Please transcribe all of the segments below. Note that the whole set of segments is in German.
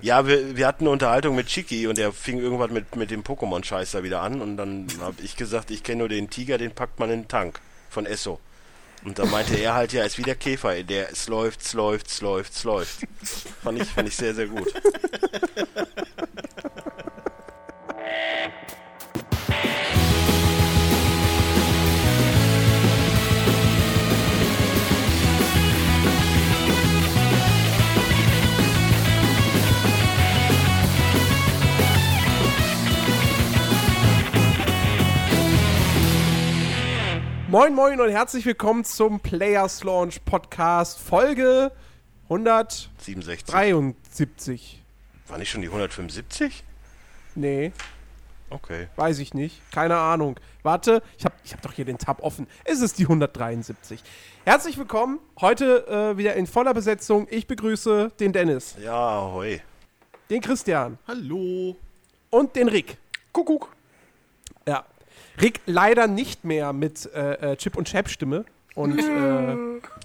Ja, wir, wir hatten eine Unterhaltung mit Chiki und der fing irgendwas mit, mit dem Pokémon-Scheiß da wieder an und dann habe ich gesagt, ich kenne nur den Tiger, den packt man in den Tank von Esso. Und dann meinte er halt, ja, ist wie der Käfer, der es läuft, es läuft, es läuft, es läuft. Fand ich, fand ich sehr, sehr gut. Moin Moin und herzlich willkommen zum Players Launch Podcast Folge 67. 173. War nicht schon die 175? Nee, Okay. weiß ich nicht. Keine Ahnung. Warte, ich habe ich hab doch hier den Tab offen. Es ist die 173. Herzlich willkommen. Heute äh, wieder in voller Besetzung. Ich begrüße den Dennis, Ja, hoi. den Christian Hallo. und den Rick. Kuckuck. Rick leider nicht mehr mit äh, äh, Chip und Chap Stimme und äh,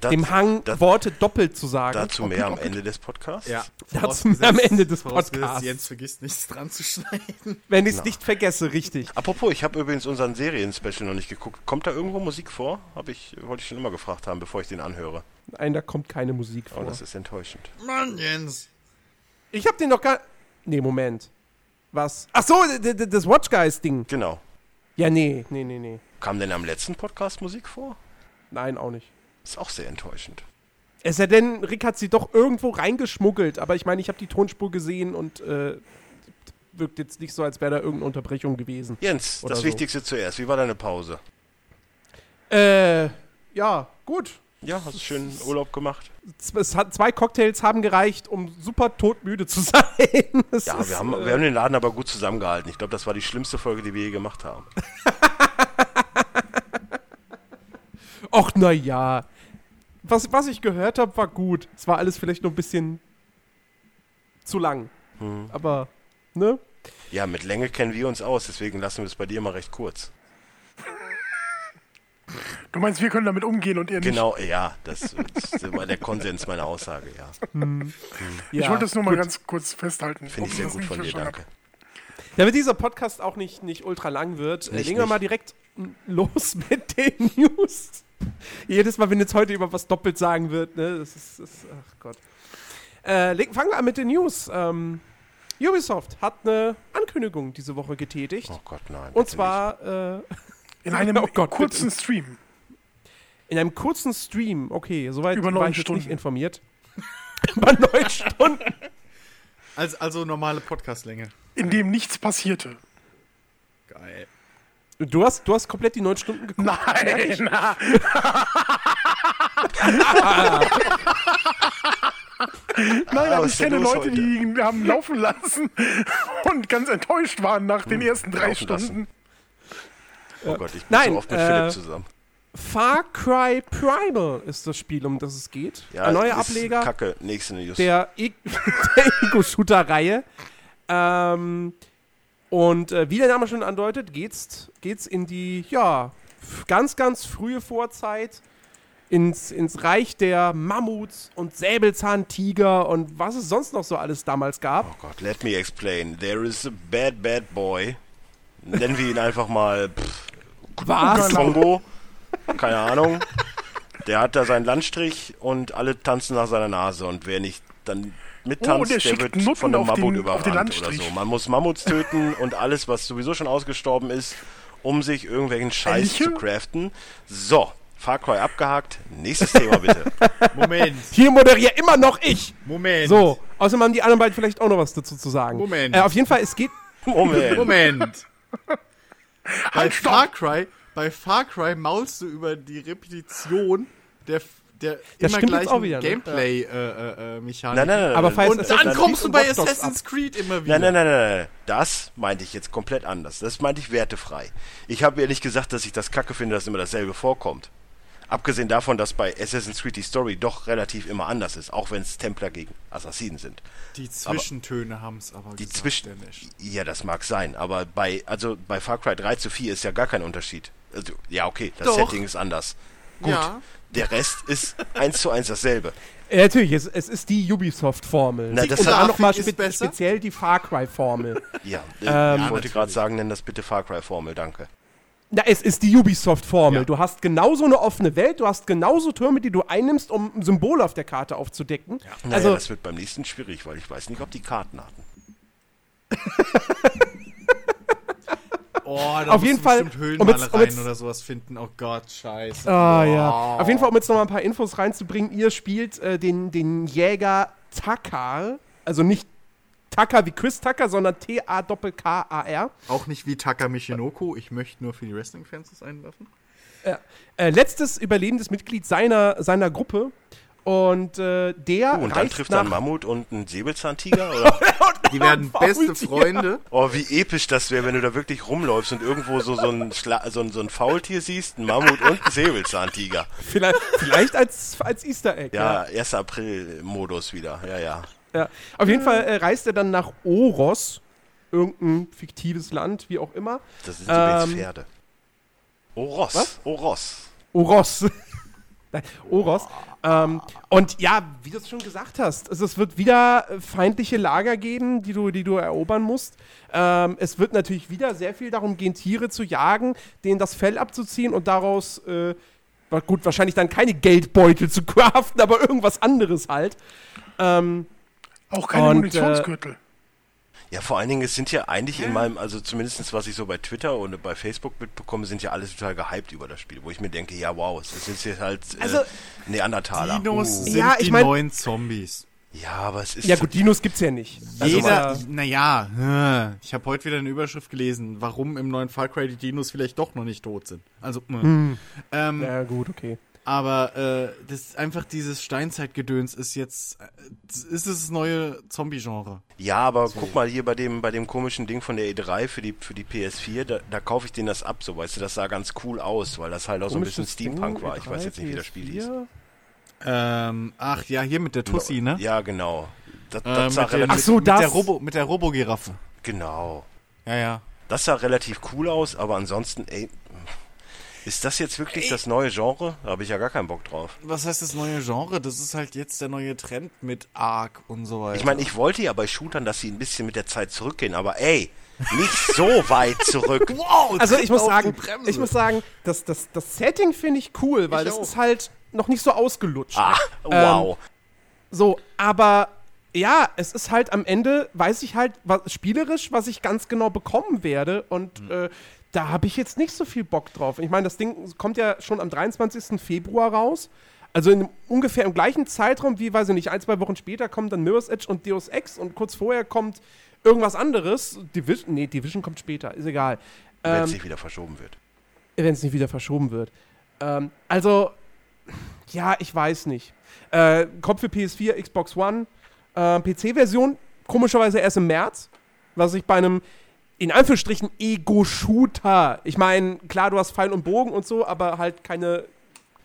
Das- dem Hang, das- Worte doppelt zu sagen. Dazu mehr am Ende des Podcasts. Ja. Dazu am Ende des Podcasts. Jens vergisst nichts dran zu schneiden. Wenn ich es nicht vergesse, richtig. Apropos, ich habe übrigens unseren Serien-Special noch nicht geguckt. Kommt da irgendwo Musik vor? Hab ich, wollte ich schon immer gefragt haben, bevor ich den anhöre. Nein, da kommt keine Musik Oh, vor. das ist enttäuschend. Mann, Jens. ich hab den noch gar. Nee, Moment. Was? Ach so, das Watch Guys Ding. Genau. Ja, nee, nee, nee, nee. Kam denn am letzten Podcast Musik vor? Nein, auch nicht. Ist auch sehr enttäuschend. Es sei denn, Rick hat sie doch irgendwo reingeschmuggelt, aber ich meine, ich habe die Tonspur gesehen und äh, wirkt jetzt nicht so, als wäre da irgendeine Unterbrechung gewesen. Jens, das so. Wichtigste zuerst. Wie war deine Pause? Äh, ja, gut. Ja, hast du schön Urlaub gemacht? Es hat, zwei Cocktails haben gereicht, um super todmüde zu sein. Es Ja, wir haben, äh, wir haben den Laden aber gut zusammengehalten. Ich glaube, das war die schlimmste Folge, die wir je gemacht haben. Och, na ja. Was, was ich gehört habe, war gut. Es war alles vielleicht nur ein bisschen zu lang. Hm. Aber, ne? Ja, mit Länge kennen wir uns aus, deswegen lassen wir es bei dir immer recht kurz. Du meinst, wir können damit umgehen und ihr nicht? Genau, ja, das, das ist immer der Konsens meiner Aussage, ja. Ich Ja, wollte das nur mal gut. ganz kurz festhalten. Finde ich sehr gut von dir, danke. Damit dieser Podcast auch nicht, nicht ultra lang wird, äh, Nicht, legen wir nicht. mal direkt los mit den News. Jedes Mal, wenn jetzt heute über was doppelt sagen wird, ne? Das ist, das, ach Gott. Äh, fangen wir an mit den News. Ähm, Ubisoft hat eine Ankündigung diese Woche getätigt. Oh Gott, nein. und zwar äh. In einem Oh Gott, kurzen Stream. in einem kurzen Stream. Okay, soweit Über war ich jetzt Stunden. nicht informiert. über neun Stunden. Also, also normale Podcastlänge. in dem nichts passierte. Geil. Du hast, du hast komplett die neun Stunden geguckt. Nein! Nein, aber was ich kenne Leute, heute? die ihn haben laufen lassen und ganz enttäuscht waren nach den ersten drei laufen lassen. Oh Gott, ich bin Nein, so oft mit äh, Philipp zusammen. Far Cry Primal ist das Spiel, um das es geht. Ja, Ein neuer Ableger Kacke, nächste News. der, Ego-Shooter-Reihe. Ähm, und äh, wie der Name schon andeutet, geht's, geht's in die, ja, ganz, ganz frühe Vorzeit. Ins, ins Reich der Mammuts und Säbelzahntiger und was es sonst noch so alles damals gab. oh Gott, let me explain. There is a bad, bad boy. Nennen wir ihn einfach mal pff, Was? Kongo. Keine Ahnung. Der hat da seinen Landstrich und alle tanzen nach seiner Nase. Und wer nicht dann mittanzt, Oh, der der, wird Nutten von einem Mammut den überrannt oder so. Man muss Mammuts töten und alles, was sowieso schon ausgestorben ist, um sich irgendwelchen Scheiß Elche? zu craften. So, Far Cry abgehakt. Nächstes Thema bitte. Moment. Hier moderiere immer noch ich. Moment. So, außerdem haben die anderen beiden vielleicht auch noch was dazu zu sagen. Moment. Äh, auf jeden Fall, es geht. Moment. Moment. bei Halt! Far Cry, bei Far Cry maulst du über die Repetition der, der Das immer stimmt jetzt gleichen auch wieder, ne? Gameplay-Mechanik. Nein, nein, nein. Aber nein, falls Und dann kommst du bei Assassin's Creed immer wieder. Nein, nein, nein, nein, nein. Das meinte ich jetzt komplett anders. Das meinte ich wertefrei. Ich habe ehrlich gesagt, dass ich das kacke finde, dass immer dasselbe vorkommt. Abgesehen davon, dass bei Assassin's Creed die Story doch relativ immer anders ist, auch wenn es Templer gegen Assassinen sind. Die Zwischentöne haben es aber Die gesagt, Zwischen. Dennis. Ja, das mag sein, aber bei, also bei Far Cry 3 zu 4 ist ja gar kein Unterschied. Also, ja, okay, das Doch. Setting ist anders. Gut, Ja. der Rest ist eins zu eins dasselbe. Ja, natürlich, es, es ist die Ubisoft-Formel. Na, das dann nochmal ist spe besser? speziell die Far Cry-Formel. Ja, äh, Ähm, ich wollte Ja, gerade sagen, nenn das bitte Far Cry Formel, danke. Na, es ist die Ubisoft-Formel. Ja. Du hast genauso eine offene Welt, du hast genauso Türme, die du einnimmst, um ein Symbol auf der Karte aufzudecken. Naja, Also, das wird beim nächsten schwierig, weil ich weiß nicht, ob die Karten hatten. Oh, da Auf jeden Fall- um um Höhlenmalereien jetzt- oder sowas finden. Oh Gott, scheiße. Ah, ja. Auf jeden Fall, um jetzt noch mal ein paar Infos reinzubringen, ihr spielt äh, den, den Jäger Takar, also nicht Tucker wie Chris Tucker, sondern T-A-K-K-A-R. Auch nicht wie Taka Michinoko. Ich möchte nur für die Wrestling-Fans das einwerfen. Äh, letztes überlebendes Mitglied seiner, seiner Gruppe. Und äh, der Oh, und dann trifft er einen Mammut und einen Säbelzahntiger? Oder? Die werden beste. Freunde. Oh, wie episch das wäre, wenn du da wirklich rumläufst und irgendwo so, so, ein, Schla so, ein, so ein Faultier siehst, einen Mammut und einen Säbelzahntiger. vielleicht, vielleicht als, als Easter Egg. Ja, 1. April-Modus wieder, ja, ja. Ja. Auf jeden Fall äh, reist er dann nach Oros, irgendein fiktives Land, wie auch immer. Das sind übrigens Ähm, Pferde. Oros, was? Oros. Oros. Nein, Oros. Ähm, und ja, wie du es schon gesagt hast, es, es wird wieder feindliche Lager geben, die du, die du erobern musst. Ähm, es wird natürlich wieder sehr viel darum gehen, Tiere zu jagen, denen das Fell abzuziehen und daraus, äh, gut, wahrscheinlich dann keine Geldbeutel zu craften, aber irgendwas anderes halt. Ähm, Auch keine Und, Munitionsgürtel. Ja, vor allen Dingen, es sind ja eigentlich in meinem, also zumindest was ich so bei Twitter und bei Facebook mitbekomme, sind ja alle total gehypt über das Spiel, wo ich mir denke, ja wow, es ist jetzt halt äh, Also, Neandertaler. Dinos Uh. sind Ja, ich die mein- neuen Zombies. Ja, aber es ist ja gut, Dinos gibt's ja nicht. Also, Jeder, äh, naja, ich habe heute wieder eine Überschrift gelesen, warum im neuen Far Cry die Dinos vielleicht doch noch nicht tot sind. Also, mh. ähm, ja gut, okay. Aber äh, das ist einfach dieses Steinzeitgedöns ist jetzt, äh, das ist das neue Zombie-Genre. Ja, aber guck mal hier bei dem, bei dem komischen Ding von der E3 für die, für die PS4, da, da kaufe ich denen das ab, so weißt du, das sah ganz cool aus, weil das halt auch so ein bisschen Steampunk war. Ich E3, weiß jetzt nicht, wie das Spiel hieß. PS4. Ähm, ach ja, hier mit der Tussi, ne? Ja, genau. Das, Äh, das sah mit, den, relativ, Ach so, mit das- der Robo, mit der Robo-Giraffe. genau. Ja, ja. Das sah relativ cool aus, aber ansonsten, ey, ist das jetzt wirklich das neue Genre? Da habe ich ja gar keinen Bock drauf. Was heißt das neue Genre? Das ist halt jetzt der neue Trend mit Ark und so weiter. Ich meine, ich wollte ja bei Shootern, dass sie ein bisschen mit der Zeit zurückgehen, aber ey, nicht so weit zurück. wow, Also ich muss sagen, ich muss sagen, das, das, das Setting finde ich cool, weil Ich das auch. ist halt noch nicht so ausgelutscht. Ah, wow. So, aber ja, es ist halt am Ende, weiß ich halt was, spielerisch, was ich ganz genau bekommen werde und äh, da habe ich jetzt nicht so viel Bock drauf. Ich meine, das Ding kommt ja schon am 23. Februar raus. Also in ungefähr im gleichen Zeitraum wie, weiß ich nicht, ein, zwei Wochen später kommen dann Mirror's Edge und Deus Ex und kurz vorher kommt irgendwas anderes. Division, nee, Division kommt später, ist egal. Wenn Ähm, es nicht wieder verschoben wird. wenn es nicht wieder verschoben wird. Ähm, also, ja, ich weiß nicht. Äh, kommt für PS4, Xbox One, äh, PC-Version, komischerweise erst im März, was ich bei einem, in Anführungsstrichen, Ego-Shooter, ich meine, klar, du hast Pfeil und Bogen und so, aber halt keine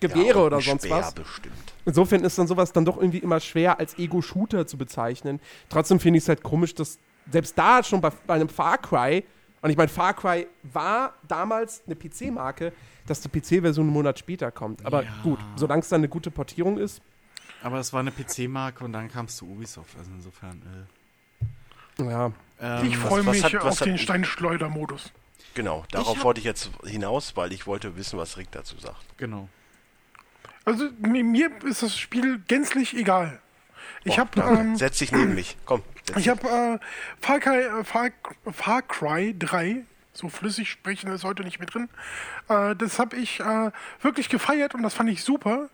Gewehre Ja, oder sonst Speer was. bestimmt. Insofern ist dann sowas dann doch irgendwie immer schwer als Ego-Shooter zu bezeichnen. Trotzdem finde ich es halt komisch, dass selbst da schon bei, bei einem Far Cry, und ich meine, Far Cry war damals eine PC-Marke, dass die PC-Version einen Monat später kommt. Aber Ja. gut, solange es dann eine gute Portierung ist, Aber es war eine PC-Marke und dann kam es zu Ubisoft. Also insofern. ja. Äh, ähm, Ich freue mich hat- was auf hat- den Steinschleuder-Modus. Genau, darauf hab- wollte ich jetzt hinaus, weil ich wollte wissen, was Rick dazu sagt. Genau. Also mir, ist das Spiel gänzlich egal. Ich Boah, habe ähm, Setz dich neben mich. Komm. ich habe äh, Far, Cry, äh, Far, Far Cry 3, so flüssig sprechen ist heute nicht mehr drin. Äh, das habe ich äh, wirklich gefeiert und das fand ich super.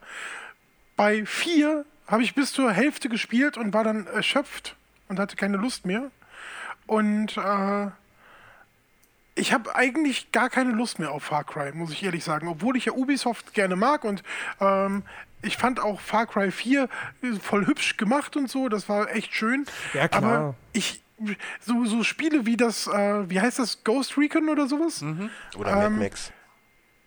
Bei 4 habe ich bis zur Hälfte gespielt und war dann erschöpft und hatte keine Lust mehr. Und äh, ich habe eigentlich gar keine Lust mehr auf Far Cry, muss ich ehrlich sagen. Obwohl ich ja Ubisoft gerne mag und ähm, ich fand auch Far Cry 4 voll hübsch gemacht und so. Das war echt schön. Ja, klar. Aber ich, so, so Spiele wie das, äh, wie heißt das, Ghost Recon oder sowas? Oder ähm, Mad Max.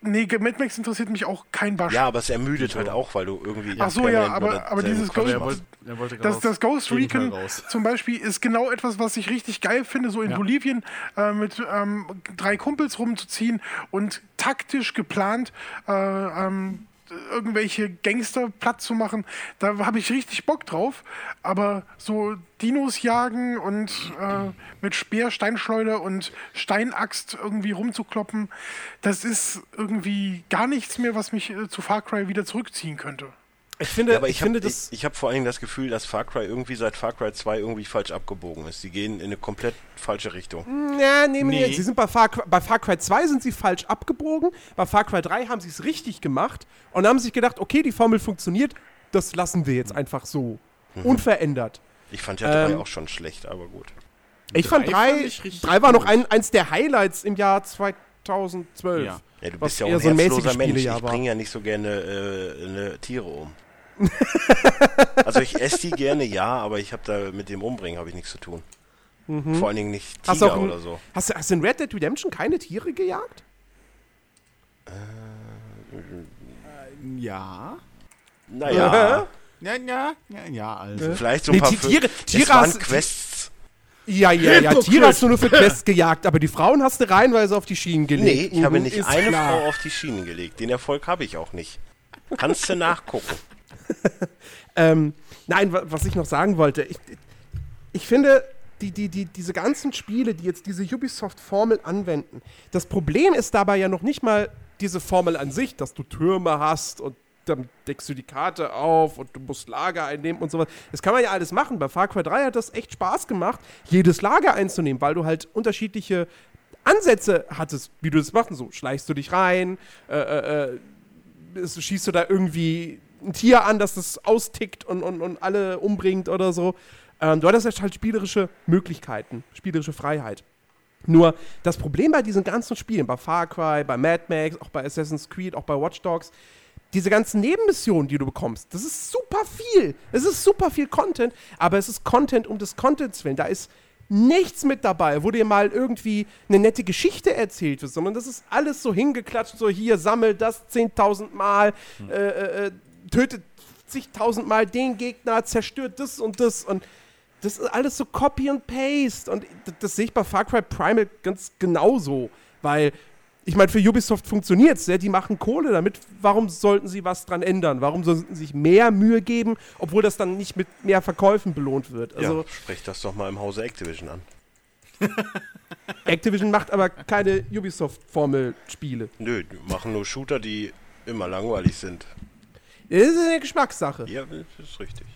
Nee, Mad Max interessiert mich auch kein Barsch. Ja, aber es ermüdet halt auch, weil du irgendwie. Ach so, ja, aber- aber dieses Ghost- er wollte, er wollte Das, das Ghost Recon zum Beispiel ist genau etwas, was ich richtig geil finde, so in Ja. Bolivien äh, mit ähm, drei Kumpels rumzuziehen und taktisch geplant äh, ähm, irgendwelche Gangster platt zu machen, da habe ich richtig Bock drauf. Aber so Dinos jagen und äh, mit Speer, Steinschleuder und Steinaxt irgendwie rumzukloppen, das ist irgendwie gar nichts mehr, was mich äh, zu Far Cry wieder zurückziehen könnte. Ich finde, Ja, aber ich, ich, finde habe das. ich, ich hab vor allen Dingen das Gefühl, dass Far Cry irgendwie seit Far Cry 2 irgendwie falsch abgebogen ist. Die gehen in eine komplett falsche Richtung. Ja, nee, nee. Nee. Sie sind bei Far, Cry, bei Far Cry 2 sind sie falsch abgebogen. Bei Far Cry 3 haben sie es richtig gemacht und haben sich gedacht, okay, die Formel funktioniert, das lassen wir jetzt einfach so. Unverändert. Ich fand ja 3 Ähm, auch schon schlecht, aber gut. Ich fand Drei 3 fand ich richtig 3 war noch ein, eins der Highlights im Jahr 2012. Ja. Ja, du bist ja auch ein so ein Mensch. Spielejahr Ich bringe ja nicht so gerne äh, eine Tiere um. also ich esse die gerne, ja, aber ich habe da mit dem Umbringen habe ich nichts zu tun. Vor allen Dingen nicht Mhm. Hast du Tiger auch ein- oder so. Hast, du- hast du in Red Dead Redemption keine Tiere gejagt? Ja. Naja, Ja, ja, ja, ja, also. vielleicht so ein Nee, paar Tiere- es Tiere waren hast du- Quests. Ja, ja, ja. Tiere hast du nur für Quests gejagt, aber die Frauen hast du reihenweise auf die Schienen Nee, gelegt. ich habe Mhm, nicht eine klar. Frau auf die Schienen gelegt. Den Erfolg habe ich auch nicht. Kannst du nachgucken. Ähm, nein, wa- was ich noch sagen wollte, ich, ich finde, die, die, die, diese ganzen Spiele, die jetzt diese Ubisoft-Formel anwenden, das Problem ist dabei ja noch nicht mal diese Formel an sich, dass du Türme hast und dann deckst du die Karte auf und du musst Lager einnehmen und sowas. Das kann man ja alles machen. Bei Far Cry 3 hat das echt Spaß gemacht, jedes Lager einzunehmen, weil du halt unterschiedliche Ansätze hattest, wie du das machst. So schleichst du dich rein, äh, äh, äh, schießt du da irgendwie ein Tier an, das das austickt und, und, und alle umbringt oder so. Ähm, du hattest halt spielerische Möglichkeiten, spielerische Freiheit. Nur das Problem bei diesen ganzen Spielen, bei Far Cry, bei Mad Max, auch bei Assassin's Creed, auch bei Watch Dogs, diese ganzen Nebenmissionen, die du bekommst, das ist super viel. Es ist super viel Content, aber es ist Content um des Contents willen. Da ist nichts mit dabei, wo dir mal irgendwie eine nette Geschichte erzählt wird, sondern das ist alles so hingeklatscht, so hier, sammel das 10.000 Mal, äh, äh, äh, tötet zigtausend Mal den Gegner, zerstört das und das und das ist alles so Copy und Paste und das, das sehe ich bei Far Cry Primal ganz genauso, weil ich meine, für Ubisoft funktioniert es, ja, die machen Kohle damit. Warum sollten sie was dran ändern? Warum sollten sie sich mehr Mühe geben, obwohl das dann nicht mit mehr Verkäufen belohnt wird? Also, ja, sprech das doch mal im Hause Activision an. Activision macht aber keine Ubisoft-Formel-Spiele. Nö, die machen nur Shooter, die immer langweilig sind. Das ist eine Geschmackssache. Ja, das ist richtig.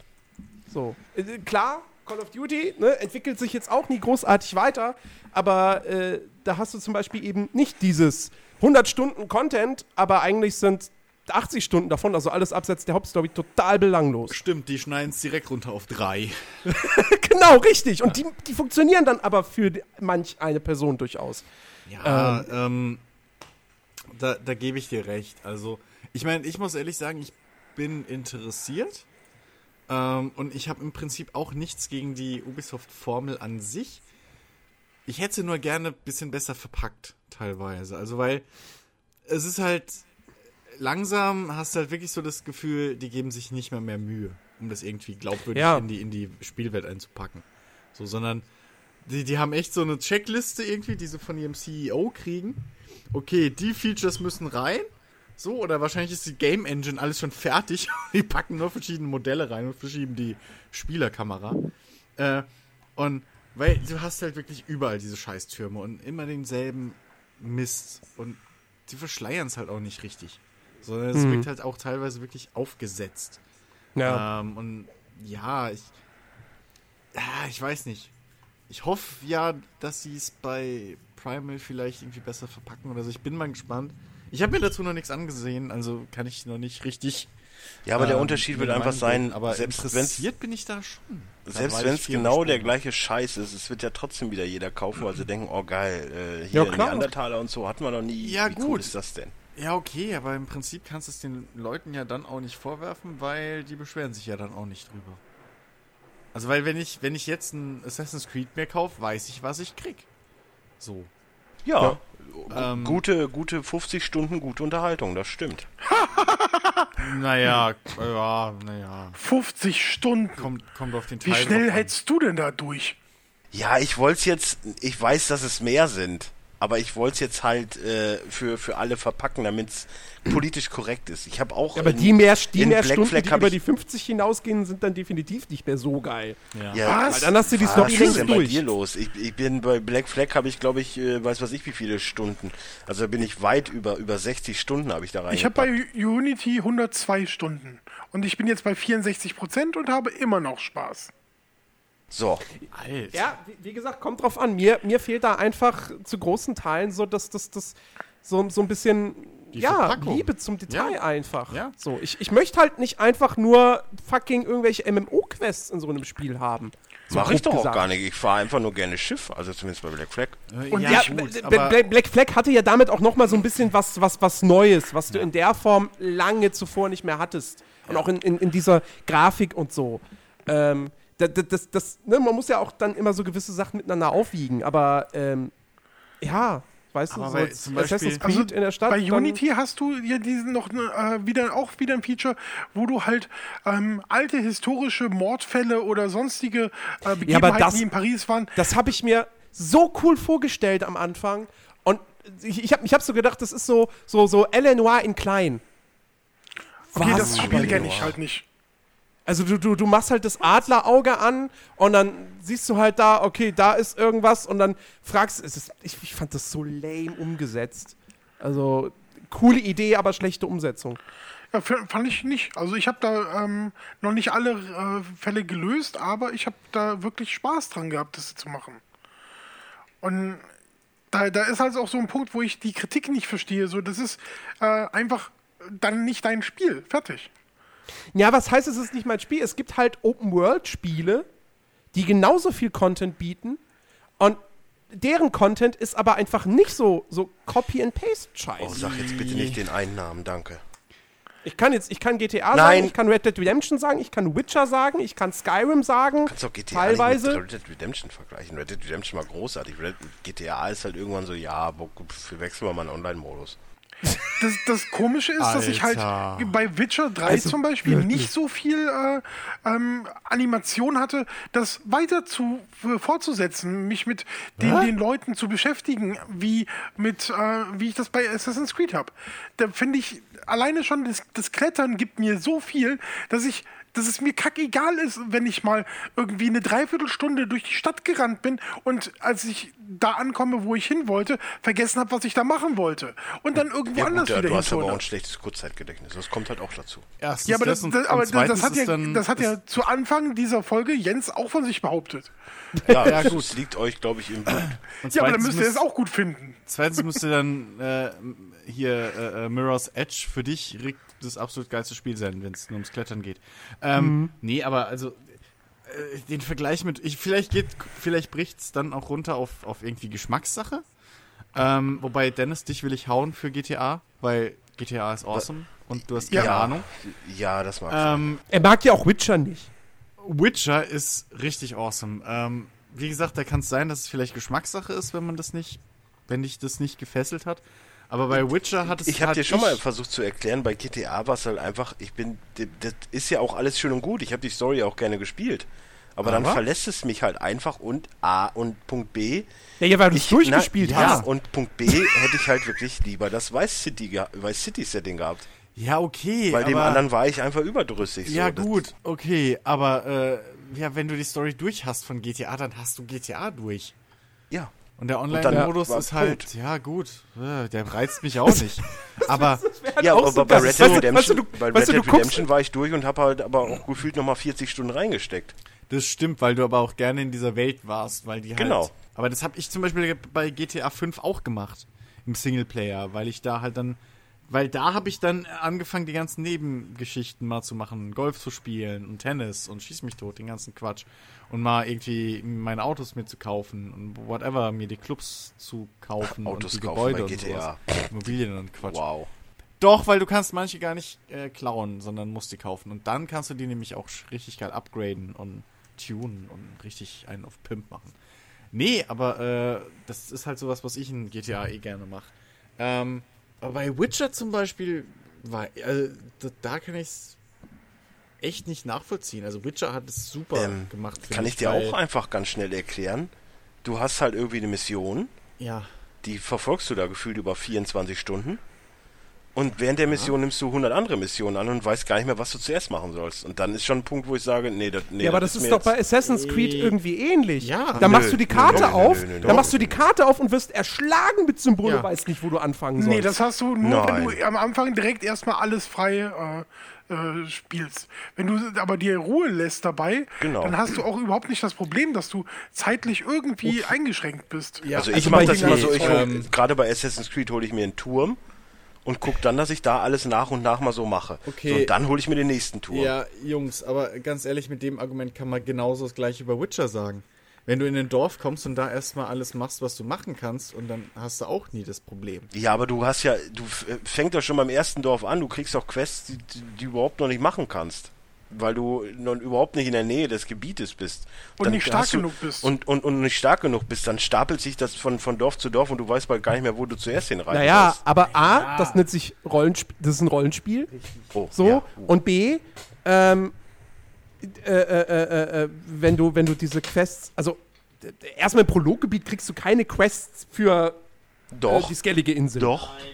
So. Äh, klar, Call of Duty ne, entwickelt sich jetzt auch nie großartig weiter, aber äh, da hast du zum Beispiel eben nicht dieses 100 Stunden Content, aber eigentlich sind 80 Stunden davon, also alles abseits der Hauptstory, total belanglos. Stimmt, die schneiden es direkt runter auf drei. genau, richtig. Und die, die funktionieren dann aber für die- manch eine Person durchaus. Ja, ähm, da, da gebe ich dir recht. Also, ich meine, ich muss ehrlich sagen, ich bin interessiert. Ähm, und ich habe im Prinzip auch nichts gegen die Ubisoft-Formel an sich. Ich hätte sie nur gerne ein bisschen besser verpackt, teilweise. Also, weil es ist halt langsam hast du halt wirklich so das Gefühl, die geben sich nicht mehr mehr Mühe, um das irgendwie glaubwürdig Ja. in, die, in die Spielwelt einzupacken. So, sondern die, die haben echt so eine Checkliste irgendwie, die sie von ihrem CEO kriegen. Okay, die Features müssen rein. So, oder wahrscheinlich ist die Game Engine alles schon fertig. die packen nur verschiedene Modelle rein und verschieben die Spielerkamera. Äh, und weil du hast halt wirklich überall diese Scheißtürme und immer denselben Mist. Und die verschleiern es halt auch nicht richtig. Sondern es wirkt halt auch teilweise wirklich aufgesetzt. Ja. Ähm, und ja, ich. Ah, ich weiß nicht. Ich hoffe ja, dass sie es bei Primal vielleicht irgendwie besser verpacken oder so. Ich bin mal gespannt. Ich habe mir dazu noch nichts angesehen, also kann ich noch nicht richtig. Ja, aber der ähm, Unterschied wird einfach sein, aber selbst wenn's, interessiert bin ich da schon. selbst wenn es genau der gleiche Scheiß ist, es wird ja trotzdem wieder jeder kaufen, weil sie denken, oh geil, äh, hier Ja, klar. Neandertaler und so hatten wir noch nie. Ja, Wie cool gut. ist das denn? Ja, okay, aber im Prinzip kannst du es den Leuten ja dann auch nicht vorwerfen, weil die beschweren sich ja dann auch nicht drüber. Also, weil wenn ich, wenn ich jetzt ein Assassin's Creed mir kaufe, weiß ich, was ich krieg. So. Ja, Ähm, gute, gute 50 Stunden, gute Unterhaltung, das stimmt. Naja, ja, naja. 50 Stunden. Kommt, kommt auf den Wie Teil schnell drauf an. hältst du denn da durch? Ja, ich wollte es jetzt, ich weiß, dass es mehr sind, aber ich wollte es jetzt halt äh, für, für alle verpacken, damit es politisch korrekt ist. Ich habe auch. Aber in- die mehr, die mehr Black Stunden, Flag die über ich- die 50 hinausgehen, sind dann definitiv nicht mehr so geil. Ja, Was? Weil dann hast du die Was Story ist längst denn bei durch. dir los? Ich, ich bin bei Black Flag habe ich glaube ich äh, weiß was ich wie viele Stunden. Also da bin ich weit über über 60 Stunden habe ich da rein. Ich habe bei Unity 102 Stunden. Und ich bin jetzt bei 64 Prozent und habe immer noch Spaß. So. Alter. Ja, wie, wie gesagt, kommt drauf an. Mir, mir fehlt da einfach zu großen Teilen so, dass das, das so, so ein bisschen ja, Verpackung. Liebe zum Detail Ja. einfach. Ja. So, ich, ich möchte halt nicht einfach nur fucking irgendwelche MMO-Quests in so einem Spiel haben. So Mache ich doch auch gesagt. gar nicht. Ich fahre einfach nur gerne Schiff, also zumindest bei Black Flag. Und ja, Ja, gut, Bla- aber Bla- Black Flag hatte ja damit auch noch mal so ein bisschen was, was, was Neues, was du in der Form lange zuvor nicht mehr hattest. Und auch in, in, in dieser Grafik und so. Ähm, das, das, das, ne, man muss ja auch dann immer so gewisse Sachen miteinander aufwiegen, aber ähm, ja, weißt Aber du, so zum Assassin's Beispiel- Creed in der Stadt. Bei Unity hast du ja diesen noch ne, äh, wieder auch wieder ein Feature, wo du halt ähm, alte historische Mordfälle oder sonstige äh, Begebenheiten, das- die in Paris waren, Das habe ich mir so cool vorgestellt am Anfang. Und ich, ich habe ich hab so gedacht, das ist so, so, so L.A. Noir in klein. okay, Was? das Spiel kenne ich halt nicht. Also du, du, du machst halt das Adlerauge an und dann siehst du halt da, okay, da ist irgendwas und dann fragst es ist, ich, ich fand das so lame umgesetzt. Also coole Idee, aber schlechte Umsetzung. Ja, fand ich nicht. Also ich habe da ähm, noch nicht alle äh, Fälle gelöst, aber ich habe da wirklich Spaß dran gehabt, das zu machen. Und da, da ist halt auch so ein Punkt, wo ich die Kritik nicht verstehe. So, das ist äh, einfach dann nicht dein Spiel. Fertig. Ja, was heißt, es ist nicht mein Spiel? Es gibt halt Open-World-Spiele, die genauso viel Content bieten und deren Content ist aber einfach nicht so, so Copy-and-Paste-Scheiß. Oh, sag jetzt bitte nicht den einen Namen, danke. Ich kann jetzt, ich kann GTA sagen, Nein. ich kann Red Dead Redemption sagen, ich kann Witcher sagen, ich kann Skyrim sagen. Kannst doch GTA teilweise. nicht mit Red Dead Redemption vergleichen. Red Dead Redemption war großartig. Red, GTA ist halt irgendwann so, ja, wechseln wir mal einen Online-Modus. Das, das Komische ist, dass ich halt bei Witcher 3 Also zum Beispiel wirklich. nicht so viel äh, ähm, Animation hatte, das weiter zu äh, fortzusetzen, mich mit den, den Leuten zu beschäftigen, wie mit äh, wie ich das bei Assassin's Creed habe. Da finde ich alleine schon das, das Klettern gibt mir so viel, dass ich dass es mir kackegal ist, wenn ich mal irgendwie eine Dreiviertelstunde durch die Stadt gerannt bin und als ich da ankomme, wo ich hin wollte, vergessen habe, was ich da machen wollte. Und dann irgendwo Ja, anders gut, wieder du hast aber auch ein schlechtes Kurzzeitgedächtnis. Das kommt halt auch dazu. erstens Ja, aber das, das, aber das, das hat, ja, dann- das hat ja zu Anfang dieser Folge Jens auch von sich behauptet. Ja, Ja, gut. Es liegt euch, glaube ich, im Blut. Ja, aber dann müsst ihr es müsst- auch gut finden. Zweitens müsste dann äh, hier äh, äh, Mirror's Edge für dich Rick, das absolut geilste Spiel sein, wenn es nur ums Klettern geht. Ähm, Nee, aber also äh, den Vergleich mit, ich, vielleicht geht, vielleicht bricht's dann auch runter auf, auf irgendwie Geschmackssache. Ähm, wobei Dennis, dich will ich hauen für GTA, weil GTA ist awesome und du hast keine Ja. Ahnung. Ja, das mag. Ähm, Er mag ja auch Witcher nicht. Witcher ist richtig awesome. Ähm, wie gesagt, da kann es sein, dass es vielleicht Geschmackssache ist, wenn man das nicht, wenn dich das nicht gefesselt hat. Aber bei Witcher hat es Ich habe dir schon mal versucht zu erklären, bei GTA war es halt einfach, ich bin, das ist ja auch alles schön und gut. Ich habe die Story auch gerne gespielt. Aber, dann Aber? verlässt es mich halt einfach und A und Punkt B. Ja, ja weil du es durchgespielt na, hast. Ja, und Punkt B hätte ich halt wirklich lieber das Vice City, Vice City Setting gehabt. Ja, okay. Bei aber, dem anderen war ich einfach überdrüssig. Ja, so. Gut, okay. Aber äh, ja, wenn du die Story durch hast von GTA, dann hast du GTA durch. Ja. Und der Online-Modus ist halt, Punkt. ja gut, äh, der reizt mich auch nicht. Aber Ja, aber so bei. Red Dead Redemption, weißt du, bei Red Dead Redemption war ich durch und habe halt aber auch gefühlt nochmal 40 Stunden reingesteckt. das stimmt, weil du aber auch gerne in dieser Welt warst, weil die halt. Genau. Aber das habe ich zum Beispiel bei GTA 5 auch gemacht im Singleplayer, weil ich da halt dann, weil da habe ich dann angefangen, die ganzen Nebengeschichten mal zu machen, Golf zu spielen und Tennis und schieß mich tot, den ganzen Quatsch und mal irgendwie meine Autos mir zu kaufen und whatever, mir die Clubs zu kaufen Autos und die kaufen Gebäude bei und sowas. Immobilien und Quatsch. Wow. Doch, weil du kannst manche gar nicht äh, klauen, sondern musst die kaufen. Und dann kannst du die nämlich auch richtig geil upgraden und tunen und richtig einen auf Pimp machen. Nee, aber äh, das ist halt sowas, was ich in GTA eh gerne mache. Ähm, aber bei Witcher zum Beispiel, war, also, da, da kann ich es echt nicht nachvollziehen. Also Witcher hat es super Ähm, gemacht. Kann ich dir weil- auch einfach ganz schnell erklären. Du hast halt irgendwie eine Mission Ja. die verfolgst du da gefühlt über 24 Stunden. Und während der Mission nimmst du 100 andere Missionen an und weißt gar nicht mehr, was du zuerst machen sollst. Und dann ist schon ein Punkt, wo ich sage, nee, das, nee Ja, aber das ist mir doch bei Assassin's Creed irgendwie ähnlich. Ja. Da machst du die Karte nö, auf, nö, nö, dann nö. machst du die Karte auf und wirst erschlagen mit Symbol Ja. und weißt nicht, wo du anfangen sollst. Nee, das hast du nur, wenn Nein. du am Anfang direkt erstmal alles frei äh, äh, spielst. Wenn du aber dir Ruhe lässt dabei, Genau. dann hast du auch überhaupt nicht das Problem, dass du zeitlich irgendwie eingeschränkt bist. Ja, Also ich also mache das immer so, ähm, gerade bei Assassin's Creed hole ich mir einen Turm und guck dann, dass ich da alles nach und nach mal so mache. Okay. So, und dann hole ich mir den nächsten Turm. Ja, Jungs, aber ganz ehrlich, mit dem Argument kann man genauso das gleiche über Witcher sagen. Wenn du in ein Dorf kommst und da erstmal alles machst, was du machen kannst, und dann hast du auch nie das Problem. Ja, aber du hast ja, du fängst doch schon beim ersten Dorf an, du kriegst doch Quests, die, die du überhaupt noch nicht machen kannst. Weil du noch überhaupt nicht in der Nähe des Gebietes bist. Und Dann nicht stark hast du- genug bist. Und, und, und nicht stark genug bist, dann stapelt sich das von, von Dorf zu Dorf und du weißt bald gar nicht mehr, wo du zuerst hinreiten Naja, sollst. aber A, das nennt sich Rollenspiel, das ist ein Rollenspiel. Oh, So. ja. Und B, ähm, äh, äh, äh, äh, wenn du, wenn du diese Quests, also erstmal im Prologgebiet kriegst du keine Quests für äh, Doch, die skellige Insel. doch. Nein,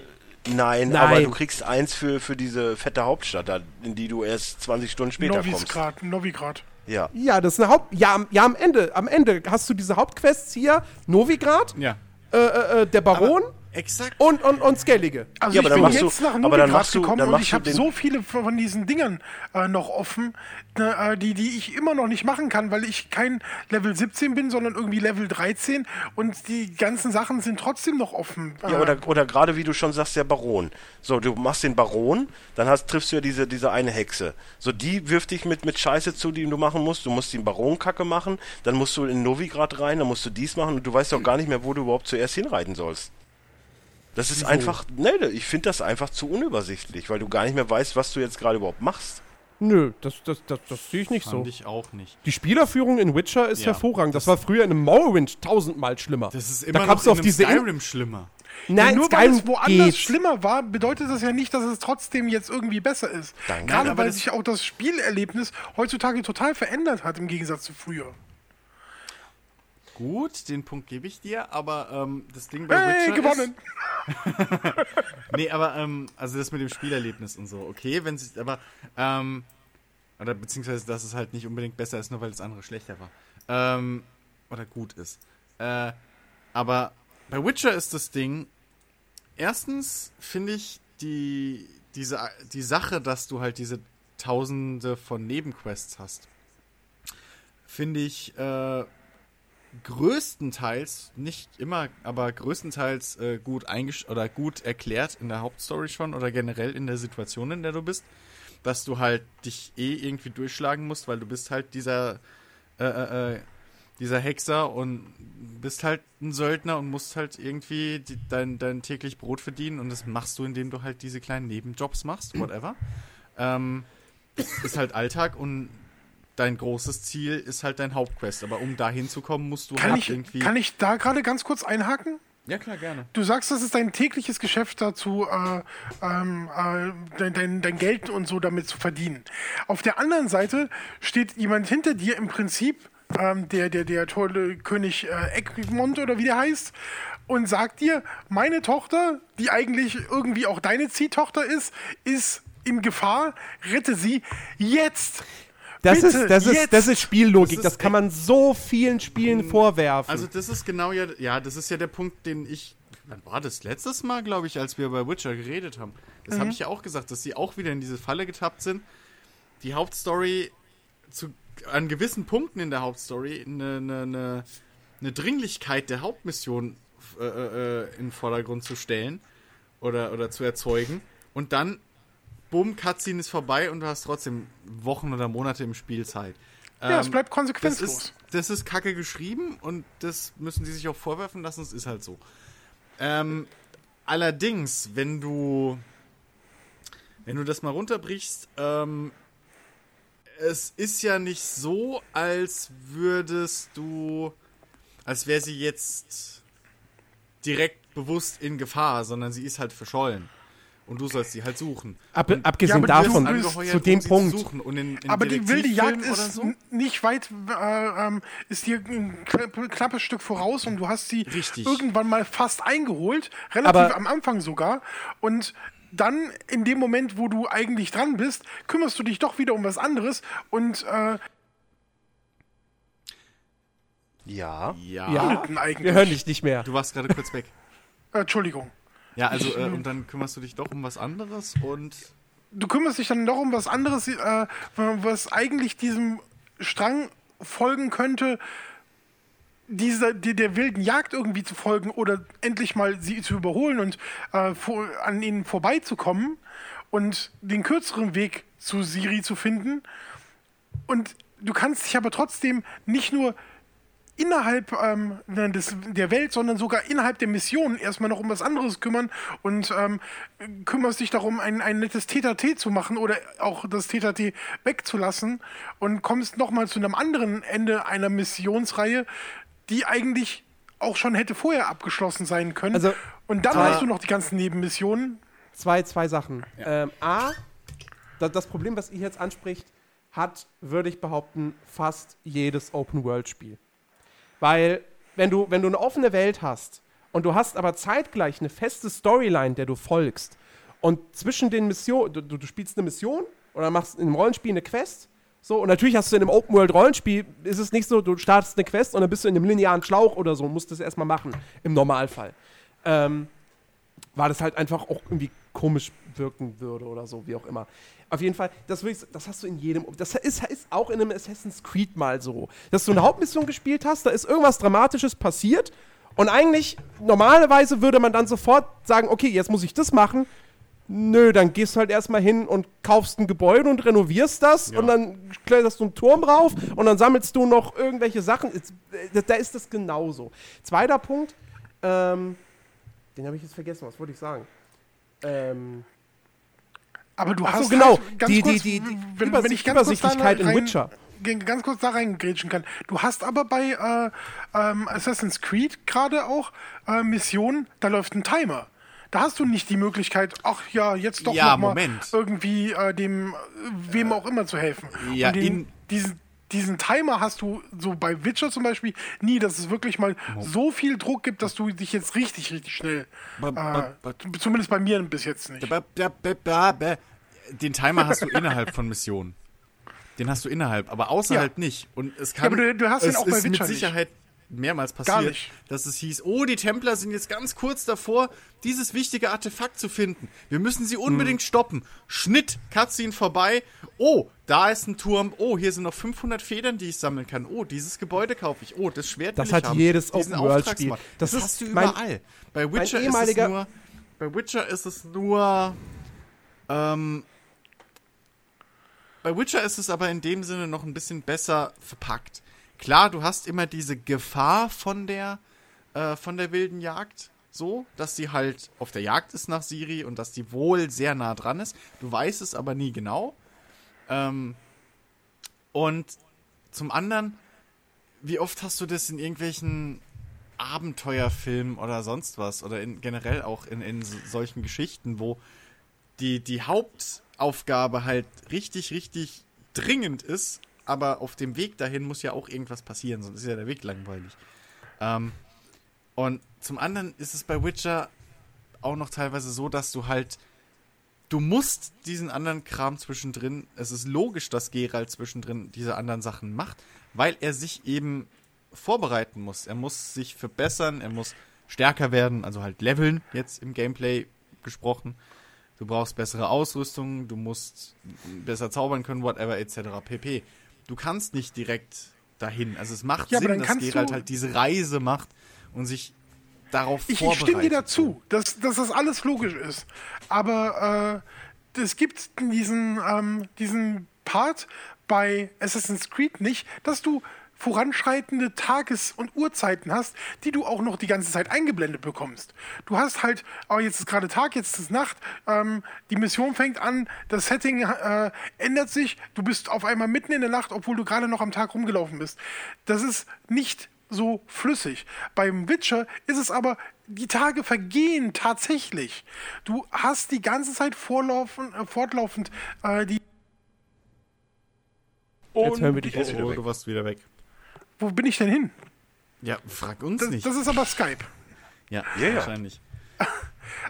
Nein. aber du kriegst eins für, für diese fette Hauptstadt, in die du erst 20 Stunden später kommst. Novigrad, Novigrad. Ja. Ja, das ist eine Haupt. Ja, am- ja, am Ende. Am Ende hast du diese Hauptquests hier: Novigrad, Ja. äh, äh, äh, der Baron Exakt. und, und, und Skellige. Also Ja, ich aber dann bin machst du- jetzt nach Novigrad du- gekommen dann und ich du habe so viele von diesen Dingern äh, noch offen, ne, äh, die, die ich immer noch nicht machen kann, weil ich kein Level 17 bin, sondern irgendwie Level 13 und die ganzen Sachen sind trotzdem noch offen. Ja, Äh, oder, oder gerade wie du schon sagst, der Baron. So, du machst den Baron, dann hast, triffst du ja diese, diese eine Hexe. So, die wirft dich mit, mit Scheiße zu, die du machen musst. Du musst den Baron-Kacke machen, dann musst du in Novigrad rein, dann musst du dies machen und du weißt auch gar nicht mehr, wo du überhaupt zuerst hinreiten sollst. Das ist einfach, ne, ich finde das einfach zu unübersichtlich, weil du gar nicht mehr weißt, was du jetzt gerade überhaupt machst. Nö, das, das, das, das sehe ich nicht so. Fand ich auch nicht. Die Spielerführung in Witcher ist Ja, hervorragend. Das, war früher in einem Morrowind tausendmal schlimmer. Das ist da immer kamst noch auf in einem diese Skyrim schlimmer. Nein, nur weil Skyrim es woanders geht. schlimmer war, bedeutet das ja nicht, dass es trotzdem jetzt irgendwie besser ist. Danke. Gerade weil das- sich auch das Spielerlebnis heutzutage total verändert hat im Gegensatz zu früher. Gut, den Punkt gebe ich dir, aber ähm, das Ding bei Hey, Witcher gewonnen! Ist, nee, aber ähm, also das mit dem Spielerlebnis und so, okay, wenn sich, aber ähm, oder beziehungsweise, dass es halt nicht unbedingt besser ist, nur weil das andere schlechter war. Ähm, oder gut ist. Äh, aber bei Witcher ist das Ding, erstens finde ich die, diese, die Sache, dass du halt diese tausende von Nebenquests hast, finde ich äh, größtenteils, nicht immer, aber größtenteils äh, gut oder gut erklärt in der Hauptstory schon oder generell in der Situation, in der du bist, dass du halt dich eh irgendwie durchschlagen musst, weil du bist halt dieser äh, äh, äh, dieser Hexer und bist halt ein Söldner und musst halt irgendwie die, dein, dein täglich Brot verdienen und das machst du, indem du halt diese kleinen Nebenjobs machst, whatever. Ähm, ist halt Alltag und dein großes Ziel ist halt dein Hauptquest. Aber um da hinzukommen, musst du Kann halt ich, irgendwie. kann ich da gerade ganz kurz einhaken? ja, klar, gerne. Du sagst, das ist dein tägliches Geschäft dazu, äh, ähm, äh, dein, dein, dein Geld und so damit zu verdienen. Auf der anderen Seite steht jemand hinter dir im Prinzip, ähm, der, der, der tolle König äh, Egmont oder wie der heißt, und sagt dir, meine Tochter, die eigentlich irgendwie auch deine Ziehtochter ist, ist in Gefahr, rette sie jetzt. Das, Bitte, ist, das, ist, das ist Spiellogik. Das Das, ist kann man so vielen Spielen vorwerfen. Also, das ist genau ja. Ja, das ist ja der Punkt, den ich. Wann war das? Letztes Mal, glaube ich, als wir bei Witcher geredet haben. Das habe ich ja auch gesagt, dass sie auch wieder in diese Falle getappt sind. Die Hauptstory zu, an gewissen Punkten in der Hauptstory eine, eine, eine, eine Dringlichkeit der Hauptmission äh, äh, in den Vordergrund zu stellen oder, oder zu erzeugen. Und dann, bumm, Cutscene ist vorbei und du hast trotzdem Wochen oder Monate im Spiel Zeit. Ja, es Ähm, bleibt das konsequenzlos. ist, das ist kacke geschrieben und das müssen die sich auch vorwerfen lassen, es ist halt so. Ähm, allerdings, wenn du wenn du das mal runterbrichst, ähm, es ist ja nicht so, als würdest du, als wäre sie jetzt direkt bewusst in Gefahr, sondern sie ist halt verschollen. Und du sollst sie halt suchen. Ab, abgesehen Ja, davon, zu dem Punkt, suchen. Und in, in Aber die wilde Jagd ist so? nicht weit, äh, ähm, ist dir ein knapp- knappes Stück voraus und du hast sie Richtig. irgendwann mal fast eingeholt, relativ Aber- am Anfang sogar. Und dann in dem Moment, wo du eigentlich dran bist, kümmerst du dich doch wieder um was anderes und äh, Ja. Ja. wir hören dich nicht mehr. Du warst gerade kurz weg. äh, Entschuldigung. Ja, also, äh, und dann kümmerst du dich doch um was anderes und. du kümmerst dich dann noch um was anderes, äh, was eigentlich diesem Strang folgen könnte, dieser, die, der wilden Jagd irgendwie zu folgen oder endlich mal sie zu überholen und äh, vor, an ihnen vorbeizukommen und den kürzeren Weg zu Siri zu finden. Und du kannst dich aber trotzdem nicht nur innerhalb ähm, des, der Welt, sondern sogar innerhalb der Mission erstmal noch um was anderes kümmern und ähm, kümmerst dich darum, ein, ein nettes TTT zu machen oder auch das TTT wegzulassen und kommst nochmal zu einem anderen Ende einer Missionsreihe, die eigentlich auch schon hätte vorher abgeschlossen sein können. Also, und dann hast du noch die ganzen Nebenmissionen. zwei, zwei Sachen. Ähm, A, das, das Problem, was ihr jetzt anspricht, hat, würde ich behaupten, fast jedes Open-World-Spiel. Weil, wenn du, wenn du eine offene Welt hast und du hast aber zeitgleich eine feste Storyline, der du folgst, und zwischen den Missionen, du, du, spielst eine Mission oder machst in einem Rollenspiel eine Quest, so, und natürlich hast du in einem Open-World-Rollenspiel, ist es nicht so, du startest eine Quest und dann bist du in einem linearen Schlauch oder so musst das erstmal machen, im Normalfall. Ähm, war das halt einfach auch irgendwie komisch wirken würde oder so, wie auch immer. Auf jeden Fall, das, will ich, das hast du in jedem. Das ist, ist auch in einem Assassin's Creed mal so. Dass du eine Hauptmission gespielt hast, da ist irgendwas Dramatisches passiert und eigentlich, normalerweise würde man dann sofort sagen: Okay, jetzt muss ich das machen. Nö, dann gehst du halt erstmal hin und kaufst ein Gebäude und renovierst das und dann kletterst du einen Turm rauf und dann sammelst du noch irgendwelche Sachen. Da da ist das genauso. Zweiter Punkt, ähm, den habe ich jetzt vergessen, was wollte ich sagen? Ähm, Aber du Ach so, hast genau. halt, ganz Die- kurz, die- die- die wenn, Übersicht- wenn ich ganz Übersichtlichkeit in rein, Witcher. ge- ganz kurz da reingrätschen kann. Du hast aber bei äh, ähm, Assassin's Creed gerade auch äh, Missionen, da läuft ein Timer. Da hast du nicht die Möglichkeit, ach ja, jetzt doch Ja, noch mal Moment. irgendwie äh, dem, äh, wem auch immer zu helfen. ja, den, in- diesen, diesen Timer hast du so bei Witcher zum Beispiel nie, dass es wirklich mal so viel Druck gibt, dass du dich jetzt richtig, richtig schnell, äh, zumindest bei mir bis jetzt nicht. Den Timer hast du innerhalb von Missionen. Den hast du innerhalb, aber außerhalb nicht. Und es kann. aber du- du hast ihn auch bei Witcher mit nicht. Mehrmals Gar passiert, nicht. dass es hieß, oh, die Templer sind jetzt ganz kurz davor, dieses wichtige Artefakt zu finden. Wir müssen sie Hm. unbedingt stoppen. Schnitt, Cutscene vorbei. Oh, da ist ein Turm. Oh, hier sind noch 500 Federn, die ich sammeln kann. Oh, dieses Gebäude kaufe ich. Oh, das Schwert Das hat haben. jedes Open-World-Spiel. Das Das, ist hast du überall. Bei Witcher ist es nur bei Witcher ist es nur. Ähm, bei Witcher ist es aber in dem Sinne noch ein bisschen besser verpackt. Klar, du hast immer diese Gefahr von der, äh, von der wilden Jagd. So, dass sie halt auf der Jagd ist nach Siri und dass die wohl sehr nah dran ist. Du weißt es aber nie genau. Ähm, und zum anderen, wie oft hast du das in irgendwelchen Abenteuerfilmen oder sonst was oder in, generell auch in, in so- solchen Geschichten, wo die, die Hauptaufgabe halt richtig, richtig dringend ist, aber auf dem Weg dahin muss ja auch irgendwas passieren, sonst ist ja der Weg langweilig. Ähm, und zum anderen ist es bei Witcher auch noch teilweise so, dass du halt, du musst diesen anderen Kram zwischendrin, es ist logisch, dass Geralt zwischendrin diese anderen Sachen macht, weil er sich eben vorbereiten muss. Er muss sich verbessern, er muss stärker werden, also halt leveln, jetzt im Gameplay gesprochen. Du brauchst bessere Ausrüstung, du musst besser zaubern können, whatever, etc. pp. Du kannst nicht direkt dahin. Also es macht Ja, Sinn, dann dass Geralt halt diese Reise macht und sich darauf Ich, ich vorbereitet. stimme dir dazu, dass, dass das alles logisch ist. Aber äh, es gibt diesen, ähm, diesen Part bei Assassin's Creed nicht, dass du voranschreitende Tages- und Uhrzeiten hast, die du auch noch die ganze Zeit eingeblendet bekommst. Du hast halt, oh, jetzt ist gerade Tag, jetzt ist Nacht, ähm, die Mission fängt an, das Setting äh, ändert sich, du bist auf einmal mitten in der Nacht, obwohl du gerade noch am Tag rumgelaufen bist. Das ist nicht so flüssig. Beim Witcher ist es aber, die Tage vergehen tatsächlich. Du hast die ganze Zeit vorlaufen, äh, fortlaufend äh, die. Jetzt hören wir dich Oh, oh, weg. du warst wieder weg. Wo bin ich denn hin? Ja, frag uns Das, nicht. das ist aber Skype. ja, ja. wahrscheinlich. Ja.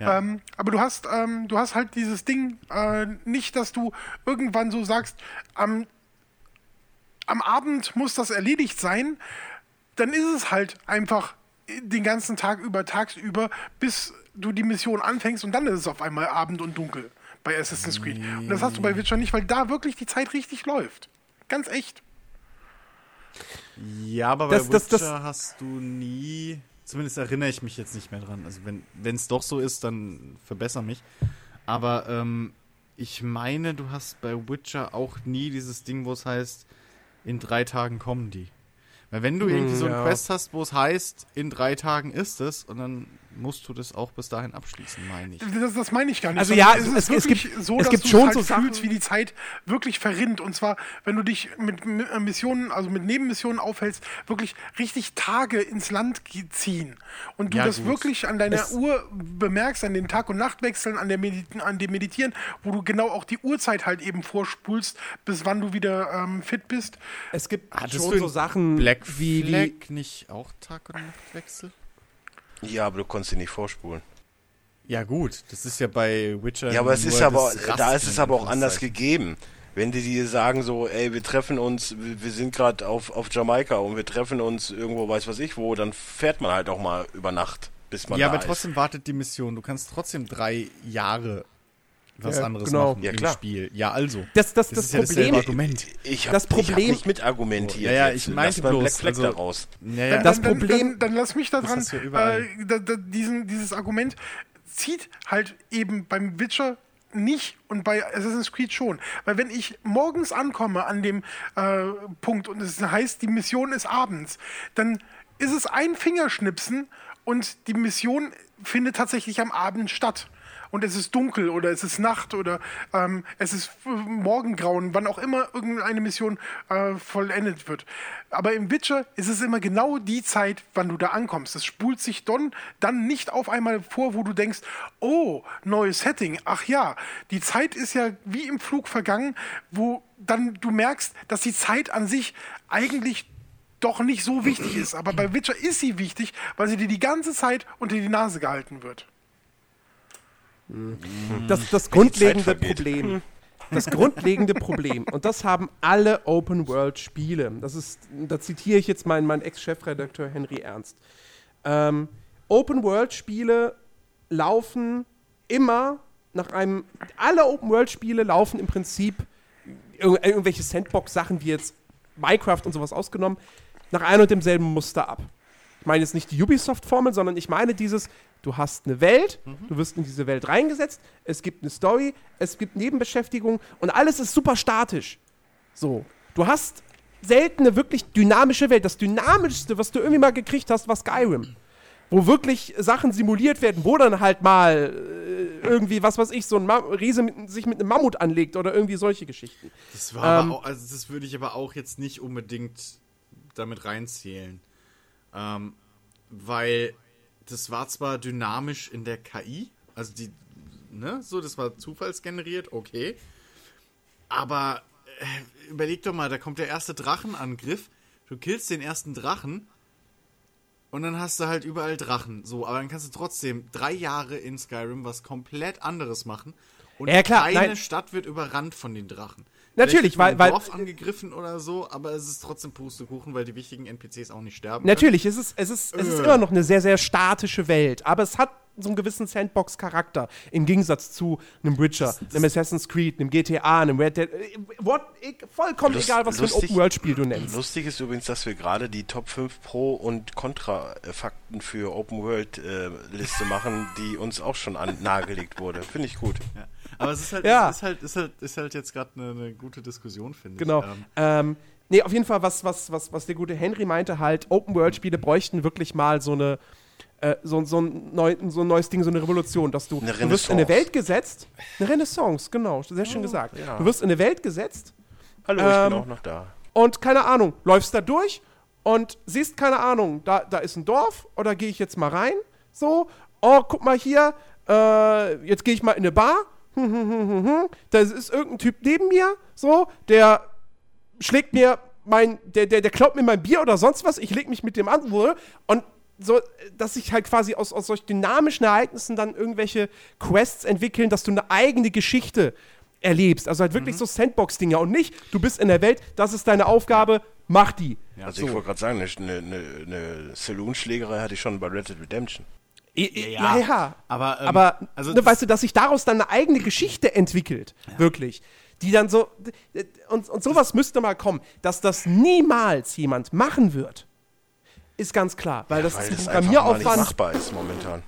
Ähm, aber du hast, ähm, du hast halt dieses Ding, äh, nicht, dass du irgendwann so sagst, am, am Abend muss das erledigt sein. Dann ist es halt einfach den ganzen Tag über, tagsüber, bis du die Mission anfängst und dann ist es auf einmal Abend und dunkel bei Assassin's Creed. Und das hast du bei Witcher nicht, weil da wirklich die Zeit richtig läuft. Ganz echt. Ja, aber bei Das- das- Witcher das- hast du nie. Zumindest erinnere ich mich jetzt nicht mehr dran. Also wenn es doch so ist, dann verbessere mich. Aber ähm, ich meine, du hast bei Witcher auch nie dieses Ding, wo es heißt, in drei Tagen kommen die. Weil wenn du irgendwie so eine ja. Quest hast, wo es heißt, in drei Tagen ist es, und dann musst du das auch bis dahin abschließen, meine ich. Das, das meine ich gar nicht. Also ja, es, es- ist es- gibt- so, es dass gibt du schon halt so Sachen- fühlst, wie die Zeit wirklich verrinnt. Und zwar, wenn du dich mit, Missionen, also mit Nebenmissionen aufhältst, wirklich richtig Tage ins Land ziehen. Und du Ja, das gut. wirklich an deiner Es- Uhr bemerkst, an den Tag- und Nachtwechseln, an, der Medi an dem Meditieren, wo du genau auch die Uhrzeit halt eben vorspulst, bis wann du wieder ähm, fit bist. Es gibt Hattest schon du so Sachen Black wie, wie Flag nicht auch Tag- und Nachtwechsel? Ja, aber du konntest ihn nicht vorspulen. Ja, gut, das ist ja bei Witcher. Ja, aber es ist aber, da ist es aber auch anders gegeben. Wenn die dir sagen so, ey, wir treffen uns, wir sind gerade auf, auf Jamaika und wir treffen uns irgendwo, weiß was ich wo, dann fährt man halt auch mal über Nacht, bis man Ja, aber ist. trotzdem wartet die Mission. Du kannst trotzdem drei Jahre was Ja, anderes genau. machen Ja, im. Spiel. Ja, also. Das- das- ist das ja dasselbe Problem- Argument. Ich hab, Das ich hab Problem- nicht mitargumentiert. Ja, ja, jetzt. ich meinte bloß, Black Flag also- da raus. Ja, ja. Das dann, Problem- Dann, dann lass mich da dran. ja. Äh, da, da, diesen, dieses Argument zieht halt eben beim Witcher nicht und bei Assassin's Creed schon. Weil wenn ich morgens ankomme an dem äh, Punkt und es heißt, die Mission ist abends, dann ist es ein Fingerschnipsen und die Mission findet tatsächlich am Abend statt. Und es ist dunkel oder es ist Nacht oder ähm, es ist Morgengrauen, wann auch immer irgendeine Mission äh, vollendet wird. Aber im Witcher ist es immer genau die Zeit, wann du da ankommst. Es spult sich dann, dann nicht auf einmal vor, wo du denkst, oh, neues Setting. Ach ja, die Zeit ist ja wie im Flug vergangen, wo dann du merkst, dass die Zeit an sich eigentlich doch nicht so wichtig ist. Aber bei Witcher ist sie wichtig, weil sie dir die ganze Zeit unter die Nase gehalten wird. Das, das Zeit grundlegende. Problem. Das grundlegende Problem, und das haben alle Open-World-Spiele, das ist, da zitiere ich jetzt meinen, meinen Ex-Chefredakteur Henry Ernst. Ähm, Open-World-Spiele laufen immer nach einem, alle Open-World-Spiele laufen im Prinzip irg irgendwelche Sandbox-Sachen wie jetzt Minecraft und sowas ausgenommen, nach einem und demselben Muster ab. Ich meine jetzt nicht die Ubisoft-Formel, sondern ich meine dieses, du hast eine Welt, du wirst in diese Welt reingesetzt, es gibt eine Story, es gibt Nebenbeschäftigung und alles ist super statisch. So, du hast selten eine wirklich dynamische Welt. Das dynamischste, was du irgendwie mal gekriegt hast, war Skyrim. Wo wirklich Sachen simuliert werden, wo dann halt mal äh, irgendwie, was weiß ich, so ein Ma Riese mit, sich mit einem Mammut anlegt oder irgendwie solche Geschichten. Das war Ähm, aber auch, also das würde ich aber auch jetzt nicht unbedingt damit reinzählen. Ähm, weil das war zwar dynamisch in der KI, also die, ne, so, das war zufallsgeneriert, okay. Aber äh, überleg doch mal, da kommt der erste Drachenangriff, du killst den ersten Drachen und dann hast du halt überall Drachen. So, aber dann kannst du trotzdem drei Jahre in Skyrim was komplett anderes machen. Und Ja, klar, keine nein. Stadt wird überrannt von den Drachen. Natürlich, weil- weil- Dorf angegriffen oder so, aber es ist trotzdem Pustekuchen, weil die wichtigen NPCs auch nicht sterben. Natürlich, es ist, es, ist, es ist Äh. immer noch eine sehr, sehr statische Welt, aber es hat so einen gewissen Sandbox-Charakter im Gegensatz zu einem Witcher, einem Assassin's Creed, einem GTA, einem Red Dead. äh, What, ich, vollkommen Lust- egal, was für ein lustig- Open-World-Spiel du nennst. Lustig ist übrigens, dass wir gerade die Top 5 Pro- und Contra-Fakten für Open-World-Liste machen, die uns auch schon an, nahegelegt wurde. Finde ich gut. Ja. Aber es ist halt, Ja. es ist halt, ist halt, ist halt jetzt gerade eine, eine gute Diskussion, finde Genau. ich. Ähm, Ähm, nee, auf jeden Fall, was, was, was, was der gute Henry meinte, halt, Open-World-Spiele bräuchten wirklich mal so eine. äh, So, so, ein neu, so ein neues Ding, so eine Revolution, dass du, Eine du wirst in eine Renaissance. Welt gesetzt. Eine Renaissance, genau, sehr schön gesagt. ja. Du wirst in eine Welt gesetzt Hallo, ich Ähm, bin auch noch da. und keine Ahnung, läufst da durch und siehst, keine Ahnung, da, da ist ein Dorf oder gehe ich jetzt mal rein? So, oh, guck mal hier, äh, jetzt gehe ich mal in eine Bar. Hm, hm, hm, hm, hm. Da ist irgendein Typ neben mir, so, der schlägt mir mein, der, der, der klaut mir mein Bier oder sonst was, ich leg mich mit dem an und so, dass sich halt quasi aus, aus solch dynamischen Ereignissen dann irgendwelche Quests entwickeln, dass du eine eigene Geschichte erlebst. Also halt wirklich so Sandbox-Dinger und nicht, du bist in der Welt, das ist deine Aufgabe, mach die. Also ich wollte gerade sagen, eine, eine, eine Saloon-Schlägerei hatte ich schon bei Red Dead Redemption. Ja, ja. Aber, ähm, Aber also ne, weißt du, dass sich daraus dann eine eigene Geschichte entwickelt, wirklich. Die dann so. Und, und sowas müsste mal kommen, dass das niemals jemand machen wird. Ist ganz klar, weil das Weil ist das ein Programmieraufwand. machbar ist momentan.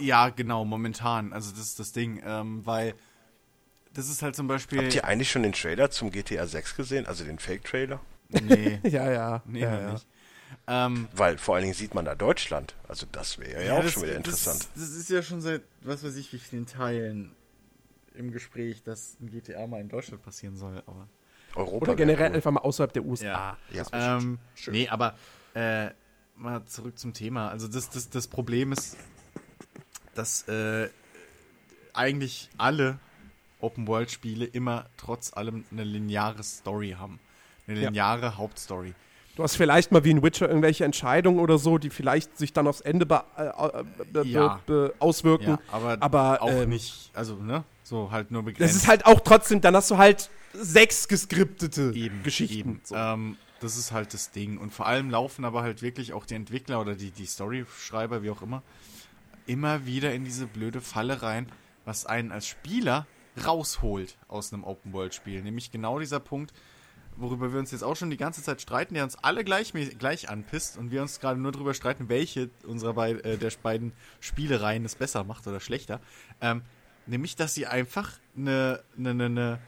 Ja. genau, momentan. Also das ist das Ding, ähm, weil das ist halt zum Beispiel. Habt ihr eigentlich schon den Trailer zum GTA 6 gesehen? Also den Fake-Trailer? Nee, Ja, ja. nee, ja, ja. nicht. Ähm, Weil vor allen Dingen sieht man da Deutschland. Also das wäre ja, auch das- schon wieder interessant. Das, das ist ja schon seit, was weiß ich, wie vielen Teilen im Gespräch, dass ein GTA mal in Deutschland passieren soll, aber. Europa Oder generell cool. einfach mal außerhalb der USA. Ja, Ähm, nee, aber äh, mal zurück zum Thema. Also das, das, das Problem ist, dass äh, eigentlich alle Open-World-Spiele immer trotz allem eine lineare Story haben. Eine Ja. lineare Hauptstory. Du hast vielleicht mal wie in Witcher irgendwelche Entscheidungen oder so, die vielleicht sich dann aufs Ende äh, äh, Ja. auswirken. Ja, aber, aber auch ähm, nicht, also, ne? So halt nur Das begrenzt. ist halt auch trotzdem, dann hast du halt sechs geskriptete eben, Geschichten. Eben. So. Ähm, das ist halt das Ding. Und vor allem laufen aber halt wirklich auch die Entwickler oder die, die Storyschreiber, wie auch immer, immer wieder in diese blöde Falle rein, was einen als Spieler rausholt aus einem Open-World-Spiel. Nämlich genau dieser Punkt, worüber wir uns jetzt auch schon die ganze Zeit streiten, der uns alle gleich, gleich anpisst und wir uns gerade nur darüber streiten, welche unserer beid, äh, der beiden Spielereien es besser macht oder schlechter. Ähm, nämlich, dass sie einfach eine, eine, eine, eine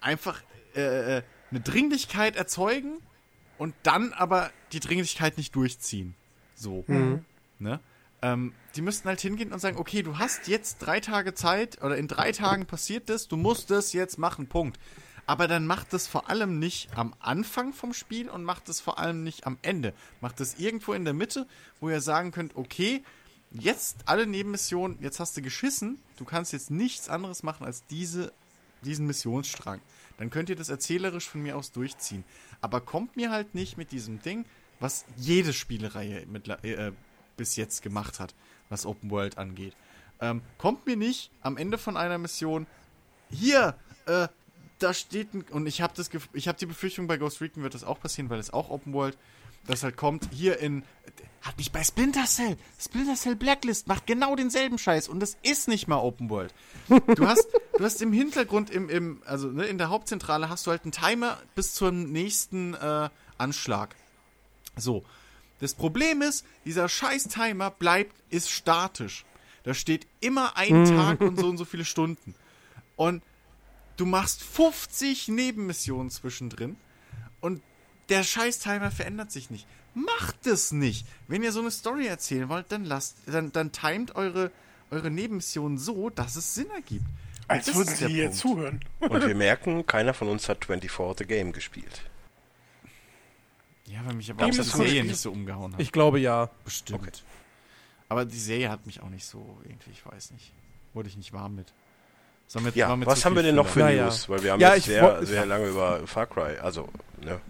einfach äh, äh, eine Dringlichkeit erzeugen und dann aber die Dringlichkeit nicht durchziehen. So. Ne? Ähm, die müssten halt hingehen und sagen, okay, du hast jetzt drei Tage Zeit oder in drei Tagen passiert das, du musst das jetzt machen, Punkt. Aber dann macht das vor allem nicht am Anfang vom Spiel und macht es vor allem nicht am Ende. Macht es irgendwo in der Mitte, wo ihr sagen könnt, okay, jetzt alle Nebenmissionen, jetzt hast du geschissen, du kannst jetzt nichts anderes machen als diese, diesen Missionsstrang. Dann könnt ihr das erzählerisch von mir aus durchziehen. Aber kommt mir halt nicht mit diesem Ding, was jede Spielereihe mit, äh, bis jetzt gemacht hat, was Open World angeht. Ähm, kommt mir nicht am Ende von einer Mission, hier, äh, da steht ein, und ich habe das, ich habe die Befürchtung, bei Ghost Recon wird das auch passieren, weil es auch Open World, das halt kommt, hier in, hat mich bei Splinter Cell, Splinter Cell Blacklist macht genau denselben Scheiß und das ist nicht mal Open World. Du hast, du hast im Hintergrund, im, im, also ne, in der Hauptzentrale hast du halt einen Timer bis zum nächsten äh, Anschlag. So. Das Problem ist, dieser scheiß Timer bleibt, ist statisch. Da steht immer ein Tag und so und so viele Stunden. Und du machst 50 Nebenmissionen zwischendrin und der scheiß Timer verändert sich nicht. Macht es nicht. Wenn ihr so eine Story erzählen wollt, dann lasst, dann, dann timet eure, eure Nebenmissionen so, dass es Sinn ergibt. Und Als das würden ist sie der hier Punkt. zuhören. Und wir merken, keiner von uns hat 24 The Game gespielt. Ja, weil mich aber auch die Serie nicht so umgehauen hat. Ich glaube ja. Bestimmt. Aber die Serie hat mich auch nicht so irgendwie, ich weiß nicht. Wurde ich nicht warm mit. So mit Ja, mit was haben wir denn noch für. Ja, ja. News? Weil wir haben Ja, jetzt sehr, sehr lange über Far Cry, also, ne.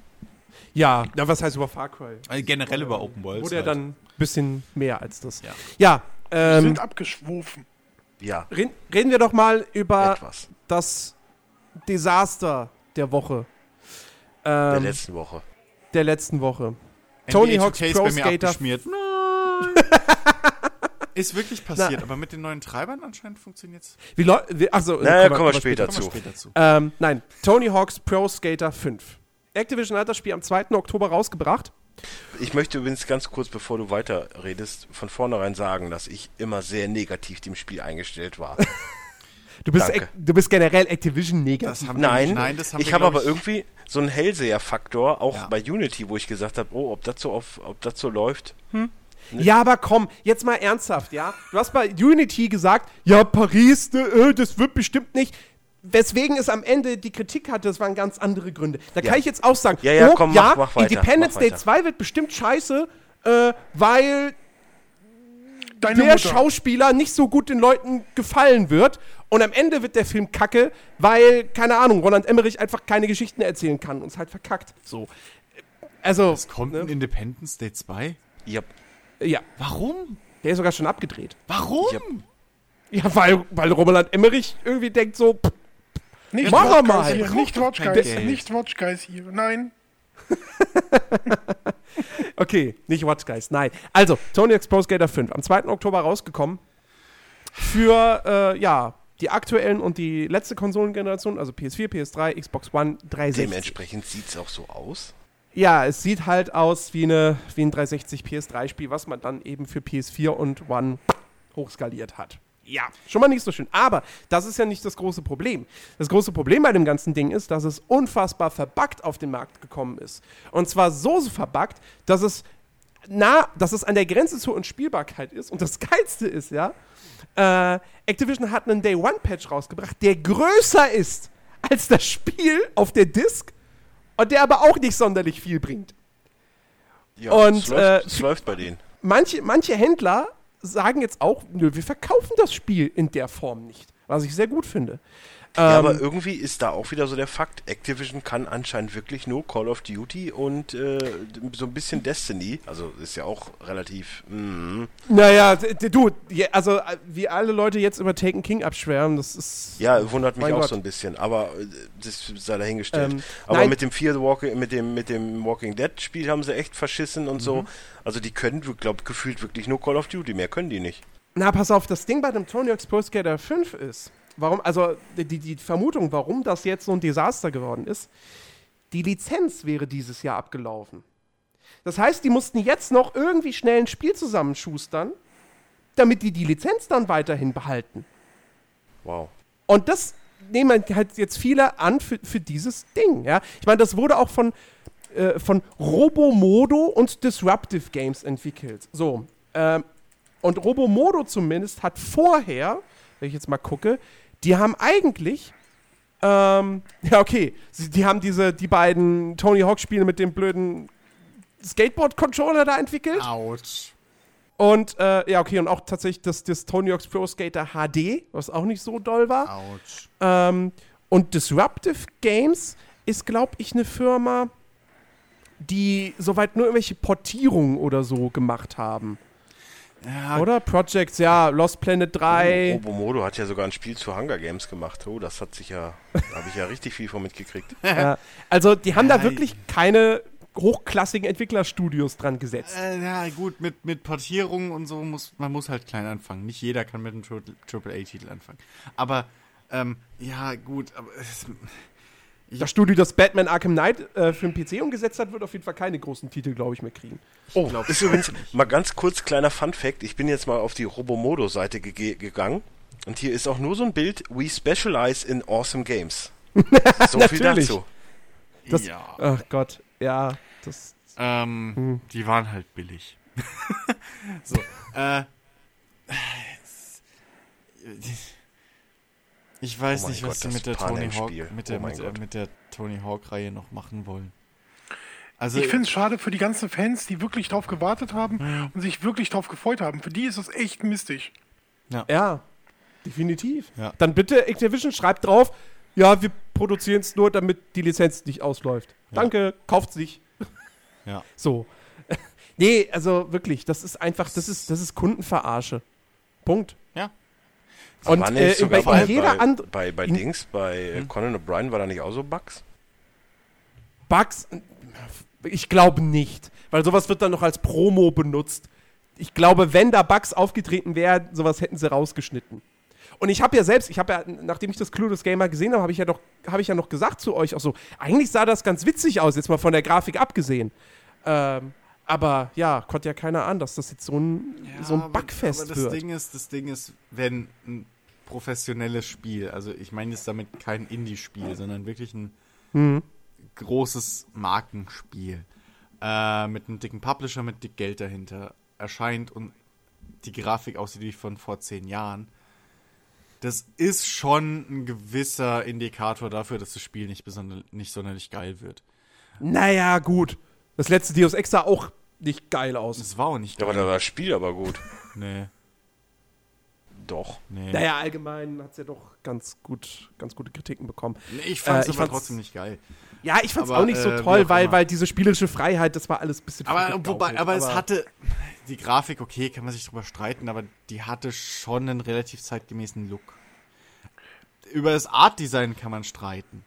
Ja, na, was heißt über Far Cry? Also generell über Open Worlds. Wurde ja halt. dann ein bisschen mehr als das. Ja. Ja, Wir ähm, sind abgeschwofen. Ja, reden, reden wir doch mal über etwas. das Desaster der Woche. Der Ähm, letzten Woche. der letzten Woche. Tony NBA Hawk's 2K ist Pro bei mir Skater. abgeschmiert. Ist wirklich passiert, aber mit den neuen Treibern anscheinend funktioniert es. Wie wie, achso, Na, kommen wir später Kommen wir zu. später zu. Ähm, nein, Tony Hawk's Pro Skater 5. Activision hat das Spiel am 2. Oktober rausgebracht. Ich möchte übrigens ganz kurz, bevor du weiter redest, von vornherein sagen, dass ich immer sehr negativ dem Spiel eingestellt war. Du bist, du bist generell Activision negativ. Das haben wir Nein, nicht- nein das haben ich habe aber irgendwie so einen Hellseher-Faktor, auch Ja. bei Unity, wo ich gesagt habe, oh, ob das so, auf, ob das so läuft. Ja, aber komm, jetzt mal ernsthaft, ja? Du hast bei Unity gesagt, ja, Paris, ne, äh, das wird bestimmt nicht. weswegen es am Ende die Kritik hatte, das waren ganz andere Gründe. Da kann ich jetzt auch sagen, Ja, ja, oh, komm, ja, mach- mach weiter, Independence mach Day weiter. 2 wird bestimmt scheiße, äh, weil Deine der Mutter. Schauspieler nicht so gut den Leuten gefallen wird. Und am Ende wird der Film kacke, weil, keine Ahnung, Roland Emmerich einfach keine Geschichten erzählen kann und es halt verkackt. So. Also, Es kommt ein Independence Day 2? Ja, ja, Warum? der ist sogar schon abgedreht. Warum? Ja. Ja, weil, weil Roland Emmerich irgendwie denkt so, pff, Nicht Mach er mal. Hier, nicht Watch Guys, nicht Watch Guys hier. Nein. Okay, nicht Watch Guys, nein. Also, Tony Hawk's Pro Skater 5, am 2. Oktober rausgekommen. Für, äh, ja, die aktuellen und die letzte Konsolengeneration, also PS4, PS3, Xbox One, 360. dementsprechend sieht es auch so aus. Ja, es sieht halt aus wie, eine, wie ein 360 PS3-Spiel, was man dann eben für PS4 und One hochskaliert hat. Ja, schon mal nicht so schön. Aber das ist ja nicht das große Problem. Das große Problem bei dem ganzen Ding ist, dass es unfassbar verbuggt auf den Markt gekommen ist. Und zwar so, so verbuggt, dass es na, dass es an der Grenze zur Unspielbarkeit ist. Und das Geilste ist, ja, äh, Activision hat einen Day One Patch rausgebracht, der größer ist als das Spiel auf der Disk und der aber auch nicht sonderlich viel bringt. Ja, Und, es, läuft, äh, läuft bei denen. Manche, manche Händler sagen jetzt auch, nö, wir verkaufen das Spiel in der Form nicht. Was ich sehr gut finde. Ja, Ähm, aber irgendwie ist da auch wieder so der Fakt, Activision kann anscheinend wirklich nur Call of Duty und äh, so ein bisschen Destiny. Also ist ja auch relativ. Mm, naja, du, also äh, wie alle Leute jetzt über Taken King abschwärmen, das ist. ja, wundert mich auch Gott. so ein bisschen, aber äh, das sei dahingestellt. Ähm, aber nein. mit dem Fear Walking, mit dem, mit dem Walking Dead Spiel haben sie echt verschissen und Mhm. so. Also die können, glaub, gefühlt wirklich nur Call of Duty, mehr können die nicht. Na, pass auf, das Ding bei dem Tony Hawk's Pro Skater 5 ist, warum, also die, die Vermutung, warum das jetzt so ein Desaster geworden ist, die Lizenz wäre dieses Jahr abgelaufen. Das heißt, die mussten jetzt noch irgendwie schnell ein Spiel zusammenschustern, damit die die Lizenz dann weiterhin behalten. Wow. Und das nehmen halt jetzt viele an für, für dieses Ding. Ja? Ich meine, das wurde auch von, äh, von Robomodo und Disruptive Games entwickelt. So. Ähm, und Robomodo zumindest hat vorher, wenn ich jetzt mal gucke, die haben eigentlich. Ähm, ja, okay. Sie, die haben diese, die beiden Tony Hawk-Spiele mit dem blöden Skateboard-Controller da entwickelt. Autsch. Und äh, ja, okay, und auch tatsächlich das, das Tony Hawk's Pro Skater HD, was auch nicht so doll war. Autsch. Ähm, und Disruptive Games ist, glaube ich, eine Firma, die soweit nur irgendwelche Portierungen oder so gemacht haben. Ja, Oder? Projects, ja, Lost Planet 3. Obomodo hat ja sogar ein Spiel zu Hunger Games gemacht. Oh, das hat sich ja, da habe ich ja richtig viel von mitgekriegt. Ja. Also, die haben Ja, da wirklich keine hochklassigen Entwicklerstudios dran gesetzt. Äh, ja, gut, mit, mit Portierungen und so muss man muss halt klein anfangen. Nicht jeder kann mit einem Triple-A-Titel anfangen. Aber, ähm, ja, gut, aber es, Das Studio, das Batman Arkham Knight äh, für den PC umgesetzt hat, wird auf jeden Fall keine großen Titel, glaube ich, mehr kriegen. Oh, ist übrigens mal ganz kurz kleiner Fun Fact. Ich bin jetzt mal auf die Robomodo-Seite ge gegangen und hier ist auch nur so ein Bild. We specialize in awesome games. So viel dazu. Das- ja. Ach Gott, ja, das. Ähm, Hm. die waren halt billig. so, äh. Ich weiß Oh nicht, was Gott, sie das mit der Tony Hawk, Panem-Spiel. mit der, Oh mit, Gott. mit der Tony Hawk-Reihe noch machen wollen. Also, Ich finde es schade für die ganzen Fans, die wirklich drauf gewartet haben und sich wirklich drauf gefreut haben. Für die ist es echt mistig. Ja, definitiv. Ja. Dann bitte Activision schreibt drauf, ja, wir produzieren es nur, damit die Lizenz nicht ausläuft. Danke, kauft's nicht. Ja. So. nee, also wirklich, das ist einfach, das ist, das ist Kundenverarsche. Punkt. Ja. Und War äh, nicht bei, sogar in jeder bei, bei, bei in- Dings, bei äh, Conan O'Brien war da nicht auch so Bugs? Bugs, ich glaube nicht, weil sowas wird dann noch als Promo benutzt. Ich glaube, wenn da Bugs aufgetreten wären, sowas hätten sie rausgeschnitten. Und ich habe ja selbst, ich habe ja, nachdem ich das Clueless Gamer gesehen habe, habe ich ja doch, habe ich ja noch gesagt zu euch auch so, eigentlich sah das ganz witzig aus, jetzt mal von der Grafik abgesehen. Ähm, aber ja, konnte ja keiner an, dass das jetzt so ein, so ein aber- Bugfest aber das wird. Ding ist, das Ding ist, wenn ein professionelles Spiel, also ich meine jetzt damit kein Indie-Spiel, sondern wirklich ein Mhm. großes Markenspiel äh, mit einem dicken Publisher mit dick Geld dahinter erscheint und die Grafik aussieht wie von vor zehn Jahren, das ist schon ein gewisser Indikator dafür, dass das Spiel nicht, besonder, nicht sonderlich geil wird. Naja, gut. Das letzte Deus Ex sah auch nicht geil aus. Es war auch nicht Ja, geil. aber da war das Spiel aber gut. nee, Doch. nee. Naja, allgemein hat es ja doch ganz gut, ganz gute Kritiken bekommen. Nee, ich fand es Äh, aber trotzdem nicht geil. Ja, ich fand's Aber, auch nicht so äh, toll, weil, weil diese spielerische Freiheit, das war alles ein bisschen Aber, wobei, gegaukelt, aber es hatte, die Grafik, okay, kann man sich drüber streiten, aber die hatte schon einen relativ zeitgemäßen Look. Über das Art-Design kann man streiten.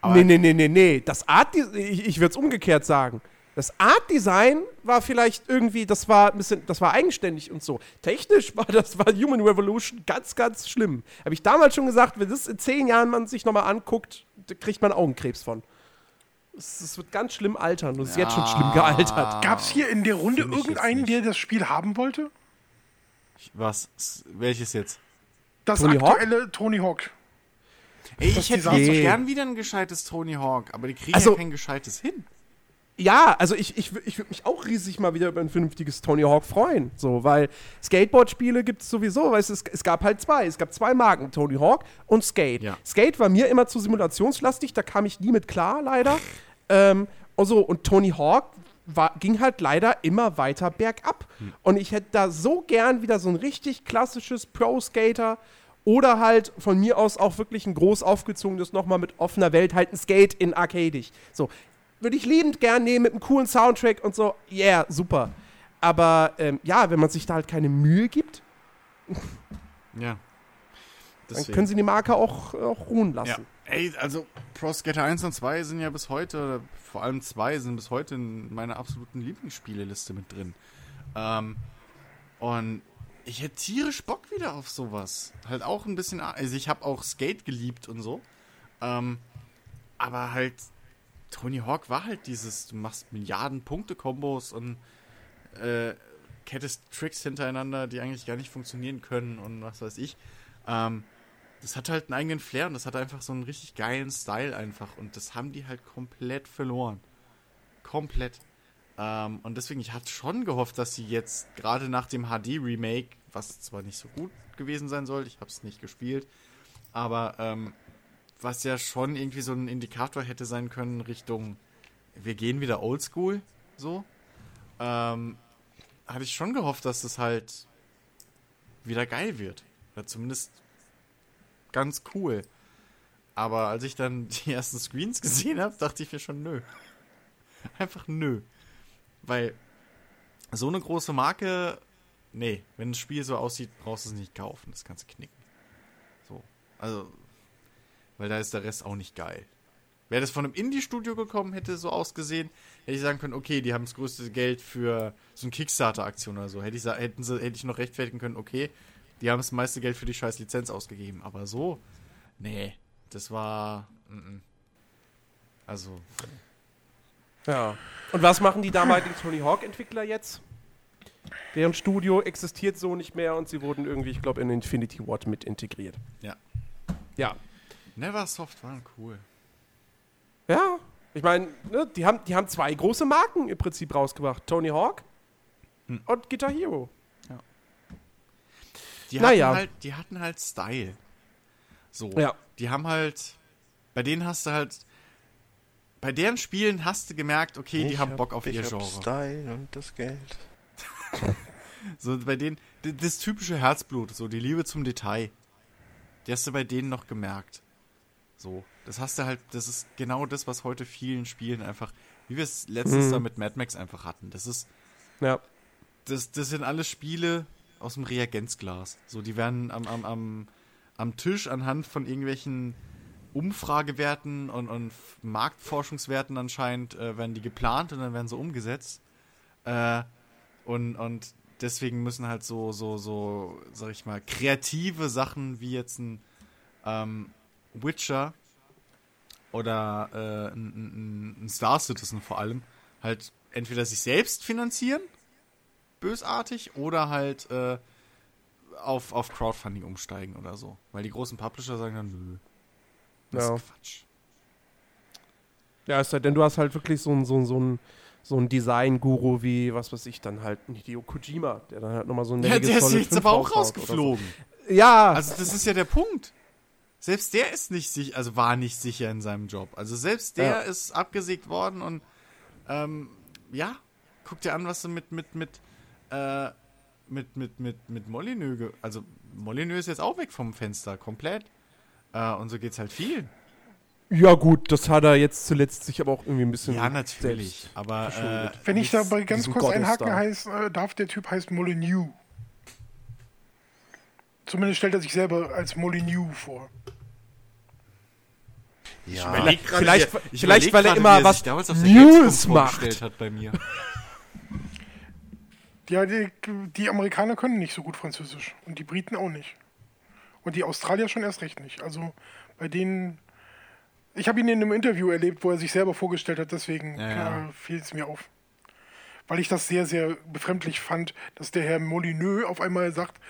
Aber Nee, nee, nee, nee, nee. Das Art, ich, ich würde es umgekehrt sagen. Das Art-Design war vielleicht irgendwie, das war ein bisschen, das war eigenständig und so. Technisch war das war Human Revolution ganz, ganz schlimm. Habe ich damals schon gesagt, wenn das in zehn Jahren man sich nochmal anguckt, da kriegt man Augenkrebs von. Es, es wird ganz schlimm altern. Und es ist jetzt schon schlimm gealtert. Gab es hier in der Runde irgendeinen, der das Spiel haben wollte? Was? Welches jetzt? Das Tony Hawk? aktuelle Tony Hawk. Ey, ich hätte so gern wieder ein gescheites Tony Hawk, aber die kriegen Also- ja kein gescheites hin. Ja, also ich, ich, ich würde mich auch riesig mal wieder über ein vernünftiges Tony Hawk freuen. So, weil Skateboard-Spiele gibt es sowieso, weißt du, es, es gab halt zwei. Es gab zwei Marken, Tony Hawk und Skate. Ja. Skate war mir immer zu simulationslastig, da kam ich nie mit klar, leider. ähm, und so, und Tony Hawk war, ging halt leider immer weiter bergab. Und ich hätte da so gern wieder so ein richtig klassisches Pro-Skater oder halt von mir aus auch wirklich ein groß aufgezogenes nochmal mit offener Welt, halt ein Skate in arcadig. So, würde ich liebend gern nehmen mit einem coolen Soundtrack und so. Yeah, super. Aber ähm, ja, wenn man sich da halt keine Mühe gibt, Ja. dann können sie die Marke auch, auch ruhen Ja. lassen. Ey, also Pro Skater 1 und 2 sind ja bis heute, oder vor allem 2 sind bis heute in meiner absoluten Lieblingsspieleliste mit drin. Ähm, und ich hätte tierisch Bock wieder auf sowas. Halt auch ein bisschen, also ich habe auch Skate geliebt und so. Ähm, aber halt, Tony Hawk war halt dieses, du machst Milliarden Punkte-Kombos und äh, kettest Tricks hintereinander, die eigentlich gar nicht funktionieren können und was weiß ich. Ähm, das hat halt einen eigenen Flair und das hat einfach so einen richtig geilen Style einfach. Und das haben die halt komplett verloren. Komplett. Ähm, und deswegen, ich hatte schon gehofft, dass sie jetzt gerade nach dem HD-Remake, was zwar nicht so gut gewesen sein soll, ich habe es nicht gespielt, aber ähm, was ja schon irgendwie so ein Indikator hätte sein können Richtung, wir gehen wieder oldschool, so, ähm, hatte ich schon gehofft, dass es halt wieder geil wird. Oder zumindest ganz cool. Aber als ich dann die ersten Screens gesehen habe, dachte ich mir schon, nö. Einfach nö. Weil so eine große Marke, nee, wenn das Spiel so aussieht, brauchst du es nicht kaufen. Das kannst du knicken. So. Also, weil da ist der Rest auch nicht geil. Wäre das von einem Indie-Studio gekommen, hätte so ausgesehen, hätte ich sagen können, okay, die haben das größte Geld für so eine Kickstarter-Aktion oder so. Hätte ich, hätten sie, hätte ich noch rechtfertigen können, okay, die haben das meiste Geld für die scheiß Lizenz ausgegeben. Aber so, nee, das war, mm, mm. also, Ja. Und was machen die damaligen Tony Hawk-Entwickler jetzt? Deren Studio existiert so nicht mehr und sie wurden irgendwie, ich glaube, in Infinity Ward mit integriert. ja. Ja. Neversoft waren cool. Ja. Ich meine, ne, die, haben, die haben zwei große Marken im Prinzip rausgebracht: Tony Hawk Hm. und Guitar Hero. Die Naja. hatten halt, die hatten halt Style. So. Ja. Die haben halt, bei denen hast du halt, bei deren Spielen hast du gemerkt, okay, die Ich haben hab- Bock auf ich ihr hab Genre. Style und das Geld. So, bei denen, das typische Herzblut, so die Liebe zum Detail. Die hast du bei denen noch gemerkt. So, das hast du halt, das ist genau das, was heute vielen Spielen einfach, wie wir es letztens Mhm. da mit Mad Max einfach hatten. Das ist, Ja. das, das sind alles Spiele aus dem Reagenzglas. So, die werden am, am, am, am Tisch anhand von irgendwelchen Umfragewerten und, und Marktforschungswerten anscheinend äh, werden die geplant und dann werden sie umgesetzt. Äh, und, und deswegen müssen halt so, so, so, sag ich mal, kreative Sachen wie jetzt ein ähm, Witcher oder äh, ein, ein, ein Star Citizen vor allem halt entweder sich selbst finanzieren, bösartig, oder halt äh, auf, auf Crowdfunding umsteigen oder so. Weil die großen Publisher sagen dann, nö. Das Ja. ist Quatsch. Ja, ist halt, denn du hast halt wirklich so ein, so ein, so ein, so ein Design-Guru wie, was weiß ich, dann halt Hideo Kojima, der dann halt nochmal so ein Ja, der ist jetzt 5 aber auch raushaut oder so. rausgeflogen. Ja, Also das ist ja der Punkt. Selbst der ist nicht sicher, also war nicht sicher in seinem Job. Also selbst der Ja. ist abgesägt worden und ähm, ja, guck dir an, was du mit mit mit äh, mit mit mit mit Molyneux, also Molyneux ist jetzt auch weg vom Fenster komplett. Äh, und so geht's halt vielen. ja gut, das hat er jetzt zuletzt sich aber auch irgendwie ein bisschen Ja, natürlich. Aber äh. Wenn ich dabei ganz kurz einhaken heißt, äh, darf, der Typ heißt Molyneux. Zumindest stellt er sich selber als Molyneux vor. Ja, vielleicht- wie er- ich vielleicht, weil er immer wie er was News macht. hat bei mir. Ja, die, die Amerikaner können nicht so gut Französisch und die Briten auch nicht. Und die Australier schon erst recht nicht. Also bei denen. Ich habe ihn in einem Interview erlebt, wo er sich selber vorgestellt hat, deswegen Ja, ja. äh, fiel es mir auf. Weil ich das sehr, sehr befremdlich fand, dass der Herr Molyneux auf einmal sagt: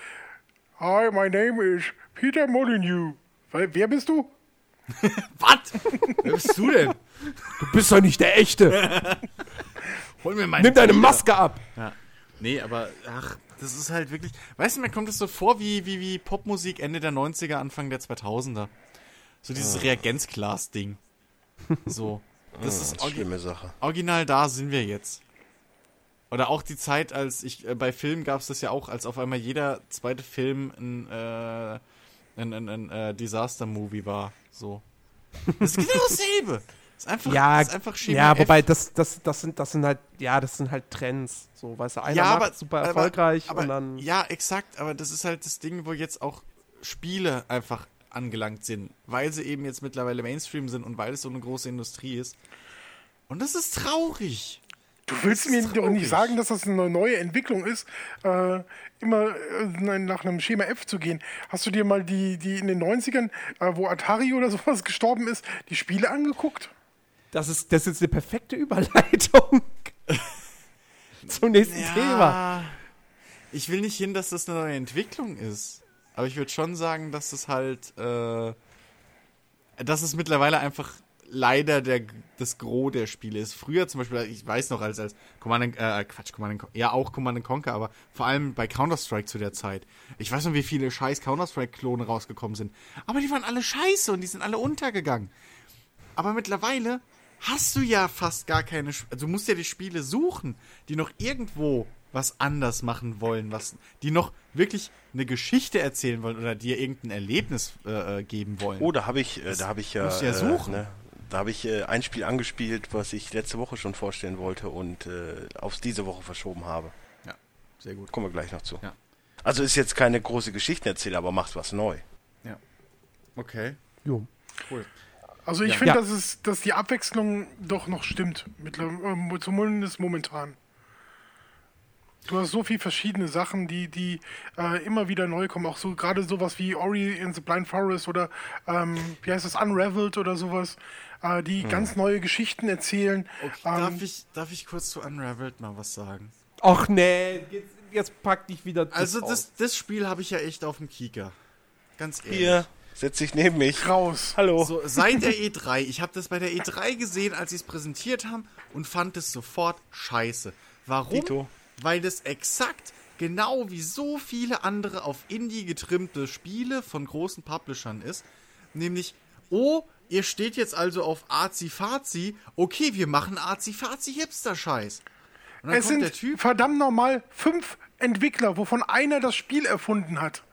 Hi, my name is Peter Molyneux. Wer bist du? Was? Wer bist du denn? Du bist doch nicht der Echte. Hol mir meinen Nimm deine Bruder. Maske ab. Ja. Nee, aber ach, das ist halt wirklich. Weißt du, mir kommt es so vor wie, wie, wie Popmusik Ende der 90er, Anfang der 2000er. So dieses Reagenzglas-Ding. So. Das ist orgi schlimme Sache. original da sind wir jetzt. Oder auch die Zeit, als ich, äh, bei Filmen gab es das ja auch, als auf einmal jeder zweite Film ein, äh, ein, ein, ein äh, Disaster-Movie war. So. Das ist genau dasselbe. Das ist einfach, Ja, das ist einfach Schema ja, F. wobei das, das, das sind, das sind halt, ja, das sind halt Trends. So, weißt du, einer macht super aber- erfolgreich aber, und dann. Ja, exakt, aber das ist halt das Ding, wo jetzt auch Spiele einfach angelangt sind, weil sie eben jetzt mittlerweile Mainstream sind und weil es so eine große Industrie ist. Und das ist traurig. Du willst mir doch nicht sagen, dass das eine neue Entwicklung ist, äh, immer äh, nach einem Schema F zu gehen. Hast du dir mal die, die in den 90ern, äh, wo Atari oder sowas gestorben ist, die Spiele angeguckt? Das ist, das ist eine perfekte Überleitung zum nächsten Thema. Ich will nicht hin, dass das eine neue Entwicklung ist. Aber ich würde schon sagen, dass es halt, äh, dass es mittlerweile einfach leider der, das Gros der Spiele ist. Früher zum Beispiel, ich weiß noch, als, als Command, and- äh, Quatsch, Command, ja auch Command and Conquer, aber vor allem bei Counter-Strike zu der Zeit. Ich weiß noch, wie viele scheiß Counter-Strike-Klone rausgekommen sind. Aber die waren alle scheiße und die sind alle untergegangen. Aber mittlerweile hast du ja fast gar keine. Also du musst ja die Spiele suchen, die noch irgendwo was anders machen wollen, was, die noch wirklich eine Geschichte erzählen wollen oder dir irgendein Erlebnis äh, äh, geben wollen. Oh, da habe ich, äh, da habe ich ja, ja suchen. Äh, ne, da habe ich äh, ein Spiel angespielt, was ich letzte Woche schon vorstellen wollte und äh, aufs diese Woche verschoben habe. Ja, sehr gut. Kommen wir gleich noch zu. Ja. Also ist jetzt keine große Geschichtenerzähler, aber macht was neu. Ja. Okay, Jo. cool. Also ich Ja. finde, Ja. dass, es, dass die Abwechslung doch noch stimmt, ähm, zumindest momentan. Du hast so viele verschiedene Sachen, die, die äh, immer wieder neu kommen. Auch so gerade sowas wie Ori in the Blind Forest oder ähm, wie heißt das, Unraveled oder sowas, äh, die ganz neue Geschichten erzählen. okay Ähm, darf, ich, darf ich kurz zu Unraveled mal was sagen? Ach nee, jetzt, jetzt pack dich wieder. das Also aus. das, das Spiel habe ich ja echt auf dem Kieker. Ganz ehrlich. Hier, setz dich neben mich. raus. Hallo. So, seit der E3. Ich habe das bei der E3 gesehen, als sie es präsentiert haben und fand es sofort scheiße. Warum? Dito. Weil das exakt genau wie so viele andere auf Indie getrimmte Spiele von großen Publishern ist. Nämlich, oh, ihr steht jetzt also auf Azi-Fazi. Okay, wir machen Azi-Fazi-Hipster-Scheiß. Es sind Typ. verdammt normal fünf Entwickler, wovon einer das Spiel erfunden hat,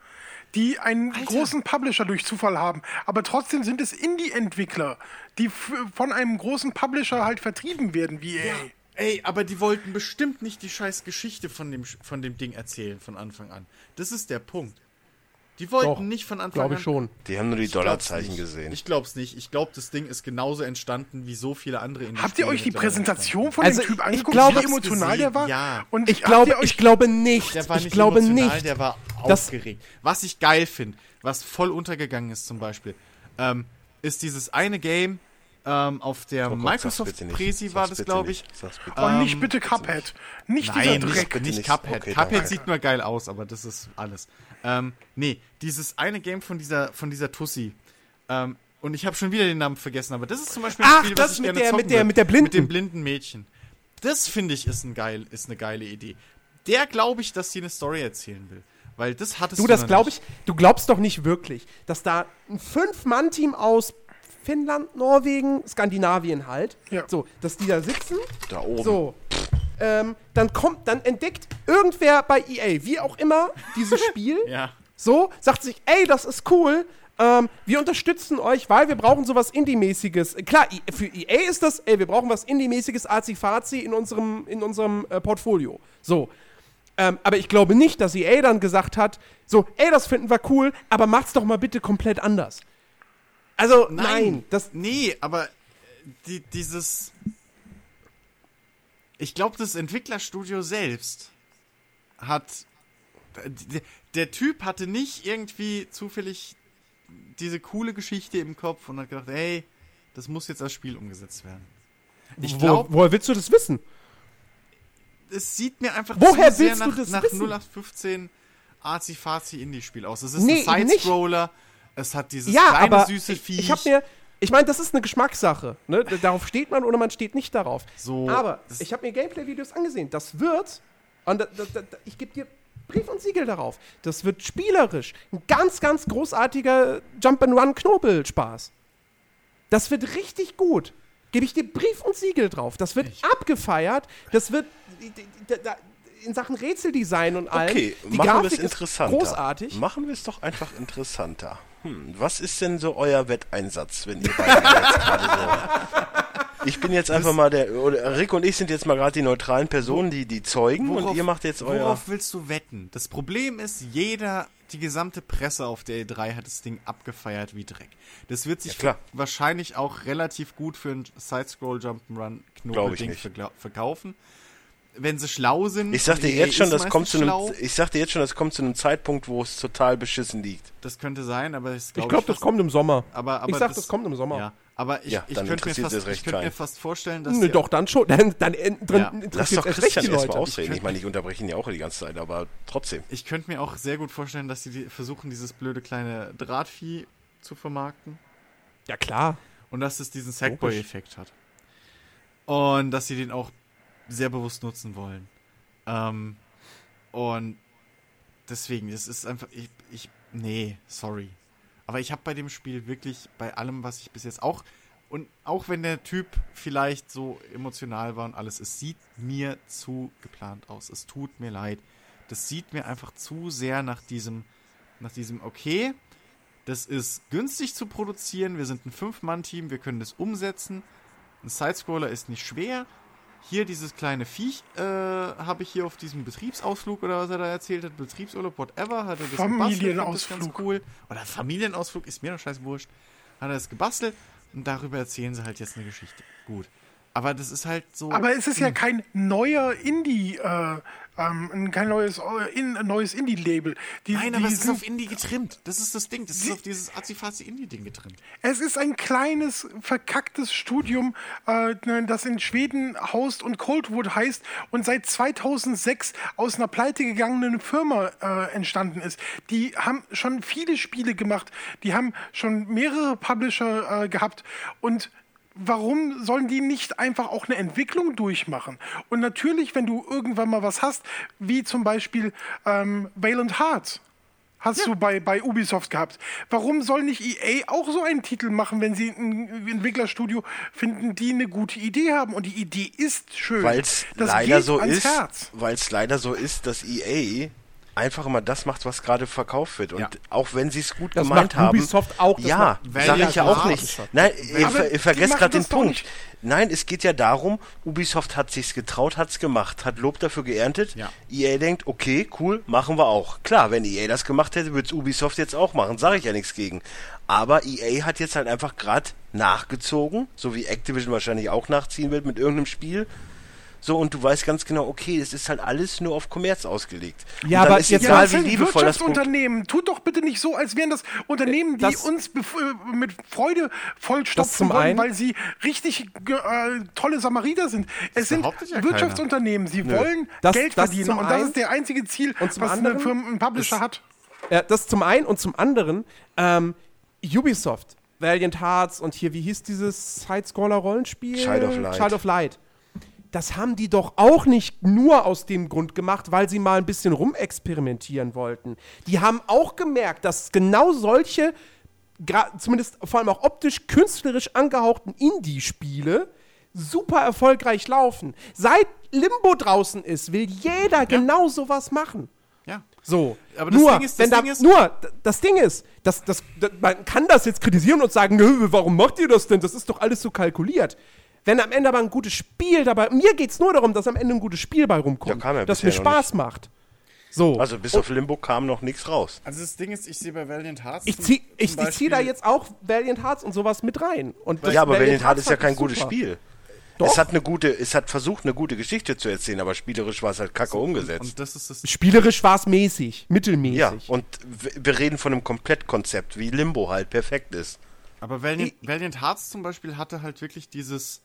die einen Alter. großen Publisher durch Zufall haben. Aber trotzdem sind es Indie-Entwickler, die von einem großen Publisher halt vertrieben werden, wie EA. Ey, aber die wollten bestimmt nicht die scheiß Geschichte von dem, von dem Ding erzählen von Anfang an. Das ist der Punkt. Die wollten Doch, nicht von Anfang Glaube an. ich schon. Die haben nur die Ich Dollarzeichen nicht. gesehen. Ich glaub's nicht. Ich glaube, das Ding ist genauso entstanden wie so viele andere Indie Habt ihr euch die Präsentation von Also, dem Typ ich angeguckt, glaube- wie emotional der war? Ja. Und Ich habt glaube, ihr euch ich glaube nicht. Der war ich nicht glaube emotional, nicht. der war Das- aufgeregt. Was ich geil finde, was voll untergegangen ist zum Beispiel, ähm, ist dieses eine Game ähm, auf der Oh Microsoft nicht. Presi war das, glaube nicht. ich. Und Ähm, nicht bitte Cuphead. Nicht Nein, dieser nicht, Dreck. nicht nicht. Cuphead. Okay, Cuphead danke. sieht nur geil aus, aber das ist alles. Ähm, nee, dieses eine Game von dieser, von dieser Tussi. Ähm, und ich habe schon wieder den Namen vergessen, aber das ist zum Beispiel Ach, was das ich mit gerne der- zocken mit der- will. mit der Blinden. Mit dem blinden Mädchen. Das finde ich ist, ein geil, ist eine geile Idee. Der glaube ich, dass sie eine Story erzählen will. Weil das hattest Du, du das glaube ich, du glaubst doch nicht wirklich, dass da ein Fünf-Mann-Team aus Finnland, Norwegen, Skandinavien halt, Ja. so, dass die da sitzen, Da oben. so, ähm, dann kommt, dann entdeckt irgendwer bei EA, wie auch immer, dieses Spiel, Ja. so, sagt sich, ey, das ist cool, ähm, wir unterstützen euch, weil wir brauchen sowas Indie-mäßiges. Klar, I- für EA ist das, ey, wir brauchen was Indie-mäßiges, Azi-Fazi in unserem, in unserem äh, Portfolio. So. Ähm, aber ich glaube nicht, dass EA dann gesagt hat, so, ey, das finden wir cool, aber macht's doch mal bitte komplett anders. Also, nein, das, Nee, aber äh, die, dieses. Ich glaube, das Entwicklerstudio selbst hat. Der, Typ hatte nicht irgendwie zufällig diese coole Geschichte im Kopf und hat gedacht, ey, das muss jetzt als Spiel umgesetzt werden. Ich wo, glaube, woher willst du das wissen? es sieht mir einfach Woher zu sehr willst du nach, nach wissen? 0815 Arzi-Fazi Indie-Spiel aus. Es ist Nee, ein. Side-Scroller, es hat dieses Ja, kleine aber süße ich, Viech. ich habe mir, ich meine, das ist eine Geschmackssache. Ne? Darauf steht man oder man steht nicht darauf. So, aber ich habe mir Gameplay-Videos angesehen. Das wird, und da, da, da, ich gebe dir Brief und Siegel darauf, das wird spielerisch ein ganz, ganz großartiger Jump-and-Run-Knobelspaß. Das wird richtig gut. Gebe ich dir Brief und Siegel drauf. Das wird abgefeiert. Das wird in Sachen Rätseldesign und allem. Okay, die machen wir es interessanter. großartig. Machen wir es doch einfach interessanter. Hm, was ist denn so euer Wetteinsatz, wenn ihr beide jetzt gerade so. Ich bin jetzt einfach mal der. Oder Rick und ich sind jetzt mal gerade die neutralen Personen, die, die Zeugen und ihr macht jetzt euer. Worauf willst du wetten? Das Problem ist, jeder, die gesamte Presse auf der E3 hat das Ding abgefeiert wie Dreck. Das wird sich Ja, wahrscheinlich auch relativ gut für ein Side-Scroll Jump'n'Run Knobelding verkaufen. Wenn sie schlau sind. Ich sag dir EA jetzt schon, ist das kommt zu einem, schlau, ich sag dir jetzt schon, das kommt zu einem Zeitpunkt, wo es total beschissen liegt. Das könnte sein, aber das Ich glaub glaube, das fast- kommt im Sommer. Aber, aber ich sag, das, kommt im Sommer. Ja, aber ich, Ja, ich könnte mir, fast- das recht ich könnte mir fast vorstellen, dass Nö, die- doch, dann schon. Dann, dann in- drin Ja. Lass interessiert doch erst recht die Christian erstmal Leute. ausreden. Ich Ich meine, ich unterbreche ihn ja auch die ganze Zeit, aber trotzdem. Ich könnte mir auch sehr gut vorstellen, dass sie die versuchen, dieses blöde kleine Drahtvieh zu vermarkten Ja, klar. und dass es diesen Sackboy-Effekt hat. Und dass sie den auch sehr bewusst nutzen wollen. Ähm, und deswegen, das ist einfach, ich, ich nee, sorry. Aber ich habe bei dem Spiel wirklich, bei allem, was ich bis jetzt auch, und auch wenn der Typ vielleicht so emotional war und alles, es sieht mir zu geplant aus. Es tut mir leid. Das sieht mir einfach zu sehr nach diesem, nach diesem, okay, das ist günstig zu produzieren, wir sind ein Fünf-Mann-Team, wir können das umsetzen. Ein Sidescroller ist nicht schwer. Hier dieses kleine Viech äh, habe ich hier auf diesem Betriebsausflug oder was er da erzählt hat, Betriebsurlaub, whatever, hat er das gebastelt, fand das Familienausflug. ganz cool. Oder Familienausflug, ist mir doch scheiß wurscht. Hat er das gebastelt und darüber erzählen sie halt jetzt eine Geschichte. Gut. Aber das ist halt so. Aber es ist ja kein neuer Indie, äh, ähm, kein neues, äh, in, neues Indie-Label. Die- Nein, die aber es ist auf Indie getrimmt. Das ist das Ding. Das ist auf dieses Azifazi-Indie-Ding getrimmt. Es ist ein kleines, verkacktes Studium, äh, das in Schweden haust und Coldwood heißt und seit 2006 aus einer pleite gegangenen Firma äh, entstanden ist. Die haben schon viele Spiele gemacht, die haben schon mehrere Publisher äh, gehabt und Warum sollen die nicht einfach auch eine Entwicklung durchmachen? Und natürlich, wenn du irgendwann mal was hast, wie zum Beispiel ähm, Valiant Hearts, Hast du bei, bei Ubisoft gehabt. Warum soll nicht EA auch so einen Titel machen, wenn sie ein Entwicklerstudio finden, die eine gute Idee haben? Und die Idee ist schön. Weil es Das leider so ist, weil es leider so ist, dass EA einfach immer das macht, was gerade verkauft wird. Und Ja. auch wenn sie es gut Das gemeint haben. Ubisoft auch, das Ja, sage ich ja auch nicht. Nein, ihr, ver, ihr vergesst gerade den Punkt. nicht. Nein, es geht ja darum, Ubisoft hat sich's getraut, hat's gemacht, hat Lob dafür geerntet. Ja. EA denkt, okay, cool, machen wir auch. Klar, wenn EA das gemacht hätte, würde Ubisoft jetzt auch machen, sage ich ja nichts gegen. Aber EA hat jetzt halt einfach gerade nachgezogen, so wie Activision wahrscheinlich auch nachziehen wird mit irgendeinem Spiel. So, und du weißt ganz genau, okay, es ist halt alles nur auf Kommerz ausgelegt. Ja, aber ist jetzt Ja, egal, das wie sind liebevoll das Wirtschaftsunternehmen. Tut doch bitte nicht so, als wären das Unternehmen, die Das- uns bef- äh, mit Freude vollstopfen zum wollen, einen. weil sie richtig äh, tolle Samariter sind. Es sind ja Wirtschaftsunternehmen. Sie wollen Das- Geld das verdienen. Und das ist der einzige Ziel, was eine Firma, ein Publisher hat. Ja, das zum einen und zum anderen, ähm, Ubisoft, Valiant Hearts und hier, wie hieß dieses Side-Scroller-Rollenspiel? Child of Light. Child of Light. Das haben die doch auch nicht nur aus dem Grund gemacht, weil sie mal ein bisschen rumexperimentieren wollten. Die haben auch gemerkt, dass genau solche, zumindest vor allem auch optisch, künstlerisch angehauchten Indie-Spiele super erfolgreich laufen. Seit Limbo draußen ist, will jeder genau sowas machen. Ja. So, Aber das nur, Ding ist- das da, Ding ist- nur, das Ding ist, das, das, das, man kann das jetzt kritisieren und sagen, "Nö, warum macht ihr das denn? Das ist doch alles so kalkuliert. Wenn am Ende aber ein gutes Spiel dabei, mir geht es nur darum, dass am Ende ein gutes Spiel bei rumkommt, Ja, kam ja das mir Spaß macht. So, Also bis auf Limbo kam noch nichts raus. Also das Ding ist, ich sehe bei Valiant Hearts. ich zum- zieh, zum ich, ich zieh da jetzt auch Valiant Hearts und sowas mit rein. Und das ja, aber Valiant Heart ist ja kein gutes super. Spiel. Doch. Es hat eine gute, es hat versucht, eine gute Geschichte zu erzählen, aber spielerisch war es halt kacke umgesetzt. Und das ist das. Spielerisch war es mäßig, mittelmäßig. ja, und wir reden von einem Komplettkonzept, wie Limbo halt perfekt ist. Aber Valiant, Valiant Hearts zum Beispiel hatte halt wirklich dieses.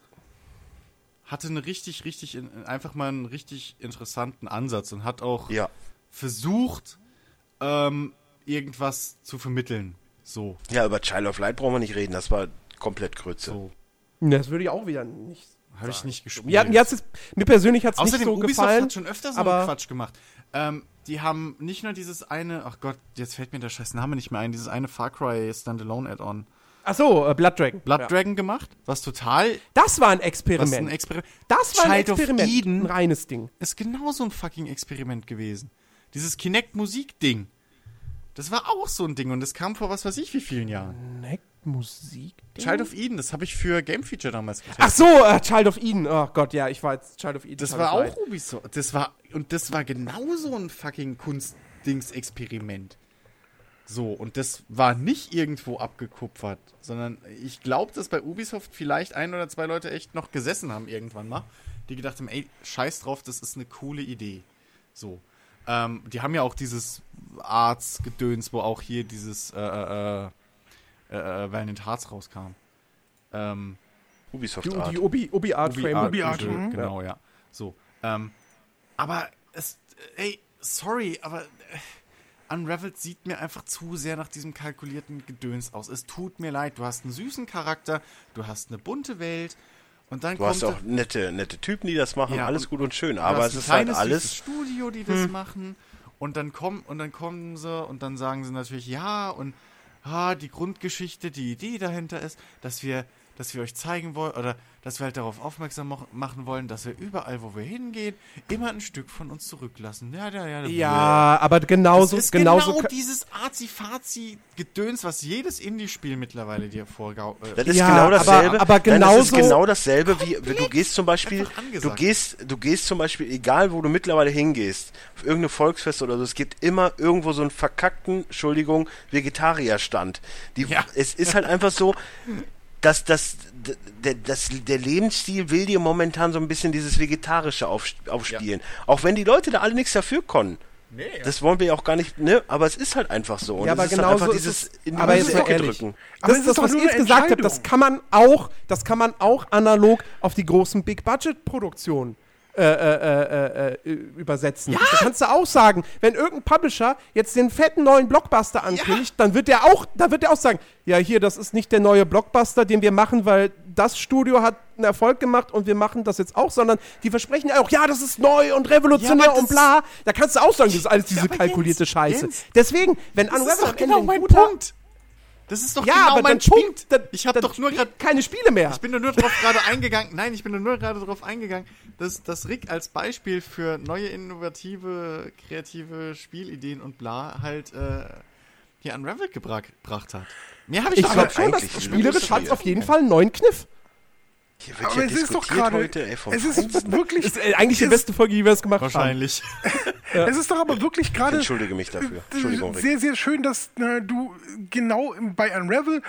Hatte eine richtig, richtig, in- einfach mal einen richtig interessanten Ansatz und hat auch Ja. versucht, ähm, irgendwas zu vermitteln. So. Ja, über Child of Light brauchen wir nicht reden, das war komplett Grütze. So. Das würde ich auch wieder nicht. Habe ich nicht gespielt. Mir, mir, mir persönlich hat es nicht Außerdem, so Ubisoft gefallen. hat schon öfter so aber- einen Quatsch gemacht. Ähm, die haben nicht nur dieses eine, ach Gott, jetzt fällt mir der scheiß Name nicht mehr ein, dieses eine Far Cry Standalone Add-on. Achso, äh, Blood Dragon. Blood ja. Dragon gemacht, was total, Das war ein was Experiment. ein Experiment. das war ein Child of Experiment. Eden Ein reines Ding. ist genauso ein fucking Experiment gewesen. Dieses Kinect-Musik-Ding. Das war auch so ein Ding und das kam vor was weiß ich wie vielen Jahren. Neck Musik. Child of Eden, das habe ich für Game Feature damals getestet. Ach so, äh, Child of Eden. Oh Gott, ja, ich war jetzt Child of Eden. Das war auch Ubisoft. Das war, und das war genauso ein fucking Kunstdings-Experiment. So, und das war nicht irgendwo abgekupfert, sondern ich glaube, dass bei Ubisoft vielleicht ein oder zwei Leute echt noch gesessen haben irgendwann mal, die gedacht haben, ey, scheiß drauf, das ist eine coole Idee. So. Ähm, die haben ja auch dieses Arts-Gedöns, wo auch hier dieses äh, äh, äh, äh, Valiant Hearts rauskam. Ähm, Ubisoft Die, Art. die Obi, Obi Art Ubi Framework. Art, Ubi Art, Ubi, mhm. genau, ja. So. Ähm, aber es, ey, sorry, aber äh, Unraveled sieht mir einfach zu sehr nach diesem kalkulierten Gedöns aus. Es tut mir leid, du hast einen süßen Charakter, du hast eine bunte Welt und dann Du hast auch nette, nette Typen, die das machen, Ja, alles gut und schön, aber es ist halt kleines, süßes alles. Studio, die das machen und dann kommen und dann kommen sie und dann sagen sie natürlich ja und ah, die Grundgeschichte, die Idee dahinter ist, dass wir dass wir euch zeigen wollen oder dass wir halt darauf aufmerksam mach- machen wollen, dass wir überall, wo wir hingehen, immer ein Stück von uns zurücklassen. Ja, ja, ja. Ja, aber genauso, das ist genauso. genau dieses Arzi-Fazi-Gedöns, was jedes Indie-Spiel mittlerweile dir vorgaut. Das ist Ja, genau aber- dasselbe. aber Nein, das ist genauso- genau dasselbe wie wie du gehst zum Beispiel, du gehst, du gehst zum Beispiel, egal wo du mittlerweile hingehst, auf irgendeine Volksfest oder so, es gibt immer irgendwo so einen verkackten, Entschuldigung, Vegetarierstand. Die, Ja. Es ist halt einfach so, dass das, der, das, der Lebensstil will dir momentan so ein bisschen dieses Vegetarische auf, aufspielen. Auch wenn die Leute da alle nichts dafür können. Nee, ja. Das wollen wir ja auch gar nicht, ne? Aber es ist halt einfach so. Und Ja, es aber ist halt genauso einfach ist dieses es- in die aber jetzt mal ehrlich. drücken. Aber Das es ist das, was ich jetzt gesagt habe. Das kann man auch, das kann man auch analog auf die großen Big-Budget-Produktionen äh, äh, äh, äh, übersetzen. Da kannst du auch sagen, wenn irgendein Publisher jetzt den fetten neuen Blockbuster ankündigt, dann wird der auch, dann wird der auch sagen, ja hier, das ist nicht der neue Blockbuster, den wir machen, weil das Studio hat einen Erfolg gemacht und wir machen das jetzt auch, sondern die versprechen ja auch, ja, das ist neu und revolutionär Ja, und bla. Da kannst du auch sagen, das ist alles diese kalkulierte Jens, Scheiße. Jens, Deswegen, wenn Unravel am Ende genau ein mein guter, Punkt. Das ist doch ja, genau aber mein Punkt. dann, ich habe doch nur spielt gerade keine Spiele mehr. Ich bin nur darauf gerade eingegangen. Nein, ich bin nur gerade darauf eingegangen, dass, dass Rick als Beispiel für neue, innovative, kreative Spielideen und bla halt äh, hier Unravel gebra gebracht hat. Mehr habe ich, Ich doch glaube schon, dass spielerisch hat es auf jeden Fall einen neuen Kniff. Hier wird Aber ja es ist doch gerade. heute, ey, vom Es ist wirklich. Ist äh, eigentlich die es- beste Folge, die wir es gemacht haben. Wahrscheinlich. Es ist doch aber wirklich Ich gerade entschuldige mich dafür. Entschuldigung, Rick. sehr, sehr schön, dass äh, du genau bei Unravel.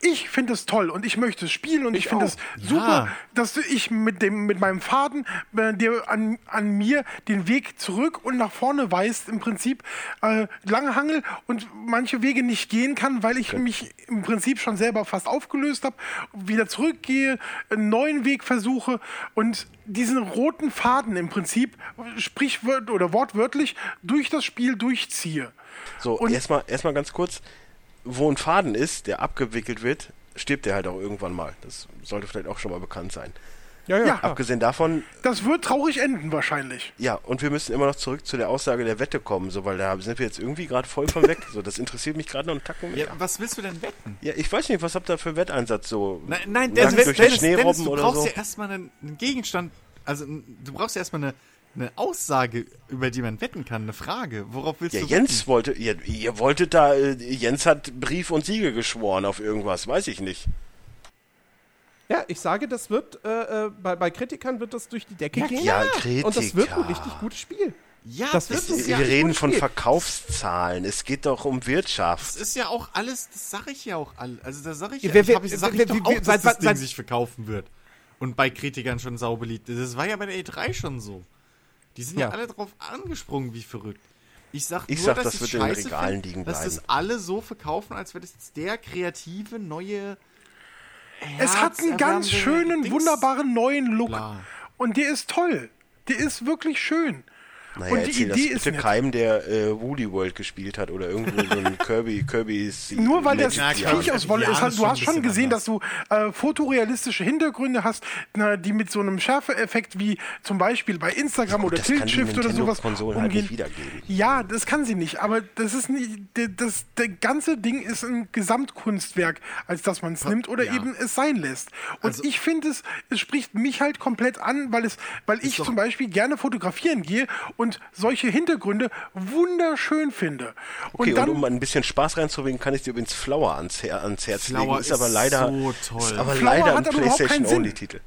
Ich finde es toll und ich möchte es spielen und ich, finde es super, dass du ich mit dem mit meinem Faden äh, dir an, an mir den Weg zurück und nach vorne weist im Prinzip äh, lange hangel und manche Wege nicht gehen kann, weil ich mich im Prinzip schon selber fast aufgelöst habe, wieder zurückgehe, einen neuen Weg versuche und diesen roten Faden im Prinzip sprichwörtlich oder wortwörtlich durch das Spiel durchziehe. So, Und- erstmal erstmal ganz kurz, wo ein Faden ist, der abgewickelt wird, stirbt der halt auch irgendwann mal. Das sollte vielleicht auch schon mal bekannt sein. Ja, ja. Ja. Abgesehen davon, Das wird traurig enden wahrscheinlich. ja, und wir müssen immer noch zurück zu der Aussage der Wette kommen, so, weil da sind wir jetzt irgendwie gerade voll von weg. So, das interessiert mich gerade noch einen Tacken mehr. Ja, was willst du denn wetten? Ja, ich weiß nicht, was habt ihr für Wetteinsatz so? Nein, nein Dennis, durch Dennis, Dennis, du oder brauchst so? ja erstmal einen, einen Gegenstand, also du brauchst ja erstmal eine, eine Aussage, über die man wetten kann, eine Frage. Worauf willst Ja, du Jens wollte, ihr, ihr wolltet da, äh, Jens hat Brief und Siegel geschworen auf irgendwas, weiß ich nicht. Ja, ich sage, das wird, äh, äh, bei, bei Kritikern wird das durch die Decke gehen. Ja, Und das wird ein Kritiker. richtig gutes Spiel. Ja, Das ist- ist, Wir ja, reden von Spiel. Verkaufszahlen. Es geht doch um Wirtschaft. das ist ja auch alles, das sage ich ja auch all, Also da sage ich Ja, ja, wer- ich, sag ich doch auch, wie- dass seit- das Ding seit- sich verkaufen wird. Und bei Kritikern schon saubeliebt. Das war ja bei der E3 schon so. Die sind ja, Ja. alle drauf angesprungen, wie verrückt. Ich sag, Ich nur, sag, dass das ich's wird in den scheiße Regalen find, liegen Dass das alle so verkaufen, als wäre das jetzt der kreative, neue Es hat einen ganz schönen, Dings. wunderbaren neuen Look. Bla. Und der ist toll. Der ist wirklich schön. Naja, und die erzähl Idee das ist nett. keinem, der äh, Woody World gespielt hat oder irgendwo so ein Kirby, Kirby's Nur weil das Ja. Viech aus Wolle Ja, ist, halt, du hast schon gesehen, anders. dass du äh, fotorealistische Hintergründe hast, na, die mit so einem Schärfeeffekt wie zum Beispiel bei Instagram oder das kann die Tilt-Shift oder sowas halt umgehen. nicht wiedergeben. Ja, das kann sie nicht, aber das ist nicht, das, das, das ganze Ding ist ein Gesamtkunstwerk, als dass man es nimmt oder ja. eben es sein lässt. Und Also- ich finde es, es spricht mich halt komplett an, weil es, weil ich zum Beispiel gerne fotografieren gehe und solche Hintergründe wunderschön finde. Okay, und dann und um ein bisschen Spaß reinzubringen, kann ich dir übrigens Flower ans, ans Herz Flower legen. Ist, aber ist leider, so toll. ist aber Flower leider ein hat aber überhaupt keinen Sinn. PlayStation-Only-Titel.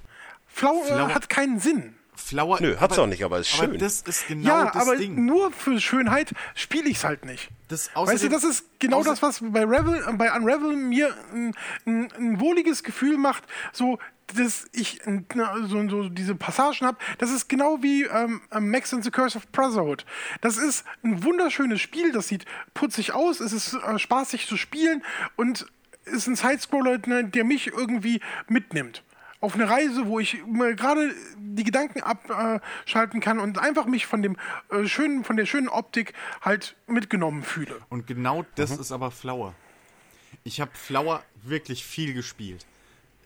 Flower, Flower- hat keinen Sinn. Flower. Nö, hat's auch nicht, aber ist Aber schön. das ist genau ja, das aber Ding. nur für Schönheit spiele ich es halt nicht. Das weißt du, das ist genau das, was bei, Revel, äh, bei Unravel mir ein, ein, ein wohliges Gefühl macht, so dass ich äh, so, so diese Passagen habe. Das ist genau wie ähm, ähm, Max and the Curse of Brotherhood. Das ist ein wunderschönes Spiel, das sieht putzig aus, es ist äh, spaßig zu spielen und ist ein Sidescroller, ne, der mich irgendwie mitnimmt. Auf eine Reise, wo ich mir gerade die Gedanken abschalten kann und einfach mich von dem äh, schönen, von der schönen Optik halt mitgenommen fühle. Und genau das Mhm. ist aber Flower. Ich habe Flower wirklich viel gespielt.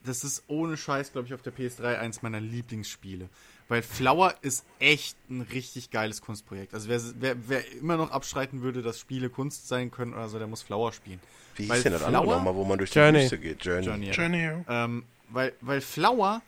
Das ist ohne Scheiß, glaube ich, auf der PS3 eins meiner Lieblingsspiele. Weil Flower ist echt ein richtig geiles Kunstprojekt. Also wer, wer, wer immer noch abstreiten würde, dass Spiele Kunst sein können oder so, der muss Flower spielen. Wie Weil hieß denn das andere Flower- nochmal, wo man durch die Journey. Wüste geht? Journey. Journey. Journey. Ähm, weil, weil Flower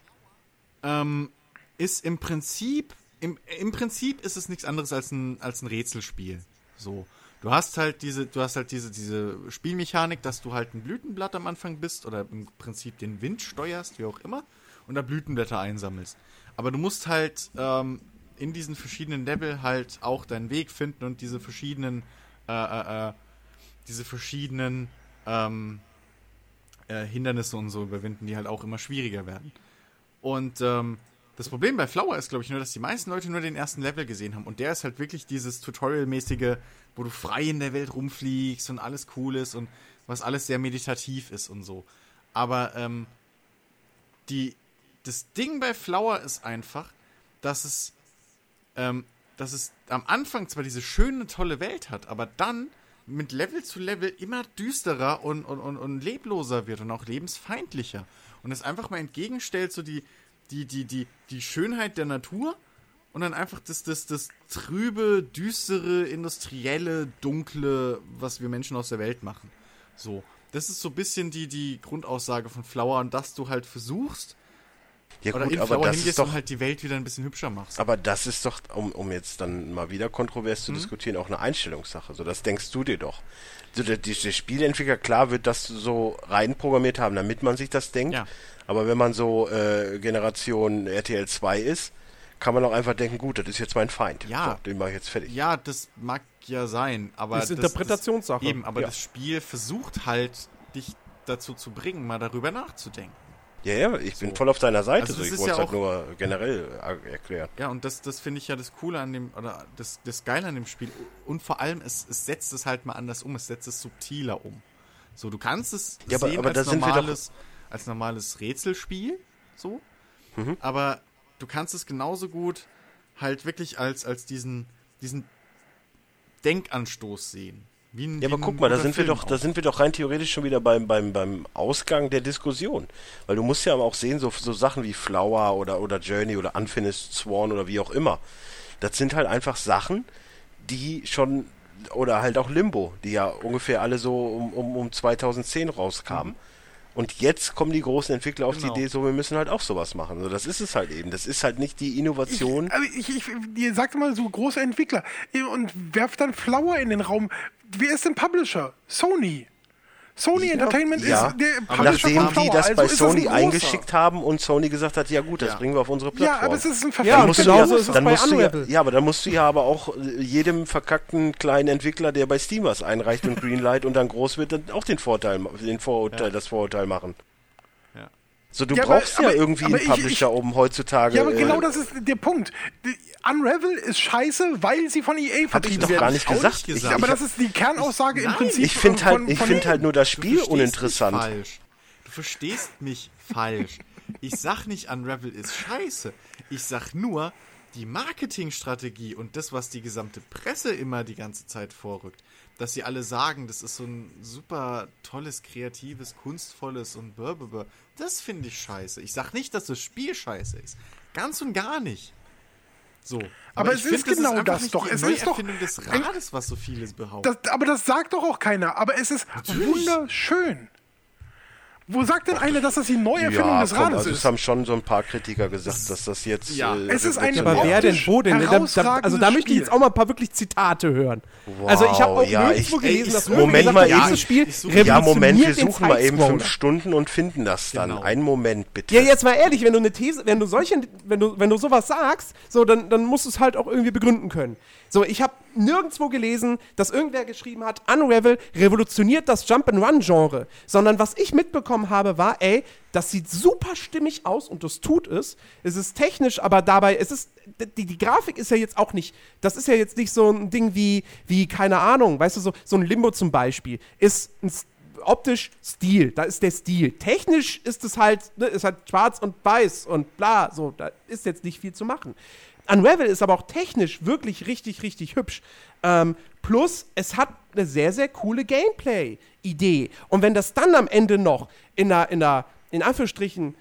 ähm, ist im Prinzip, im, im Prinzip ist es nichts anderes als ein, als ein Rätselspiel. So. Du hast halt diese, du hast halt diese, diese Spielmechanik, dass du halt ein Blütenblatt am Anfang bist oder im Prinzip den Wind steuerst, wie auch immer, und da Blütenblätter einsammelst. Aber du musst halt ähm, in diesen verschiedenen Level halt auch deinen Weg finden und diese verschiedenen, äh, äh, äh, diese verschiedenen ähm, äh, Hindernisse und so überwinden, die halt auch immer schwieriger werden. Und ähm, das Problem bei Flower ist, glaube ich, nur, dass die meisten Leute nur den ersten Level gesehen haben. Und der ist halt wirklich dieses Tutorial-mäßige, wo du frei in der Welt rumfliegst und alles cool ist und was alles sehr meditativ ist und so. Aber ähm, die, das Ding bei Flower ist einfach, dass es, ähm, dass es am Anfang zwar diese schöne, tolle Welt hat, aber dann mit Level zu Level immer düsterer und, und, und, und lebloser wird und auch lebensfeindlicher. Und es einfach mal entgegenstellt, so die, die, die, die, die Schönheit der Natur und dann einfach das, das, das trübe, düstere, industrielle, dunkle, was wir Menschen aus der Welt machen. So. Das ist so ein bisschen die, die Grundaussage von Flower und dass du halt versuchst, Ja oder gut, aber das ist doch halt die Welt wieder ein bisschen hübscher machst. Aber das ist doch, um, um jetzt dann mal wieder kontrovers Mhm. zu diskutieren, auch eine Einstellungssache. So, das denkst du dir doch. So, der, die, der Spieleentwickler, klar, wird das so reinprogrammiert haben, damit man sich das denkt. Ja. Aber wenn man so äh, Generation RTL 2 ist, kann man auch einfach denken, gut, das ist jetzt mein Feind. Ja. So, den mache ich jetzt fertig. Ja, das mag ja sein, aber Das ist Interpretationssache. Das, eben, aber Ja. das Spiel versucht halt, dich dazu zu bringen, mal darüber nachzudenken. Ja, ja, ich bin voll auf deiner Seite. Also so, ich wollte es ja halt nur generell äh, erklären. Ja, und das, das finde ich ja das Coole an dem, oder das, das Geile an dem Spiel. Und vor allem, es, es setzt es halt mal anders um, es setzt es subtiler um. So, du kannst es Ja, aber- sehen aber da als, normales, als normales Rätselspiel, so. Mhm. Aber du kannst es genauso gut halt wirklich als, als diesen, diesen Denkanstoß sehen. Wie Ja, aber guck mal, da sind wir Film doch, da auch. sind wir doch rein theoretisch schon wieder beim, beim, beim Ausgang der Diskussion. Weil du musst ja auch sehen, so, so Sachen wie Flower oder, oder Journey oder Unfinished Sworn oder wie auch immer. Das sind halt einfach Sachen, die schon, oder halt auch Limbo, die ja ungefähr alle so um, um, um 2010 rauskamen. Und jetzt kommen die großen Entwickler auf Genau. die Idee, so, wir müssen halt auch sowas machen. So, das ist es halt eben. Das ist halt nicht die Innovation. Aber ich, ich, ihr sagt immer so große Entwickler und werft dann Flower in den Raum. Wer ist denn Publisher? Sony. Sony Entertainment ja, ist der aber Publisher nachdem die das also bei das Sony eingeschickt haben und Sony gesagt hat, ja gut, das Ja. bringen wir auf unsere Plattform. Ja, aber es ist ein verfickter genauso ja, ist es dann bei musst du ja, ja, aber dann musst du ja aber auch äh, jedem verkackten kleinen Entwickler, der bei Steam was einreicht und Greenlight und dann groß wird, dann auch den Vorteil, den Vorurteil, das Vorurteil machen. Ja. So, du Ja, aber- brauchst ja aber- irgendwie aber einen ich- Publisher, um heutzutage. Ja, aber äh, genau das ist der Punkt. Unravel ist scheiße, weil sie von EA hab ich vertrieben doch gar nicht gesagt. nicht Ich, gesagt. Ja, aber ich, das ist die Kernaussage im Nein, Prinzip. ich finde halt, von- ich von finde EA. halt nur das Du Spiel verstehst uninteressant. Mich falsch. Du verstehst mich falsch. Ich sag nicht, Unravel ist scheiße. Ich sag nur, die Marketingstrategie und das, was die gesamte Presse immer die ganze Zeit vorrückt, dass sie alle sagen, das ist so ein super tolles, kreatives, kunstvolles und blablabla, das finde ich scheiße. Ich sag nicht, dass das Spiel scheiße ist. Ganz und gar nicht. So. Aber ich es ist find, genau das nicht doch. Die Es ist doch des Rades, was so vieles behaupten. Das, aber das sagt doch auch keiner. Aber es ist Natürlich. wunderschön. Wo sagt denn einer, dass das die Neuerfindung Ja, des komm, Rades also es ist? haben schon so ein paar Kritiker gesagt, dass das jetzt. Ja. äh, Es ist ein Ja, aber wer denn wo denn? Da, da, also da möchte ich jetzt auch mal ein paar wirklich Zitate hören. also ich habe auch ja, nirgendwo ich- gelesen, dass Moment gesagt mal eben. dieses Spiel Ja, Moment, wir suchen mal eben fünf Stunden und finden das dann. Genau. Einen Moment, bitte. Ja, jetzt mal ehrlich, wenn du eine These, wenn du solche, wenn du, wenn du sowas sagst, so, dann, dann musst du es halt auch irgendwie begründen können. So, ich habe nirgendwo gelesen, dass irgendwer geschrieben hat, Unravel revolutioniert das Jump-and-Run-Genre, sondern was ich mitbekommen habe, war, ey, das sieht super stimmig aus und das tut es. Es ist technisch, aber dabei, es ist, die, die Grafik ist ja jetzt auch nicht, das ist ja jetzt nicht so ein Ding wie, wie, keine Ahnung, weißt du, so, so ein Limbo zum Beispiel, ist ein optisch Stil, da ist der Stil. Technisch ist es halt, ne, ist halt schwarz und weiß und bla, so, da ist jetzt nicht viel zu machen. Unravel ist aber auch technisch wirklich richtig, richtig hübsch. Ähm, plus, es hat eine sehr, sehr coole Gameplay-Idee. Und wenn das dann am Ende noch in einer, in einer, in Anführungsstrichen,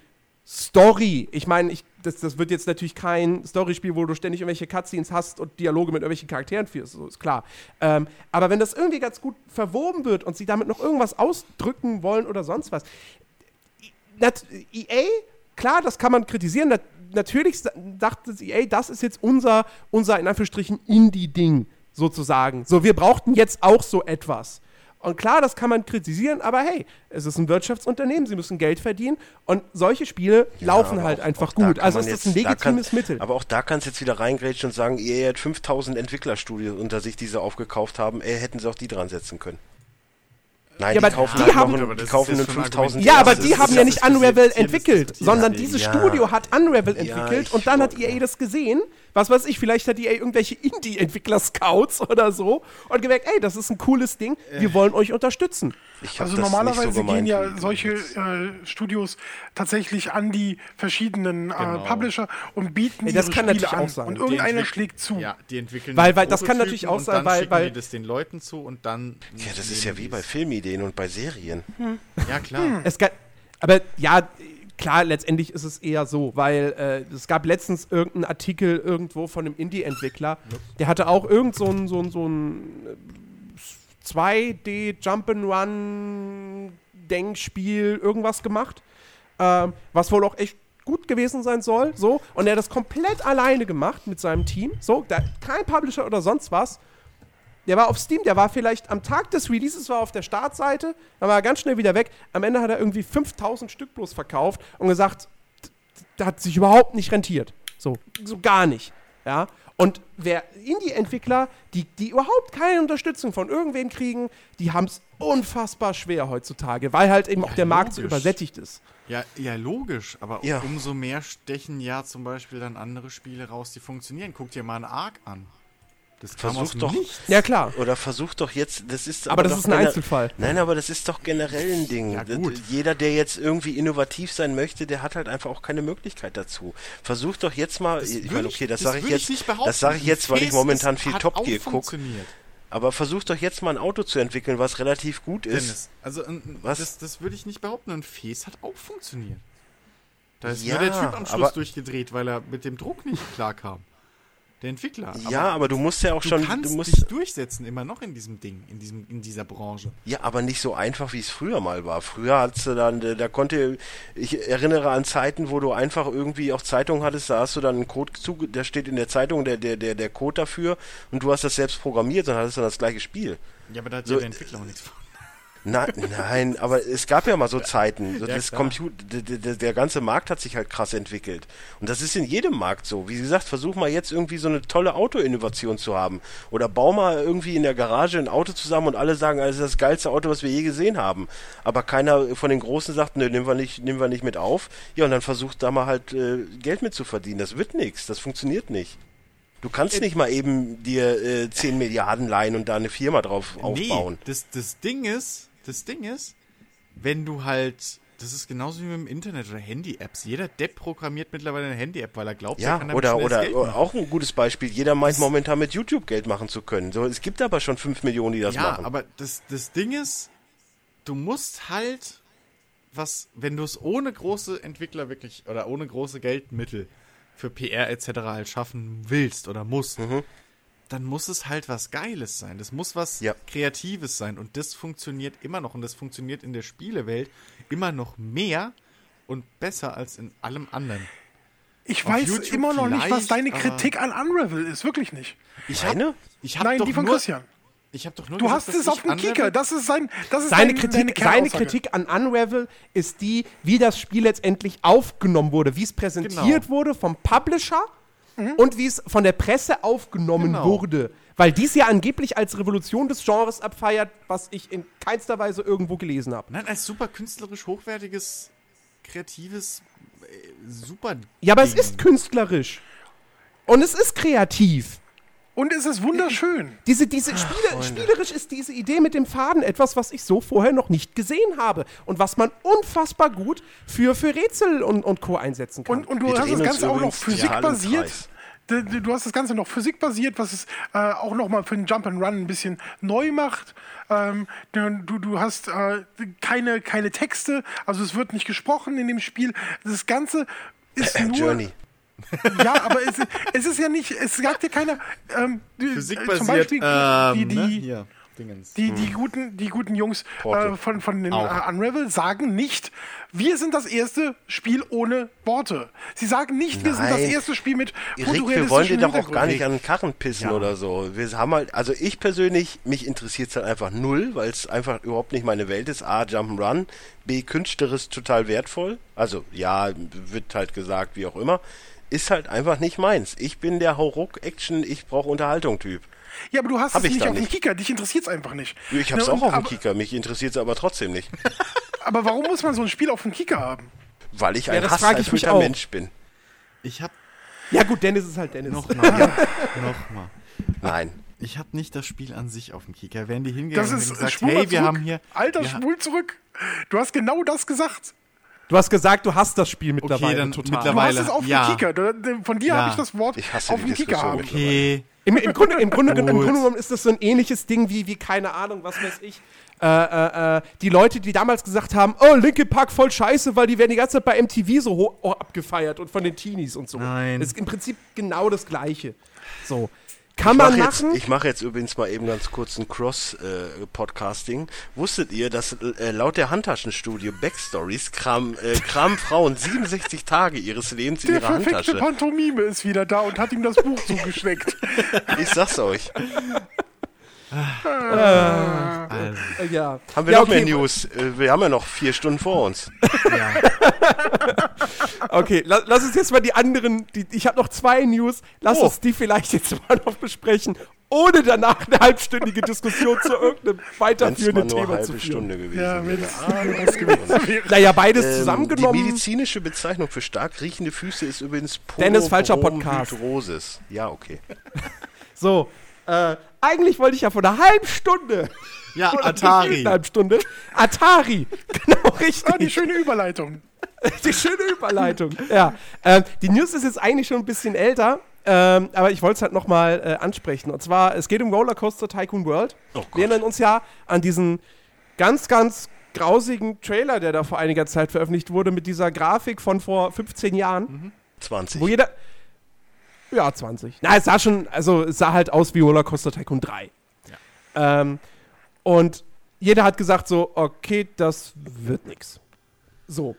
Story. Ich meine, ich, das, das wird jetzt natürlich kein Storyspiel, wo du ständig irgendwelche Cutscenes hast und Dialoge mit irgendwelchen Charakteren führst, so ist klar. Ähm, aber wenn das irgendwie ganz gut verwoben wird und sie damit noch irgendwas ausdrücken wollen oder sonst was. EA, klar, das kann man kritisieren. Nat natürlich dachte EA, das ist jetzt unser, unser in Anführungsstrichen, Indie-Ding sozusagen. So, wir brauchten jetzt auch so etwas. Und klar, das kann man kritisieren, aber hey, es ist ein Wirtschaftsunternehmen, sie müssen Geld verdienen und solche Spiele laufen aber halt auch- einfach auch gut. Also ist das ein jetzt- legitimes kann, Mittel. Aber auch da kannst du jetzt wieder reingrätschen und sagen, EA hat 5000 Entwicklerstudios unter sich, die sie aufgekauft haben. Ey, hätten sie auch die dran setzen können. Nein, Ja, die aber kaufen, die halt haben- noch, aber die kaufen schon 5000 Ja, aber die haben ja nicht Unravel entwickelt, sondern dieses. Studio hat Unravel entwickelt und dann hat EA das gesehen. Was weiß ich, vielleicht hat EA irgendwelche Indie-Entwickler-Scouts oder so und gemerkt, ey, das ist ein cooles Ding, wir wollen euch unterstützen also normalerweise so gemeint, gehen ja solche äh, Studios tatsächlich an die verschiedenen äh, genau. Publisher und bieten Ey, das kann Spiele natürlich an. auch sein. Und irgendeiner schlägt zu. Ja, die entwickeln weil, weil das kann natürlich auch sein, weil, weil die das den Leuten zu und dann Ja, das ist ja wie bei Filmideen und bei Serien. Hm. Ja, klar. Hm. Es kann, aber ja, klar, letztendlich ist es eher so, weil äh, es gab letztens irgendeinen Artikel irgendwo von einem Indie-Entwickler, der hatte auch irgend so einen so einen, so einen äh, 2D Jump'n'Run Denkspiel irgendwas gemacht, ähm, was wohl auch echt gut gewesen sein soll, so und er hat das komplett alleine gemacht mit seinem Team, so da, kein Publisher oder sonst was. Der war auf Steam, der war vielleicht am Tag des Releases war auf der Startseite, dann war er ganz schnell wieder weg. Am Ende hat er irgendwie 5000 Stück bloß verkauft und gesagt, das hat sich überhaupt nicht rentiert. So, so gar nicht. Ja, und wer Indie-Entwickler, die, die überhaupt keine Unterstützung von irgendwen kriegen, die haben es unfassbar schwer heutzutage, weil halt eben auch der Markt so logisch. übersättigt ist. Ja, ja, logisch. Aber Ja. umso mehr stechen ja zum Beispiel dann andere Spiele raus, die funktionieren. Guck dir mal einen Arc an. Das kam Versuch doch- Nichts. Ja, klar. Oder versuch doch jetzt, das ist Aber das doch ist ein Einzelfall. Nein, aber das ist doch generell ein Ding. Ja, Das- gut. Jeder, der jetzt irgendwie innovativ sein möchte, der hat halt einfach auch keine Möglichkeit dazu. Versuch doch jetzt mal, ich würd meine, okay, das, das sage ich jetzt, nicht behaupten. das sage ich jetzt, weil ich momentan viel Top Gear gucke. funktioniert. Aber versuch doch jetzt mal ein Auto zu entwickeln, was relativ gut ist. Dennis, also ein, ein- Was? das, das würde ich nicht behaupten. Ein Fes hat auch funktioniert. Da ist Ja, nur der Typ am Schluss aber- durchgedreht, weil er mit dem Druck nicht klarkam. Der Entwickler. ja, aber du musst ja auch du schon, kannst du musst, dich durchsetzen, immer noch in diesem Ding, in, diesem, in dieser Branche. ja, aber nicht so einfach, wie es früher mal war. Früher hattest du dann, da konnte, ich erinnere an Zeiten, wo du einfach irgendwie auch Zeitungen hattest, da hast du dann einen Code zu, da steht in der Zeitung der, der, der, der Code dafür und du hast das selbst programmiert und hattest dann das gleiche Spiel. Ja, aber da hat So, ja der Entwickler auch nichts von. Nein, nein, aber es gab ja mal so Zeiten. So Ja, das. Computer, der, ganze Markt hat sich halt krass entwickelt. Und das ist in jedem Markt so. Wie gesagt, versuch mal jetzt irgendwie so eine tolle Auto-Innovation zu haben. Oder bau mal irgendwie in der Garage ein Auto zusammen und alle sagen, das ist das geilste Auto, was wir je gesehen haben. Aber keiner von den Großen sagt, nö, nehmen wir nicht, nehmen wir nicht mit auf. Ja, und dann versucht da mal halt äh, Geld mit zu verdienen. Das wird nichts. Das funktioniert nicht. Du kannst nicht mal eben dir äh, 10 Milliarden leihen und da eine Firma drauf aufbauen. Nee, das, das Ding ist, das Ding ist, wenn du halt, das ist genauso wie mit dem Internet oder Handy-Apps. Jeder Depp programmiert mittlerweile eine Handy-App, weil er glaubt, er Ja, kann damit oder, oder Geld machen. auch ein gutes Beispiel. Jeder meint momentan mit YouTube Geld machen zu können. So, es gibt aber schon 5 Millionen, die das ja, machen. aber das, das Ding ist, du musst halt was, wenn du es ohne große Entwickler wirklich oder ohne große Geldmittel für PR etc. halt schaffen willst oder musst, Mhm. Dann muss es halt was Geiles sein. Das muss was Ja. Kreatives sein. Und das funktioniert immer noch. Und das funktioniert in der Spielewelt immer noch mehr und besser als in allem anderen. Ich Auf weiß YouTube immer noch nicht, was deine Kritik an Unravel ist. Wirklich nicht. Ich Meine? Ich hab Nein, doch die von nur, Christian. Ich habe doch nur Du gesagt, hast es auf dem Kicker. Das ist sein. Das ist Seine dein, Kritik, deine seine Kernaussage. Kritik an Unravel ist die, wie das Spiel letztendlich aufgenommen wurde, wie es präsentiert Genau. wurde vom Publisher und wie es von der Presse aufgenommen Genau. wurde. Weil dies ja angeblich als Revolution des Genres abfeiert, was ich in keinster Weise irgendwo gelesen habe. Nein, als super künstlerisch hochwertiges, kreatives, äh, super. Ja, aber es Ding. ist künstlerisch. Und es ist kreativ. Und es ist wunderschön. Diese, diese Spiele, spielerisch ist diese Idee mit dem Faden etwas, was ich so vorher noch nicht gesehen habe und was man unfassbar gut für, für Rätsel und, und Co. einsetzen kann. Und, und du Wir hast das Ganze auch noch physikbasiert. Du, hast das Ganze noch physikbasiert, was es äh, auch noch mal für den Jump and Run ein bisschen neu macht. Ähm, du, du hast äh, keine, keine Texte, also es wird nicht gesprochen in dem Spiel. Das Ganze ist nur Journey. Ja, aber es, es ist ja nicht, es sagt ja keiner. Ähm, die- Physikbasiert. zum Beispiel ähm, die, die, ne? Die, die, guten, die guten Jungs äh, von, von den äh. Unravel sagen nicht, wir sind das erste Spiel ohne Worte. Sie sagen nicht, wir sind das Nein. erste Spiel mit Rick, wir wollen dir doch auch gar nicht an den Karren pissen oder so. Wir haben halt, also ich persönlich, mich interessiert es halt einfach null, weil es einfach überhaupt nicht meine Welt ist. A, Jump'n'Run, B, künstlerisch total wertvoll. Also, ja, wird halt gesagt, wie auch immer. Ist halt einfach nicht meins. Ich bin der Hauruck-Action, ich brauche Unterhaltung-Typ. Ja, aber du hast Hab es ich nicht auf dem. Kicker, dich interessiert es einfach nicht. Ich hab's Ne, auch auf dem Kicker, mich interessiert es aber trotzdem nicht. Aber warum muss man so ein Spiel auf dem Kicker haben? Weil ich ein mich hasserfüllter auch. Mensch bin. Ich hab ja gut, Dennis ist halt Dennis. noch mal. noch mal. Nein. Ich habe nicht das Spiel an sich auf dem Kicker. Wären die hingegangen Das und gesagt, schwul hey, wir zurück. haben hier. Alter, wir, schwul zurück. Du hast genau das gesagt. Du hast gesagt, du hast das Spiel mittlerweile dann total. Du mittlerweile- hast es auf Ja. dem Kicker. Du- Von dir Ja. habe ich das Wort Ich hasse auf dem Kicker Okay. Im, im, Grunde, im, Grunde, Im. Grunde genommen ist das so ein ähnliches Ding wie, wie keine Ahnung, was weiß ich. Äh, äh, äh, die Leute, die damals gesagt haben, oh, Linkin Park voll scheiße, weil die werden die ganze Zeit bei MTV so ho- oh, abgefeiert und von den Teenies und so. Nein. Das ist im Prinzip genau das Gleiche. So. Kann Ich man mache jetzt, machen. ich mache jetzt übrigens mal eben ganz kurz ein Cross-Podcasting. Wusstet ihr, dass äh, laut der Handtaschenstudie Backstories kram, äh, kramen Frauen 67 Tage ihres Lebens in Der ihrer perfekte Handtasche? Pantomime ist wieder da und hat ihm das Buch zugesteckt. Ich sag's euch. Also, äh, ja. Haben wir ja, noch mehr okay, News? Äh, wir haben ja noch vier Stunden vor uns. ja. Okay, la lass uns jetzt mal die anderen. Die, ich habe noch zwei News. Lass Oh. uns die vielleicht jetzt mal noch besprechen, ohne danach eine halbstündige Diskussion zu irgendeinem weiterführenden mal nur eine Thema zu halbe führen. Stunde gewesen Ja, wäre. gewesen. Naja, beides Ähm, die zusammengenommen. medizinische Bezeichnung für stark riechende Füße ist übrigens Dennis, falscher Podcast. Ja, okay. So, äh, eigentlich wollte ich ja vor einer halben Stunde. ja, Atari. Eine halbe Stunde. Atari. Genau richtig. Ah, die schöne Überleitung. Die schöne Überleitung. Ja. Ähm, die News ist jetzt eigentlich schon ein bisschen älter. Ähm, aber ich wollte es halt nochmal äh, ansprechen. Und zwar, es geht um Rollercoaster Tycoon World. Oh Gott. Wir erinnern uns ja an diesen ganz, ganz grausigen Trailer, der da vor einiger Zeit veröffentlicht wurde, mit dieser Grafik von vor 15 Jahren, 20. wo jeder. Ja, 20. Na, es sah schon, also es sah halt aus wie Rollercoaster Tycoon 3. Ähm, und jeder hat gesagt so, okay, das wird nix. So.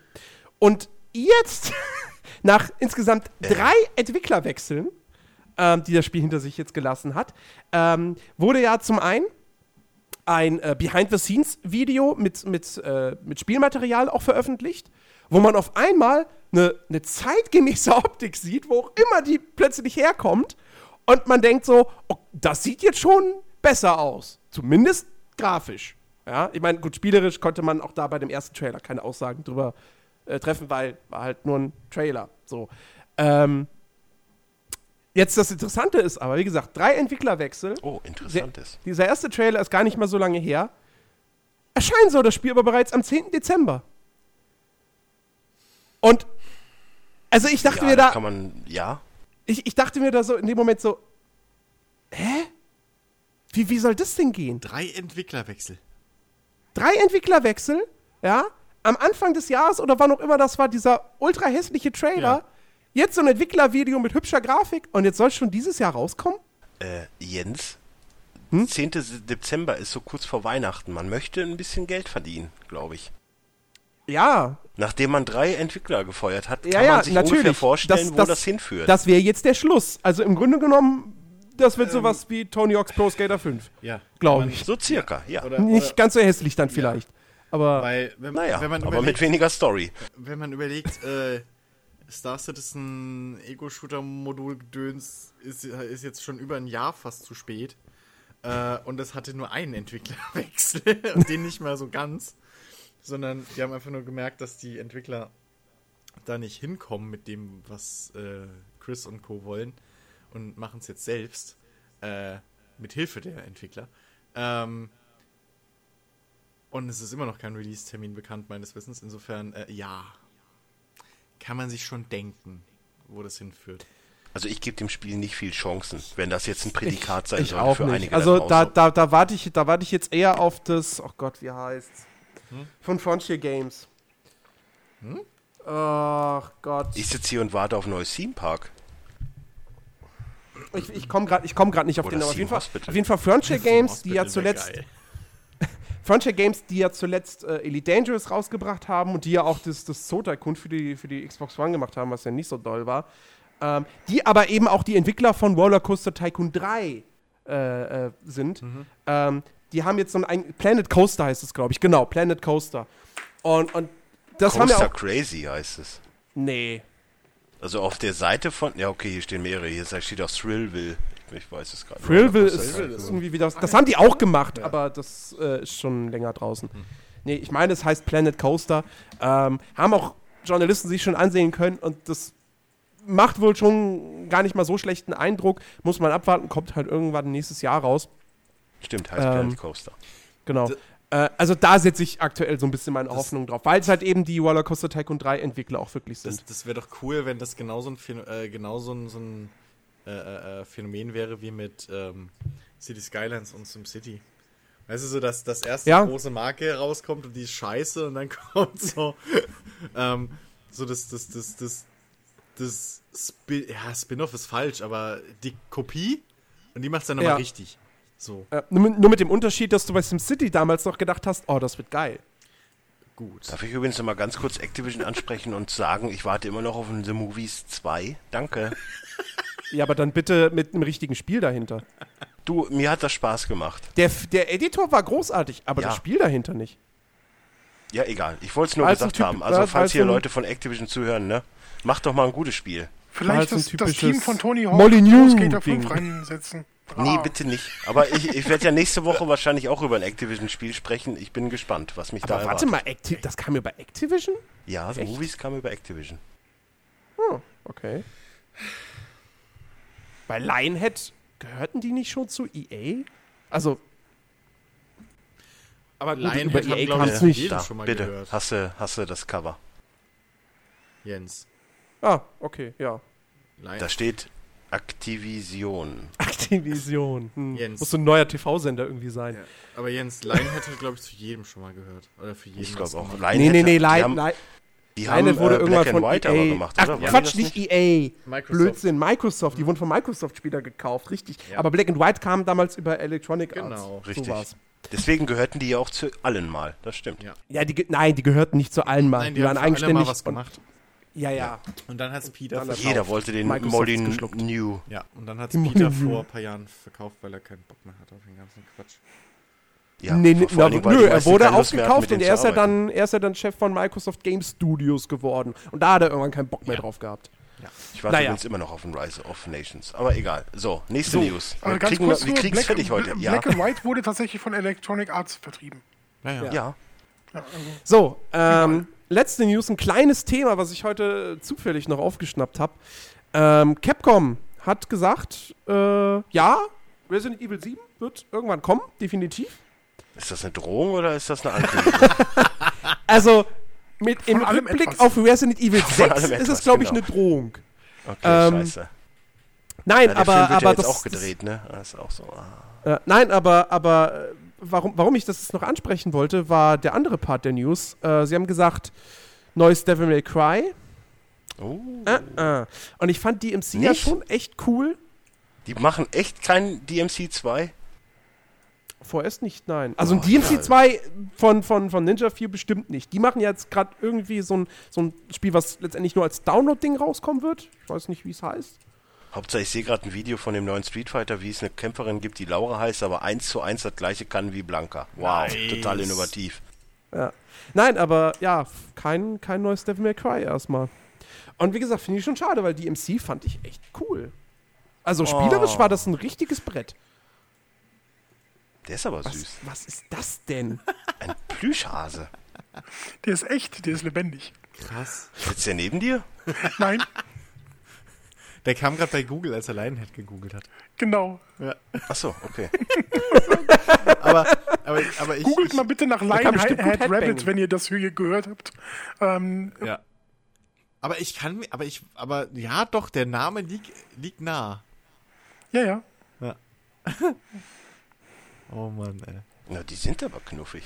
Und jetzt, nach insgesamt drei Entwicklerwechseln, ähm, die das Spiel hinter sich jetzt gelassen hat, ähm, wurde ja zum einen ein äh, Behind-the-Scenes-Video mit, mit, äh, mit Spielmaterial auch veröffentlicht, wo man auf einmal eine, eine zeitgemäße Optik sieht, wo auch immer die plötzlich herkommt. Und man denkt so, oh, das sieht jetzt schon besser aus. Zumindest grafisch. Ja, ich meine, gut, spielerisch konnte man auch da bei dem ersten Trailer keine Aussagen drüber äh, treffen, weil war halt nur ein Trailer. So. Ähm, jetzt das Interessante ist aber, wie gesagt, drei Entwicklerwechsel. Oh, interessantes. Dieser erste Trailer ist gar nicht mal so lange her. Erscheinen soll das Spiel aber bereits am 10. Dezember. Und also ich dachte Ja, mir da kann man, ja. ich, ich dachte mir da so in dem Moment so, hä? Wie, wie soll das denn gehen? Drei Entwicklerwechsel. Drei Entwicklerwechsel, ja, am Anfang des Jahres oder wann auch immer das war, dieser ultra hässliche Trailer. Ja. Jetzt so ein Entwicklervideo mit hübscher Grafik und jetzt soll es schon dieses Jahr rauskommen? Äh, Jens, Hm? 10. Dezember ist so kurz vor Weihnachten. Man möchte ein bisschen Geld verdienen, glaube ich. Ja, Nachdem man drei Entwickler gefeuert hat, ja, kann ja, man sich ungefähr natürlich. vorstellen, wo das hinführt. Das wäre jetzt der Schluss. Also im Grunde genommen, das wird sowas wie Tony Hawk's Pro Skater 5. Ja. Glaube ich. so circa, ja. Oder, Nicht oder, ganz so hässlich dann vielleicht. Aber weil, wenn, naja, wenn man aber überlegt, mit weniger Story. wenn man überlegt, äh, Star Citizen Ego-Shooter-Modul-Gedöns ist, ist jetzt schon über ein Jahr fast zu spät. Äh, und es hatte nur einen Entwicklerwechsel und den nicht mal so ganz. Sondern die haben einfach nur gemerkt, dass die Entwickler da nicht hinkommen mit dem, was äh, Chris und Co. wollen und machen es jetzt selbst. Äh, mit Hilfe der Entwickler. Ähm, und es ist immer noch kein Release-Termin bekannt, meines Wissens. Insofern, äh, ja, kann man sich schon denken, wo das hinführt. Also ich gebe dem Spiel nicht viel Chancen, wenn das jetzt ein Prädikat sein ich soll auch für nicht. einige Also da, da, da warte ich, da warte ich jetzt eher auf das, oh Gott, wie heißt's? Hm? Von Frontier Games. Ach Gott. Ich sitze hier und warte auf ein neues Theme Park. Ich, ich komme gerade komm grad nicht auf Oder den, aber auf jeden, Fall, auf jeden Fall Frontier Games, die ja zuletzt. Frontier Games, die ja zuletzt äh, Elite Dangerous rausgebracht haben und die ja auch das, das Zoo Tycoon für die, für die Xbox One gemacht haben, was ja nicht so doll war. Ähm, die aber eben auch die Entwickler von Rollercoaster Tycoon 3 äh, äh, sind. Mhm. Ähm, die haben jetzt so ein, Planet Coaster heißt es, glaube ich. Genau, Planet Coaster. Und, und das haben Coaster ja auch. Crazy heißt es. Nee. Also auf der Seite von, ja okay, hier stehen mehrere, hier steht auch Thrillville. Ich, weiß es gerade. Thrillville ist, ist irgendwie wieder. Das haben die auch gemacht, aber das äh, ist schon länger draußen. Nee, ich meine, es heißt Planet Coaster. Ähm, haben auch Journalisten sich schon ansehen können und das macht wohl schon gar nicht mal so schlechten Eindruck. Muss man abwarten, kommt halt irgendwann nächstes Jahr raus. Stimmt, heißt Ähm, Planet Coaster. Genau. Äh, also da setze ich aktuell so ein bisschen meine Hoffnung drauf, weil es halt eben die Rollercoaster Tycoon 3 Entwickler auch wirklich sind. Das, das wäre doch cool, wenn das genauso ein, äh, genauso ein, so ein äh, äh, äh, Phänomen wäre wie mit ähm, City Skylines und SimCity. Weißt du, so, dass das erste Ja. große Marke rauskommt und die ist scheiße und dann kommt so, ähm, so das, das, das, das, das Spin ja, Spin-off ist falsch, aber die Kopie und die macht es dann nochmal Ja. richtig. So, Äh, nur, mit- nur mit dem Unterschied, dass du bei SimCity damals noch gedacht hast, oh, das wird geil. gut. Darf ich übrigens noch mal ganz kurz Activision ansprechen und sagen, ich warte immer noch auf The Movies 2. Danke. Ja, aber dann bitte mit einem richtigen Spiel dahinter. Du, mir hat das Spaß gemacht. Der, der Editor war großartig, aber Ja. das Spiel dahinter nicht. Ja, egal. Ich wollte es nur gesagt Typ- haben. Also weil- falls hier Leute von Activision zuhören, ne? Macht doch mal ein gutes Spiel. Vielleicht das, das Team von Tony Hawk Molyneux Skater 5 Ding. reinsetzen. Nee, bitte nicht. Aber ich, ich werde ja nächste Woche wahrscheinlich auch über ein Activision-Spiel sprechen. Ich bin gespannt, was mich da Aber erwartet. warte mal, Acti das kam über Activision? Ja, The Echt? Movies kam über Activision. Hm, okay. Bei Lionhead gehörten die nicht schon zu EA? Also. Aber Lionhead über EA kam ich, es nicht. Da, schon mal bitte, gehört. hast du das Cover. Jens. Ah, okay, ja. Lion Da steht Activision. Activision. Hm. Jens. Muss so ein neuer TV-Sender irgendwie sein. Ja. Aber Jens, Lionhead hat, glaube ich, zu jedem schon mal gehört. Oder für jeden. Ich glaube auch. gemacht. Lionhead Nee, nee, nee, die haben, Lion, die haben Lionhead wurde äh, irgendwann Black von and White EA. aber gemacht, Ach, oder? Waren die Quatsch, nicht EA. Microsoft. Blödsinn, Microsoft. Die wurden von Microsoft später gekauft, richtig. Ja. Aber Black and White kam damals über Electronic Arts. Genau, Richtig. So war's. Deswegen gehörten die ja auch zu allen mal. Das stimmt. Ja. Ja, die, nein, die gehörten nicht zu allen mal. Nein, die, haben für alle eigenständig. mal was und- gemacht. Ja, ja. Und dann hat es Peter verkauft. Jeder wollte den Molin geschluckt. New. Ja, und dann hat es Peter vor ein paar Jahren verkauft, weil er keinen Bock mehr hat auf den ganzen Quatsch. Ja, nee, vor- nee, vor allen Dingen, nö, er wurde aufgekauft und er ist, ja dann, er ist ja dann Chef von Microsoft Game Studios geworden. Und da hat er irgendwann keinen Bock mehr drauf gehabt. Ich warte Naja. übrigens immer noch auf den Rise of Nations. Aber egal. So, nächste So, News. Aber Wir ganz kriegen, kurz wir Black, fertig heute. Ja. Black and White wurde tatsächlich von Electronic Arts vertrieben. Ja, ja. Ja. ja. Ja, also, So, ähm, letzte News, ein kleines Thema, was ich heute zufällig noch aufgeschnappt habe. Ähm, Capcom hat gesagt, äh, ja, Resident Evil 7 wird irgendwann kommen, definitiv. Ist das eine Drohung oder ist das eine Ankündigung? Also, mit, im Von Rückblick etwas. auf Resident Evil 6 allem ist es, glaube ich, genau. eine Drohung. Okay, Ähm, scheiße. Nein, Ja, der aber, Film wird aber ja jetzt das auch gedreht, ne? Das ist auch so. ah. Äh, nein, aber, aber äh, warum, warum ich das jetzt noch ansprechen wollte, war der andere Part der News. Äh, sie haben gesagt, neues Devil May Cry. Oh. Äh, äh. Und ich fand DMC ja Nicht? schon echt cool. Die machen echt kein DMC 2? Vorerst nicht, nein. Also ein Oh, DMC ja. 2 von, von, von Ninja 4 bestimmt nicht. Die machen jetzt gerade irgendwie so ein, so ein Spiel, was letztendlich nur als Download-Ding rauskommen wird. Ich weiß nicht, wie es heißt. Hauptsache, ich sehe gerade ein Video von dem neuen Street Fighter, wie es eine Kämpferin gibt, die Laura heißt, aber eins zu eins das gleiche kann wie Blanca. Wow, Nice. total innovativ. Ja. Nein, aber ja, kein, kein neues Devil May Cry erstmal. Und wie gesagt, finde ich schon schade, weil DMC fand ich echt cool. Also spielerisch Oh. war das ein richtiges Brett. Der ist aber Was, süß. was ist das denn? Ein Plüschhase. der ist echt, der ist lebendig. Krass. Sitzt der neben dir? Nein, Der kam gerade bei Google, als er Lionhead gegoogelt hat. genau. Achso, okay. Aber, aber, aber ich. Googelt ich, mal bitte nach Lionhead. Rabbit, wenn ihr das hier gehört habt. Ähm, Ja. Aber ich kann mir, aber ich, aber ja, doch, der Name liegt, liegt nah. ja, ja. Oh Mann, ey. Na, die sind aber knuffig.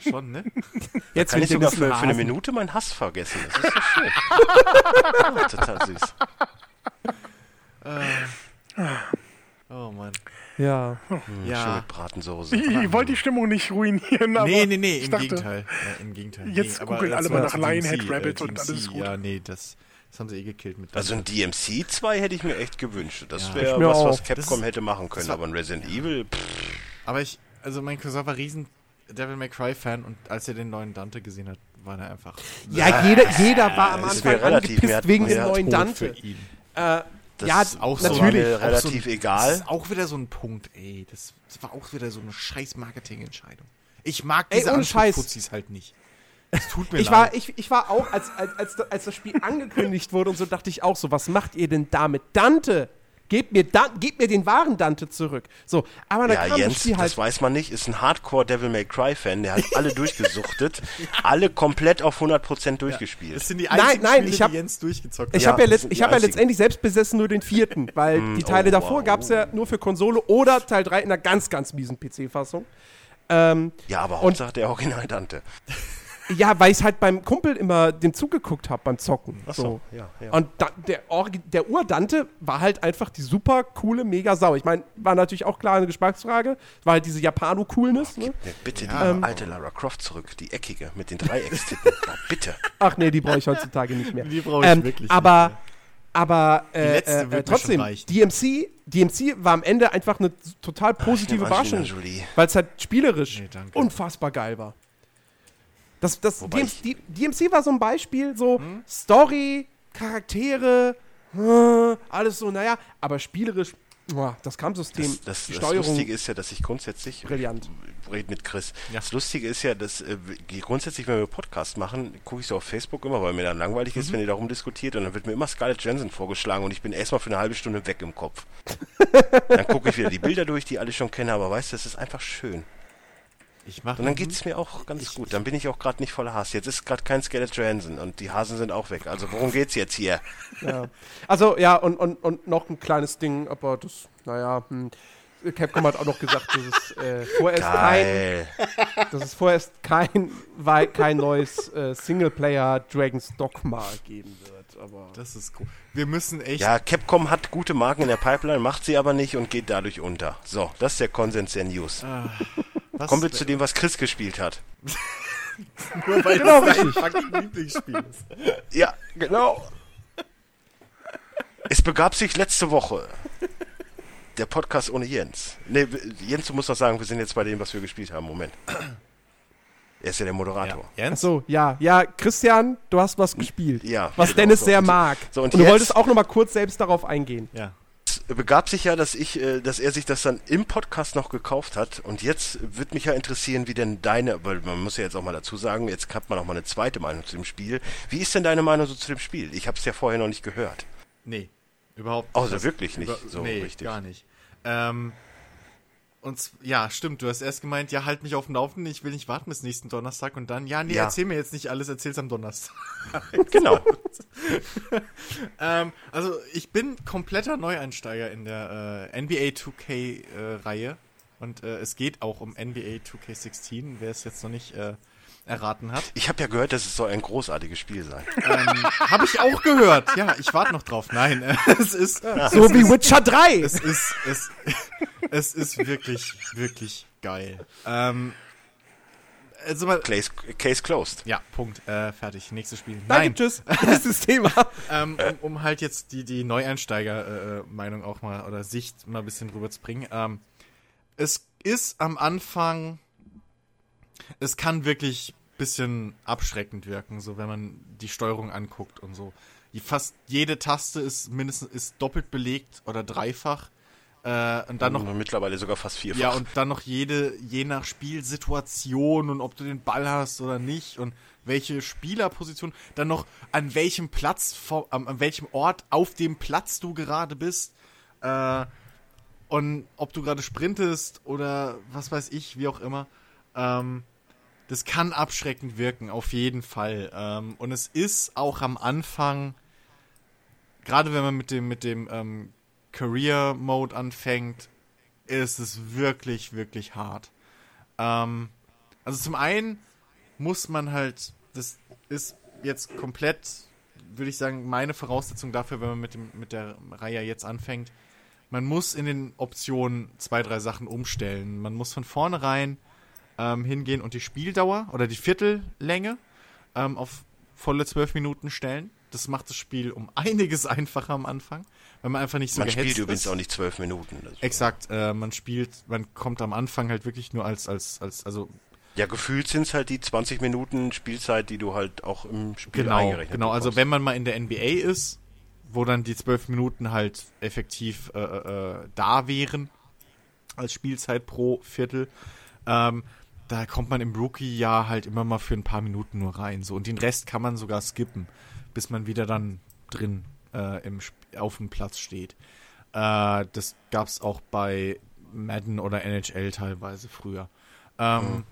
Schon, ne? Jetzt Kann will ich sogar für, für eine. Minute meinen Hass vergessen. Das ist doch schön. oh, total süß. Oh Mann. Ja. Hm, Schön Ja. mit Bratensoße. Ich, ich wollte die Stimmung nicht ruinieren, aber nee, nee, nee, im dachte, Gegenteil. Ja, Im Gegenteil. Jetzt nee, googeln alle mal nach Lionhead DMC, Rabbit und DMC, alles ist gut. Ja, nee, das, das haben sie eh gekillt mit. Also ein DMC 2 hätte ich mir echt gewünscht. Das Ja. wäre Ich mir was, was. Capcom Das- hätte machen können. war- Aber ein Resident Evil, pff, aber ich, also mein Cousin war riesen Devil May Cry Fan und als er den neuen Dante gesehen hat, war er einfach Ja, jeder, jeder war am ist Anfang angepisst wegen dem neuen Dante. für ihn. Äh, das ja, ist auch so natürlich. war mir Auch so relativ Das egal. ist auch wieder so ein Punkt, ey. Das, das war auch wieder so eine scheiß Marketingentscheidung. Ich mag diese. Anschlussfuzis halt nicht. Es tut mir Ich leid. war, ich, ich war auch, als, als, als, als das Spiel angekündigt wurde und so, dachte ich auch so, was macht ihr denn da mit Dante? Gebt mir, Dan gebt mir den wahren Dante zurück. So, aber dann Ja, kam Jens, halt. das weiß man nicht, ist ein Hardcore Devil May Cry Fan, der hat alle durchgesuchtet, alle komplett auf 100% durchgespielt. das sind die Nein, einzigen nein, Spiele, ich hab- die Jens durchgezockt Ich Ja, habe ja, letzt, ich hab ja letztendlich selbst besessen nur den vierten, weil die Teile oh, davor wow. gab es ja nur für Konsole oder Teil 3 in einer ganz, ganz miesen PC-Fassung. Ähm, ja, aber Und- Hauptsache der Original Dante. ja, weil ich halt beim Kumpel immer dem zugeguckt habe beim Zocken. Ach so, ja, ja. Und da, der, Orgi- der Ur-Dante war halt einfach die super coole Mega-Sau. Ich meine, war natürlich auch klar eine Geschmacksfrage. War halt diese Japano-Coolness. Ne? Ja, bitte Ja. die alte Lara Croft zurück, die eckige mit den Dreieckstippen. oh, bitte. Ach nee, die brauche ich heutzutage nicht mehr. Die brauche ich ähm, wirklich Aber, nicht aber Die äh, äh, trotzdem. DMC, DMC war am Ende einfach eine total positive Überraschung. Weil es halt spielerisch Nee, unfassbar geil war. Das, das DMC, die- DMC war so ein Beispiel, so Hm? Story, Charaktere, äh, alles so, naja, aber spielerisch, das Kampfsystem, Das, das, die das Steuerung, Lustige ist ja, dass ich grundsätzlich. Brillant. Ich red mit Chris. Ja. Das Lustige ist ja, dass äh, grundsätzlich, wenn wir Podcast machen, gucke ich so auf Facebook immer, weil mir dann langweilig Mhm. ist, wenn ihr darum diskutiert und dann wird mir immer Scarlett Johansson vorgeschlagen und ich bin erstmal für eine halbe Stunde weg im Kopf. dann gucke ich wieder die Bilder durch, die alle schon kenne, aber weißt du, das ist einfach schön. Ich mach Und dann geht's mir auch ganz gut. Dann bin ich auch gerade nicht voller Hass. Jetzt ist gerade kein Scarlett Johansson und die Hasen sind auch weg. Also worum geht's jetzt hier? Ja. Also ja, und, und, und noch ein kleines Ding, aber das, naja, hm. Capcom hat auch noch gesagt, dass es äh, vorerst kein, Geil. dass es vorerst kein, kein neues äh, Singleplayer Dragon's Dogma geben wird. Aber Das ist cool. Wir müssen echt. Ja, Capcom hat gute Marken in der Pipeline, macht sie aber nicht und geht dadurch unter. So, das ist der Konsens der News. was, Kommen wir zu dem, was Chris gespielt hat. nur weil Genau, das dein fucking Lieblingsspiel ist. Ja, genau. Es begab sich letzte Woche. Der Podcast ohne Jens. Ne, Jens, du musst doch sagen, wir sind jetzt bei dem, was wir gespielt haben. Moment. Er ist ja der Moderator. Jens? Achso, ja, ja, Christian, du hast was gespielt. Ja. Was genau, Dennis so. sehr mag. So, und und du jetzt- wolltest auch noch mal kurz selbst darauf eingehen. Ja. Es begab sich ja, dass ich, äh, dass er sich das dann im Podcast noch gekauft hat. Und jetzt wird mich ja interessieren, wie denn deine, weil man muss ja jetzt auch mal dazu sagen, jetzt hat man auch mal eine zweite Meinung zu dem Spiel. Wie ist denn deine Meinung so zu dem Spiel? Ich habe es ja vorher noch nicht gehört. Nee, überhaupt Also Das- wirklich nicht über- so nee, richtig. gar nicht. Ähm, und ja, stimmt, du hast erst gemeint, ja, halt mich auf dem Laufenden, ich will nicht warten bis nächsten Donnerstag und dann, ja, nee, Ja. erzähl mir jetzt nicht alles, erzähl's am Donnerstag. Genau. ähm, also ich bin kompletter Neueinsteiger in der äh, NBA 2K-Reihe und äh, es geht auch um NBA 2K16, wer es jetzt noch nicht äh, erraten hat. Ich habe ja gehört, das soll ein großartiges Spiel sein. Ähm, Habe ich auch gehört. Ja, ich warte noch drauf. Nein, äh, es ist So wie Witcher 3. es ist, es, es ist wirklich, wirklich geil. Ähm, also mal, Case, Case closed. ja, Punkt, äh, fertig. Nächstes Spiel. Danke, Nein, tschüss. Nächstes Thema. ähm, um, um halt jetzt die, die Neueinsteiger-Meinung auch mal oder Sicht mal ein bisschen rüberzubringen. Ähm, es ist am Anfang, es kann wirklich ein bisschen abschreckend wirken, so wenn man die Steuerung anguckt und so. Fast jede Taste ist mindestens ist doppelt belegt oder dreifach. Äh, und dann noch mittlerweile sogar fast vierfach. ja, und dann noch jede, je nach Spielsituation und ob du den Ball hast oder nicht und welche Spielerposition, dann noch an welchem Platz, vor, an, an welchem Ort auf dem Platz du gerade bist. Äh, und ob du gerade sprintest oder was weiß ich, wie auch immer. Ähm, das kann abschreckend wirken, auf jeden Fall. Ähm, und es ist auch am Anfang, gerade wenn man mit dem, mit dem ähm, Career Mode anfängt, ist es wirklich, wirklich hart. Ähm, also zum einen muss man halt, das ist jetzt komplett, würde ich sagen, meine Voraussetzung dafür, wenn man mit, dem, mit der Reihe jetzt anfängt. Man muss in den Optionen zwei, drei Sachen umstellen. Man muss von vornherein ähm, hingehen und die Spieldauer oder die Viertellänge ähm, auf volle zwölf Minuten stellen. Das macht das Spiel um einiges einfacher am Anfang, weil man einfach nicht so Man gehetzt spielt übrigens ist. auch nicht zwölf Minuten. Das- Exakt, äh, man spielt, man kommt am Anfang halt wirklich nur als, als, als, also Ja, gefühlt sind es halt die 20 Minuten Spielzeit, die du halt auch im Spiel genau, eingerechnet genau. Also bekommst. wenn man mal in der NBA ist, wo dann die zwölf Minuten halt effektiv äh, äh, da wären als Spielzeit pro Viertel, ähm, da kommt man im Rookie-Jahr halt immer mal für ein paar Minuten nur rein, so und den Rest kann man sogar skippen, bis man wieder dann drin äh, im auf dem Platz steht. Äh, das gab's auch bei Madden oder NHL teilweise früher. Ähm,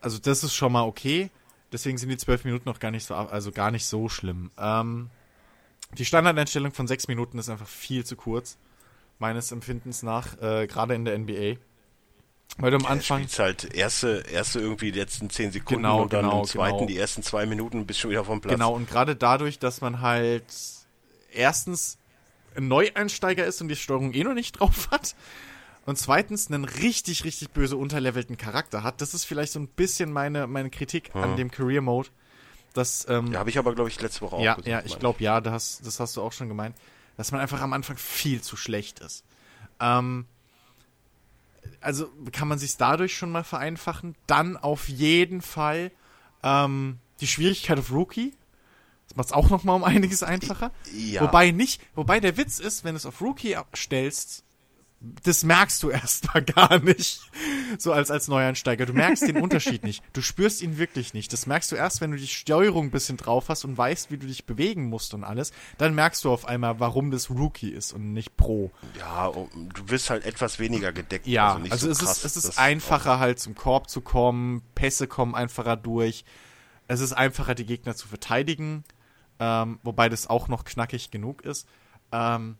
Also das ist schon mal okay. Deswegen sind die zwölf Minuten noch gar nicht so, also gar nicht so schlimm. Ähm, die Standardeinstellung von sechs Minuten ist einfach viel zu kurz, meines Empfindens nach, äh, gerade in der NBA. Weil du am Anfang, spielst halt erste, erste irgendwie die letzten 10 Sekunden Genau, und dann genau, im zweiten genau. die ersten zwei Minuten bist schon wieder vom Platz. genau, und gerade dadurch, dass man halt erstens ein Neueinsteiger ist und die Steuerung eh noch nicht drauf hat und zweitens einen richtig, richtig böse unterlevelten Charakter hat, das ist vielleicht so ein bisschen meine, meine Kritik an dem Career Mode. Dass, ähm, Ja, habe ich aber, glaube ich, letzte Woche auch Ja, gesagt, ja, ich glaube ja, das, das hast du auch schon gemeint, dass man einfach am Anfang viel zu schlecht ist. Ähm, also kann man sich dadurch schon mal vereinfachen. Dann auf jeden Fall ähm, die Schwierigkeit auf Rookie. Das macht es auch noch mal um einiges einfacher. Ja. Wobei nicht, wobei der Witz ist, wenn du es auf Rookie stellst, das merkst du erstmal gar nicht. So als, als Neueinsteiger. Du merkst den Unterschied nicht. Du spürst ihn wirklich nicht. Das merkst du erst, wenn du die Steuerung ein bisschen drauf hast und weißt, wie du dich bewegen musst und alles. Dann merkst du auf einmal, warum das Rookie ist und nicht Pro. Ja, du wirst halt etwas weniger gedeckt. Ja, also, also so es, krass, ist, es ist einfacher halt zum Korb zu kommen. Pässe kommen einfacher durch. Es ist einfacher, die Gegner zu verteidigen. Ähm, wobei das auch noch knackig genug ist. Ähm,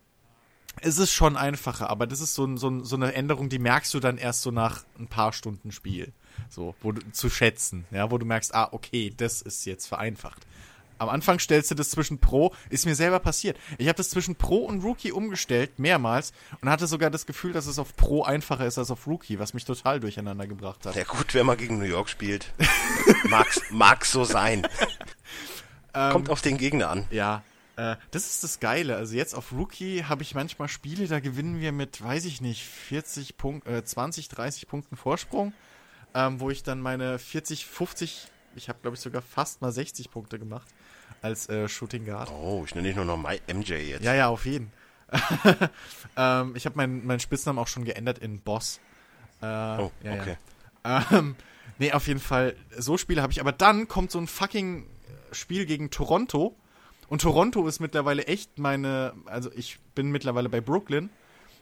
es ist schon einfacher, aber das ist so, so, so eine Änderung, die merkst du dann erst so nach ein paar Stunden Spiel. So, wo du, zu schätzen, ja, wo du merkst, ah, okay, das ist jetzt vereinfacht. Am Anfang stellst du das zwischen Pro, ist mir selber passiert. Ich habe das zwischen Pro und Rookie umgestellt, mehrmals, und hatte sogar das Gefühl, dass es auf Pro einfacher ist als auf Rookie, was mich total durcheinander gebracht hat. Ja gut, wer mal gegen New York spielt, mag's, mag's so sein. Kommt auf den Gegner an. Ja, äh, das ist das Geile. Also jetzt auf Rookie habe ich manchmal Spiele, da gewinnen wir mit, weiß ich nicht, 40 Punkt, äh, 20, 30 Punkten Vorsprung, ähm, wo ich dann meine 40, 50, ich habe glaube ich sogar fast mal 60 Punkte gemacht als äh, Shooting Guard. Oh, ich nenne nicht nur noch MJ jetzt. Ja, ja, auf jeden. ähm, ich habe meinen mein Spitznamen auch schon geändert in Boss. Äh, oh, ja, okay. Ja. Ähm, nee, auf jeden Fall, so Spiele habe ich. Aber dann kommt so ein fucking Spiel gegen Toronto und Toronto ist mittlerweile echt meine, also ich bin mittlerweile bei Brooklyn.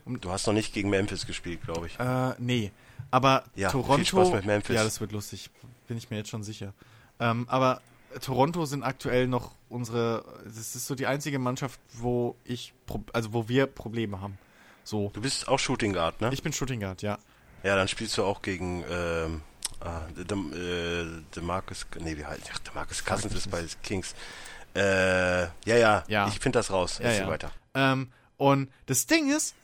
Du hast noch nicht gegen Memphis gespielt, glaube ich. Äh, nee. Aber ja, Toronto. Viel Spaß mit Memphis. Ja, das wird lustig. Bin ich mir jetzt schon sicher. Ähm, aber Toronto sind aktuell noch unsere. Das ist so die einzige Mannschaft, wo ich, also wo wir Probleme haben. So. Du bist auch Shooting Guard, ne? Ich bin Shooting Guard, ja. Ja, dann spielst du auch gegen ähm, ah, De, äh, DeMarcus, nee, wie heißt, ach, DeMarcus Cousins ist bei Kings. Äh, ja, ja, ja. ich finde das raus. Ja, ja. weiter. Ähm, und das Ding ist,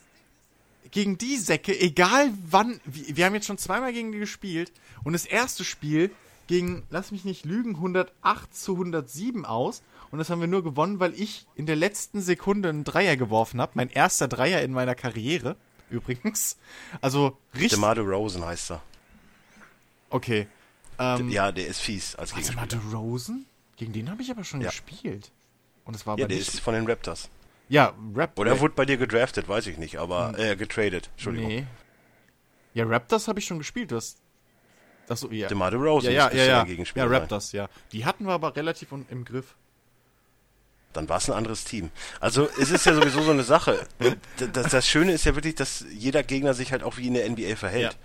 gegen die Säcke, egal wann, wir haben jetzt schon zweimal gegen die gespielt und das erste Spiel ging, lass mich nicht lügen, 108 zu 107 aus und das haben wir nur gewonnen, weil ich in der letzten Sekunde einen Dreier geworfen habe. Mein erster Dreier in meiner Karriere, übrigens. Also richtig. DeMar Rosen heißt er. Okay. Ähm, ja, der ist fies als Gegenspieler. DeMar Rosen? Gegen den habe ich aber schon ja. gespielt. Und es war ja, der ist von den Raptors. Ja, Rap. Oder er wurde bei dir gedraftet, weiß ich nicht, aber hm. äh, getradet. Entschuldigung. Nee. Ja, Raptors habe ich schon gespielt. Du hast. Achso, ja. DeMar DeRozan ja, ja, ja, ja. ja, Raptors, ja. Die hatten wir aber relativ im Griff. Dann war es ein anderes Team. Also es ist ja sowieso so eine Sache. Das, das, Schöne ist ja wirklich, dass jeder Gegner sich halt auch wie in der NBA verhält. Ja.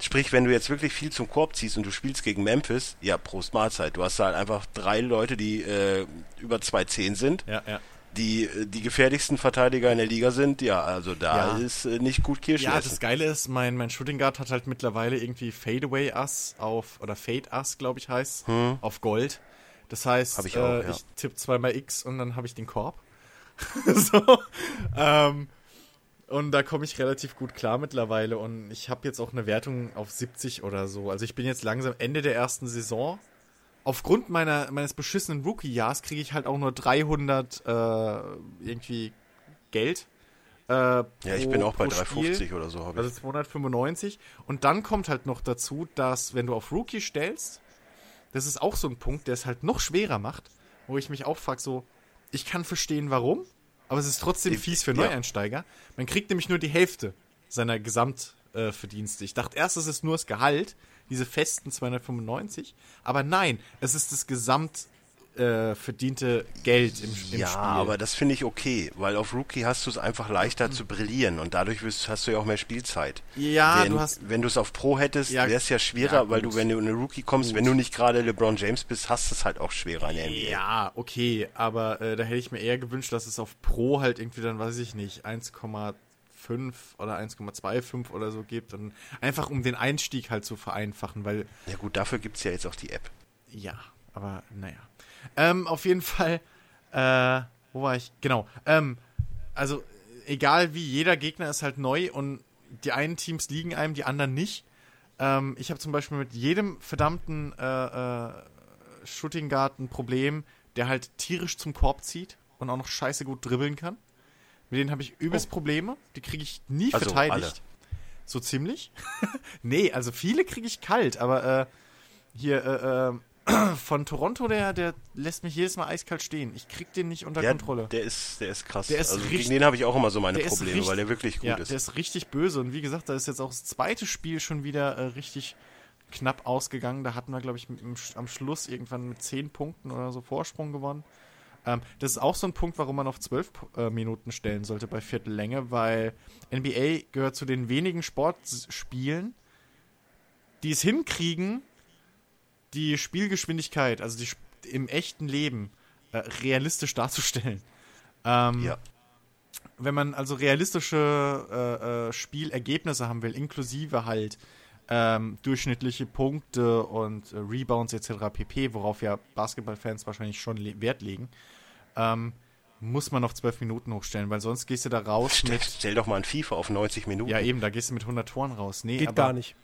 Sprich, wenn du jetzt wirklich viel zum Korb ziehst und du spielst gegen Memphis, ja, Prost Mahlzeit. Du hast halt einfach drei Leute, die äh, über 2,10 sind. Ja, ja. Die, äh, die gefährlichsten Verteidiger in der Liga sind, ja, also da ja. ist äh, nicht gut Kirschen. Ja, das Geile ist, mein, mein Shooting Guard hat halt mittlerweile irgendwie Fadeaway Ass auf, oder Fade Ass, glaube ich, heißt, hm. auf Gold. Das heißt, ich, auch, äh, ja. ich tippe zweimal X und dann habe ich den Korb. so. Ähm, und da komme ich relativ gut klar mittlerweile. Und ich habe jetzt auch eine Wertung auf 70 oder so. Also ich bin jetzt langsam Ende der ersten Saison. Aufgrund meiner, meines beschissenen Rookie-Jahres kriege ich halt auch nur 300 äh, irgendwie Geld. Äh, ja, ich bin auch bei 350 oder so. Also 295. Und dann kommt halt noch dazu, dass wenn du auf Rookie stellst, das ist auch so ein Punkt, der es halt noch schwerer macht, wo ich mich auch frage, so, ich kann verstehen, warum, aber es ist trotzdem ich, fies für Neueinsteiger. Man kriegt nämlich nur die Hälfte seiner Gesamtverdienste. Äh, ich dachte erst, es ist nur das Gehalt, diese festen 295. Aber nein, es ist das Gesamt äh, verdiente Geld im, im ja, Spiel. Ja, aber das finde ich okay, weil auf Rookie hast du es einfach leichter mhm. zu brillieren und dadurch wirst, hast du ja auch mehr Spielzeit. Ja, wenn, du hast. Wenn du es auf Pro hättest, ja, wäre es ja schwerer, ja, weil du, wenn du in eine Rookie kommst, gut. wenn du nicht gerade LeBron James bist, hast du es halt auch schwerer in der NBA. Ja, okay, aber äh, da hätte ich mir eher gewünscht, dass es auf Pro halt irgendwie dann, weiß ich nicht, 1,5 oder 1,25 oder so gibt. Und einfach um den Einstieg halt zu vereinfachen, weil. Ja gut, dafür gibt es ja jetzt auch die App. Ja, aber naja. Ähm, auf jeden Fall, äh, wo war ich? Genau. Ähm, also, egal wie, jeder Gegner ist halt neu und die einen Teams liegen einem, die anderen nicht. Ähm, ich habe zum Beispiel mit jedem verdammten äh, äh, Shooting Guard ein Problem, der halt tierisch zum Korb zieht und auch noch scheiße gut dribbeln kann. Mit denen habe ich übelst oh. Probleme. Die kriege ich nie also verteidigt. Alle. So ziemlich. nee, also viele kriege ich kalt, aber äh, hier, äh, äh von Toronto, der, der lässt mich jedes Mal eiskalt stehen. Ich krieg den nicht unter Der, Kontrolle. der ist, der ist krass. Der ist also richtig- gegen den habe ich auch immer so meine Probleme, richtig- weil der wirklich gut ja, ist. der ist richtig böse. Und wie gesagt, da ist jetzt auch das zweite Spiel schon wieder äh, richtig knapp ausgegangen. Da hatten wir, glaube ich, im, am Schluss irgendwann mit 10 Punkten oder so Vorsprung gewonnen. Ähm, das ist auch so ein Punkt, warum man auf 12 äh, Minuten stellen sollte bei Viertellänge, weil NBA gehört zu den wenigen Sportspielen, die es hinkriegen, die Spielgeschwindigkeit, also die Sp- im echten Leben, äh, realistisch darzustellen. Ähm, ja. wenn man also realistische äh, äh, Spielergebnisse haben will, inklusive halt ähm, durchschnittliche Punkte und äh, Rebounds etc. pp., worauf ja Basketballfans wahrscheinlich schon le Wert legen, ähm, muss man auf 12 Minuten hochstellen, weil sonst gehst du da raus Stell, mit. stell doch mal ein FIFA auf 90 Minuten. Ja, eben, da gehst du mit 100 Toren raus. Nee, Geht aber, gar nicht.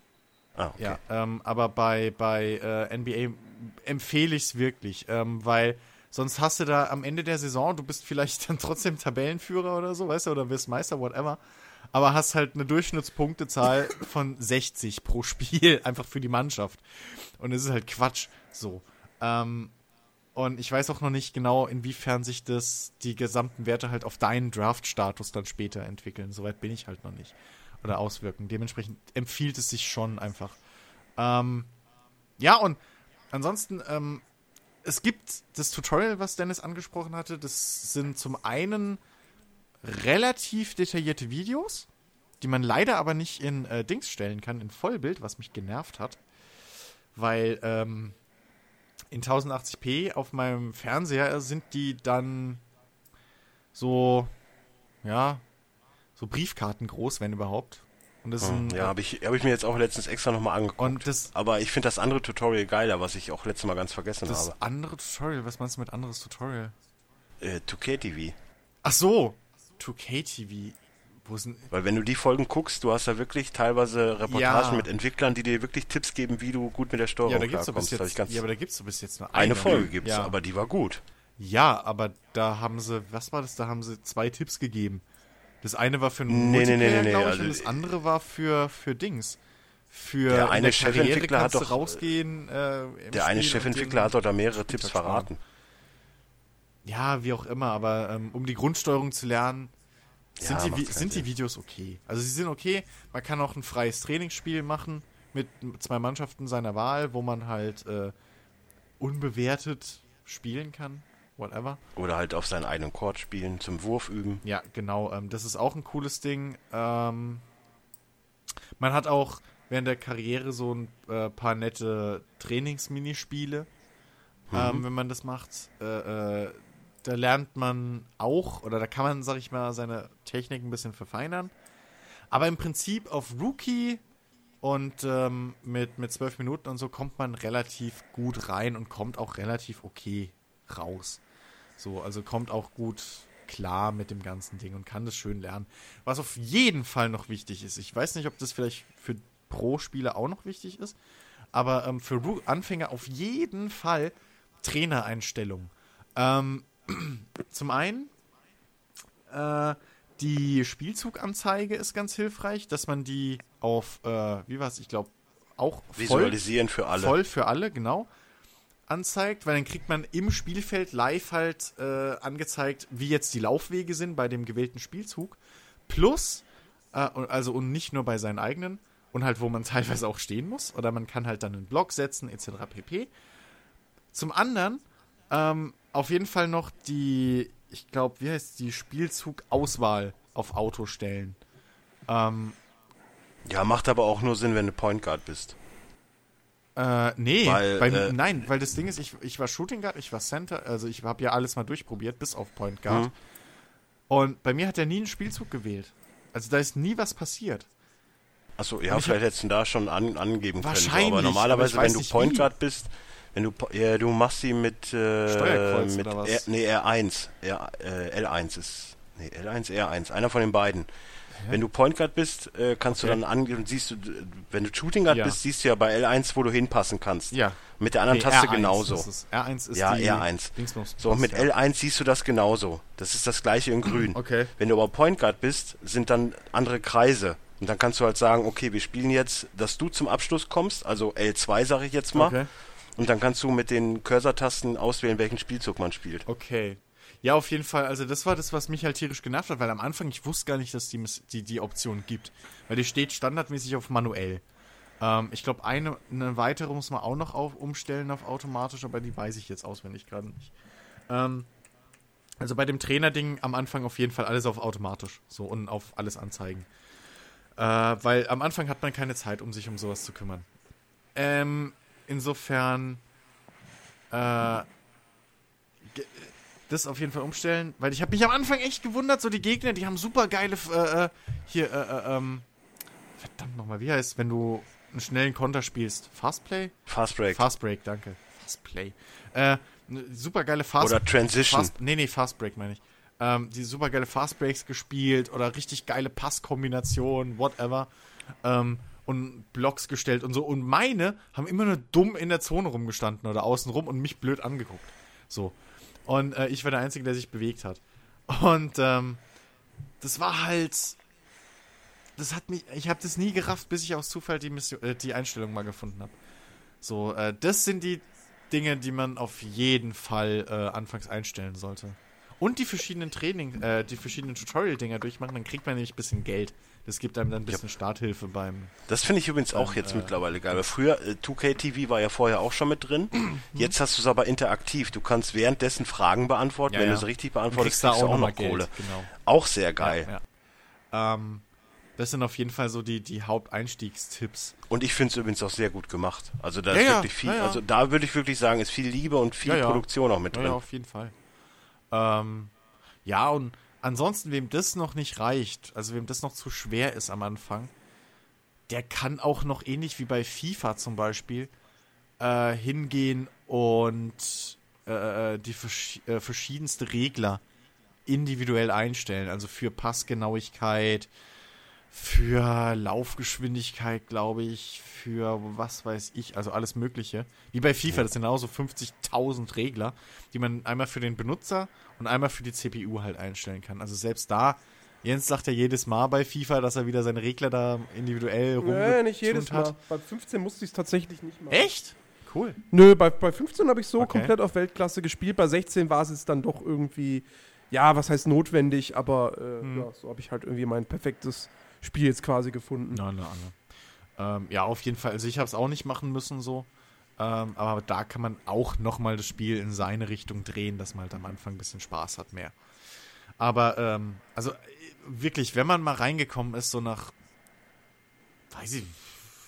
Ah, okay. Ja, ähm, aber bei, bei äh, NBA empfehle ich es wirklich, ähm, weil sonst hast du da am Ende der Saison, du bist vielleicht dann trotzdem Tabellenführer oder so, weißt du, oder wirst Meister, whatever, aber hast halt eine Durchschnittspunktezahl von 60 pro Spiel, einfach für die Mannschaft. Und es ist halt Quatsch, so. Ähm, und ich weiß auch noch nicht genau, inwiefern sich das, die gesamten Werte halt auf deinen Draft-Status dann später entwickeln. Soweit bin ich halt noch nicht. Oder auswirken. Dementsprechend empfiehlt es sich schon einfach. Ähm, ja, und ansonsten, ähm, es gibt das Tutorial, was Dennis angesprochen hatte. Das sind zum einen relativ detaillierte Videos, die man leider aber nicht in äh, Dings stellen kann, in Vollbild, was mich genervt hat. Weil ähm, in 1080p auf meinem Fernseher sind die dann so, ja, so Briefkarten groß, wenn überhaupt. Und das ist ein, Ja, habe ich, hab ich mir jetzt auch letztens extra nochmal angeguckt. und das, Aber ich finde das andere Tutorial geiler, was ich auch letztes Mal ganz vergessen das habe. andere Tutorial, was meinst du mit anderes Tutorial? Äh, 2K TV. Ach so, 2K-TV. Wo sind. Weil wenn du die Folgen guckst, du hast da wirklich teilweise Reportagen Ja. mit Entwicklern, die dir wirklich Tipps geben, wie du gut mit der Steuerung Ja, da gibt's bis klarkommst. Hab ich jetzt, ja, aber da gibt's doch bis jetzt nur eine Folge gibt's, ja. aber die war gut. Ja, aber da haben sie, was war das? Da haben sie zwei Tipps gegeben. Das eine war für Nee, nee, Multiplayer, nee, nee, glaube ich, also- und das andere war für, für Dings. Für Der in eine Chefentwickler hat doch- rausgehen. Äh, Der eine Chefentwickler hat doch da mehrere Tipps verraten. Ja, wie auch immer, aber ähm, um die Grundsteuerung zu lernen, sind, Ja, die, sind die. Videos okay. Also sie sind okay. Man kann auch ein freies Trainingsspiel machen mit zwei Mannschaften seiner Wahl, wo man halt äh, unbewertet spielen kann. Whatever. Oder halt auf seinen eigenen Chord spielen, zum Wurf üben. Ja, genau. Ähm, das ist auch ein cooles Ding. Ähm, man hat auch während der Karriere so ein äh, paar nette Trainingsminispiele, ähm, wenn man das macht. Äh, äh, da lernt man auch, oder da kann man, sag ich mal, seine Technik ein bisschen verfeinern. Aber im Prinzip auf Rookie und ähm, mit, mit zwölf Minuten und so kommt man relativ gut rein und kommt auch relativ okay raus. So, also kommt auch gut klar mit dem ganzen Ding und kann das schön lernen. Was auf jeden Fall noch wichtig ist, ich weiß nicht, ob das vielleicht für Pro-Spieler auch noch wichtig ist, aber ähm, für Ru Anfänger auf jeden Fall Trainereinstellungen. Ähm, zum einen, äh, die Spielzuganzeige ist ganz hilfreich, dass man die auf, äh, wie war's, ich glaube, auch voll, Visualisieren für alle. voll für alle, genau, anzeigt, weil dann kriegt man im Spielfeld live halt äh, angezeigt, wie jetzt die Laufwege sind bei dem gewählten Spielzug. Plus, äh, also und nicht nur bei seinen eigenen, und halt, wo man teilweise auch stehen muss, oder man kann halt dann einen Block setzen, etc. pp. Zum anderen, ähm, auf jeden Fall noch die, ich glaube, wie heißt die Spielzugauswahl auf Auto stellen. Ähm, Ja, macht aber auch nur Sinn, wenn du Point Guard bist. Äh, nee, Weil, weil, äh, nein, weil das Ding ist, ich, ich war Shooting Guard, ich war Center, also ich habe ja alles mal durchprobiert, bis auf Point Guard. Mhm. Und bei mir hat er nie einen Spielzug gewählt. Also da ist nie was passiert. Achso, ja, Und vielleicht hättest du da schon an, angeben können. So. Wahrscheinlich, Aber aber normalerweise, weiß wenn du Point wie. Guard bist, wenn du, ja, du machst sie mit, äh, Steuerkreuz mit oder was? R, nee, R1. R, äh, L1 ist, nee, L1, R1, einer von den beiden. Wenn du Point Guard bist, äh, kannst du Okay. dann angeben, siehst du, wenn du Shooting Guard Ja. bist, siehst du ja bei L1, wo du hinpassen kannst. Ja. Mit der anderen Nee, Taste R1 genauso. Ist es. R1 ist Ja, die R1. Dingsbums- So, und mit ja. L1 siehst du das genauso. Das ist das gleiche in grün. Okay. Wenn du aber Point Guard bist, sind dann andere Kreise. Und dann kannst du halt sagen, okay, wir spielen jetzt, dass du zum Abschluss kommst, also L2 sage ich jetzt mal. Okay. und dann kannst du mit den Cursor-Tasten auswählen, welchen Spielzug man spielt. Okay. Ja, auf jeden Fall. Also das war das, was mich halt tierisch genervt hat, weil am Anfang ich wusste gar nicht, dass die die, die Option gibt. Weil die steht standardmäßig auf manuell. Ähm, ich glaube, eine, eine weitere muss man auch noch auf, umstellen auf automatisch, aber die weiß ich jetzt auswendig gerade nicht. Ähm, also bei dem Trainer-Ding am Anfang auf jeden Fall alles auf automatisch. So und auf alles anzeigen. Äh, weil am Anfang hat man keine Zeit, um sich um sowas zu kümmern. Ähm, insofern äh, das auf jeden Fall umstellen, weil ich habe mich am Anfang echt gewundert, so die Gegner, die haben super geile äh, äh, hier äh, äh, ähm, verdammt nochmal, wie heißt, wenn du einen schnellen Konter spielst, Fastplay? Fast Break. Fast Break, danke. Fast Play. Äh, super geile Fast Oder Transition. Fast, nee, nee, Fast Break meine ich. Ähm, die super geile Fast Breaks gespielt oder richtig geile Passkombinationen, whatever. Ähm, und Blocks gestellt und so. Und meine haben immer nur dumm in der Zone rumgestanden oder außen rum und mich blöd angeguckt. So. Und äh, ich war der Einzige, der sich bewegt hat. Und ähm, das war halt. Das hat mich. Ich habe das nie gerafft, bis ich aus Zufall die, Mission, äh, die Einstellung mal gefunden habe. So, äh, das sind die Dinge, die man auf jeden Fall äh, anfangs einstellen sollte. Und die verschiedenen Training, äh, die verschiedenen Tutorial-Dinger durchmachen, dann kriegt man nämlich ein bisschen Geld. Das gibt einem dann ein bisschen Starthilfe beim. Das finde ich übrigens auch Ähm, jetzt äh, mittlerweile geil. Weil früher, äh, 2K TV war ja vorher auch schon mit drin. Jetzt hast du es aber interaktiv. Du kannst währenddessen Fragen beantworten. Ja, Wenn ja. du es richtig beantwortest, kriegst kriegst du auch auch noch Geld. Kohle. Genau. Auch sehr geil. Ja, ja. Ähm, das sind auf jeden Fall so die, die Haupteinstiegstipps. Und ich finde es übrigens auch sehr gut gemacht. Also da Ja, ist ja, wirklich viel, ja, ja. also da würde ich wirklich sagen, ist viel Liebe und viel Ja, ja. Produktion auch mit Ja, drin. ja, auf jeden Fall. Ähm, ja, und ansonsten, wem das noch nicht reicht, also wem das noch zu schwer ist am Anfang, der kann auch noch ähnlich wie bei FIFA zum Beispiel äh, hingehen und äh, die versch äh, verschiedenste Regler individuell einstellen. Also für Passgenauigkeit, für Laufgeschwindigkeit, glaube ich, für was weiß ich, also alles Mögliche. Wie bei FIFA, das sind auch so 50.000 Regler, die man einmal für den Benutzer und einmal für die CPU halt einstellen kann. Also selbst da, Jens sagt ja jedes Mal bei FIFA, dass er wieder seine Regler da individuell Nee, rumgetunt nicht jedes hat. Mal. Bei 15 musste ich es tatsächlich nicht machen. Echt? Cool. Nö, bei, bei 15 habe ich so Okay. komplett auf Weltklasse gespielt. Bei 16 war es jetzt dann doch irgendwie, ja, was heißt notwendig, aber äh, Hm. ja, so habe ich halt irgendwie mein perfektes Spiel jetzt quasi gefunden. Nein, nein, nein. Ähm, ja, auf jeden Fall. Also ich habe es auch nicht machen müssen so. Ähm, aber da kann man auch nochmal das Spiel in seine Richtung drehen, dass man halt am Anfang ein bisschen Spaß hat mehr. Aber, ähm, also wirklich, wenn man mal reingekommen ist, so nach, weiß ich,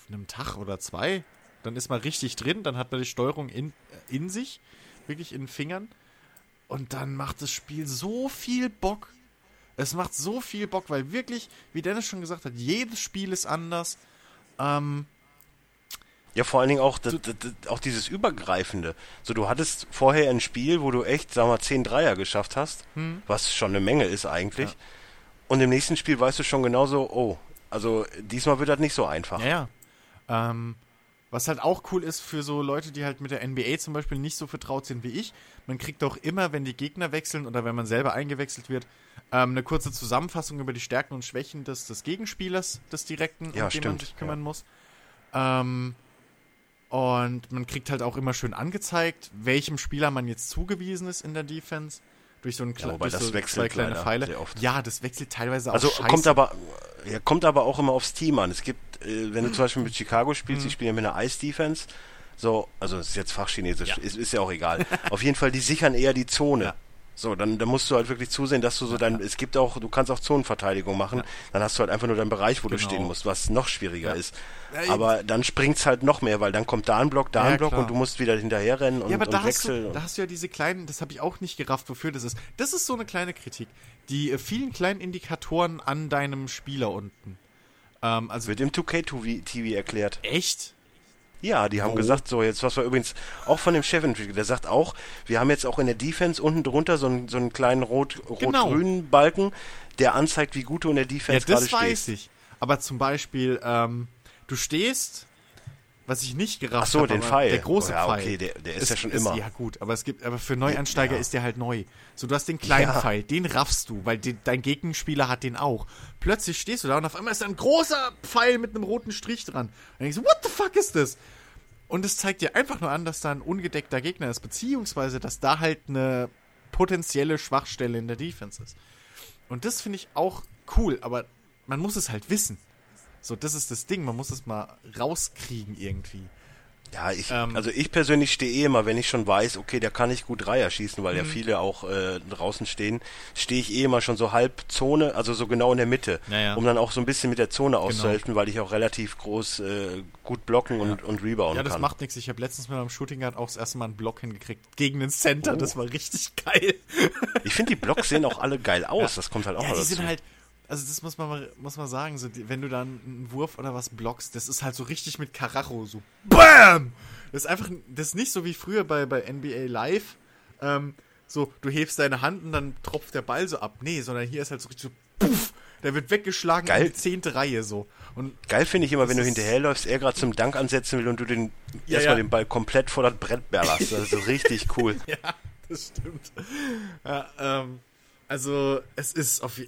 einem Tag oder zwei, dann ist man richtig drin, dann hat man die Steuerung in, äh, in sich, wirklich in den Fingern. Und dann macht das Spiel so viel Bock. Es macht so viel Bock, weil wirklich, wie Dennis schon gesagt hat, jedes Spiel ist anders. Ähm, Ja, vor allen Dingen auch, das, das, das, auch dieses Übergreifende. So, du hattest vorher ein Spiel, wo du echt, sagen wir, 10 Dreier geschafft hast, Hm. was schon eine Menge ist eigentlich. Und im nächsten Spiel weißt du schon genauso, oh, also diesmal wird das nicht so einfach. ja, ja. Ähm, was halt auch cool ist für so Leute, die halt mit der NBA zum Beispiel nicht so vertraut sind wie ich. Man kriegt auch immer, wenn die Gegner wechseln oder wenn man selber eingewechselt wird, ähm, eine kurze Zusammenfassung über die Stärken und Schwächen des, des Gegenspielers, des direkten, Ja, um den man stimmt, sich kümmern muss. Ähm, und man kriegt halt auch immer schön angezeigt, welchem Spieler man jetzt zugewiesen ist in der Defense. Durch so einen Ja, wobei durch das so wechselt zwei kleine Pfeile. sehr oft. Ja, das wechselt teilweise Also auch scheiße. kommt aber, ja, kommt aber auch immer aufs Team an. Es gibt, äh, wenn du zum Beispiel mit Chicago spielst, Mhm. die spielen ja mit einer Ice-Defense, so, also das ist jetzt Fachchinesisch, Ja. Ist, ist ja auch egal. Auf jeden Fall, die sichern eher die Zone. Ja. So, dann, dann musst du halt wirklich zusehen, dass du so dein, es gibt auch, du kannst auch Zonenverteidigung machen, dann hast du halt einfach nur deinen Bereich, wo du Genau. stehen musst, was noch schwieriger Ja. ist. Ja, Aber dann springt's halt noch mehr, weil dann kommt da ein Block, da Ja, ein Block klar. und du musst wieder hinterher rennen und, ja, aber und da hast, wechseln. du, da hast du ja diese kleinen, das habe ich auch nicht gerafft, wofür das ist. Das ist so eine kleine Kritik. Die äh, vielen kleinen Indikatoren an deinem Spieler unten. Ähm, also wird im 2K-TV erklärt. echt? Ja, die haben Wo? gesagt, so jetzt, was wir übrigens auch von dem Chefentwickler, der sagt auch, wir haben jetzt auch in der Defense unten drunter so einen, so einen kleinen rot- Genau. rot-grünen Balken, der anzeigt, wie gut du in der Ja, Defense gerade das weiß stehst. ich. Aber zum Beispiel, ähm, du stehst, was ich nicht gerafft Ach so, habe, den Pfeil. Der große Oh ja, Pfeil. okay, der- der ist ja schon immer. Ja, gut, aber es gibt, aber für Neuansteiger Ja. ist der halt neu. So, du hast den kleinen Ja. Pfeil, den raffst du, weil die, dein Gegenspieler hat den auch. Plötzlich stehst du da und auf einmal ist da ein großer Pfeil mit einem roten Strich dran. Und denkst du, what the fuck ist das? Und es zeigt dir einfach nur an, dass da ein ungedeckter Gegner ist, beziehungsweise dass da halt eine potenzielle Schwachstelle in der Defense ist. Und das finde ich auch cool, aber man muss es halt wissen. So, das ist das Ding, man muss es mal rauskriegen irgendwie. Ja, ich, Ähm, also ich persönlich stehe eh immer, wenn ich schon weiß, okay, der kann nicht gut Dreier schießen, weil ja Mhm. viele auch äh, draußen stehen, stehe ich eh immer schon so halb Zone, also so genau in der Mitte, Ja, ja. um dann auch so ein bisschen mit der Zone auszuhelfen, weil ich auch relativ groß äh, gut blocken und, und rebounden Ja, das kann. macht nichts. Ich habe letztens mit meinem Shooting Guard auch das erste Mal einen Block hingekriegt gegen den Center. Das war richtig geil. ich finde, die Blocks sehen auch alle geil aus, das kommt halt auch Ja, die dazu. sind halt, also das muss man mal, muss man sagen, so wenn du dann einen Wurf oder was blockst, das ist halt so richtig mit Karacho, so BAM! Das ist einfach, das ist nicht so wie früher bei, bei NBA Live, ähm, so, du hebst deine Hand und dann tropft der Ball so ab. Nee, sondern hier ist halt so richtig so, puff, der wird weggeschlagen Geil. in die zehnte Reihe, so. Und Geil finde ich immer, wenn du hinterherläufst, er gerade zum Dank ansetzen will und du den Ja, erstmal ja. den Ball komplett vor das Brett ballerst. Das ist richtig cool. Ja, das stimmt. Ja, ähm, also es ist auf, äh,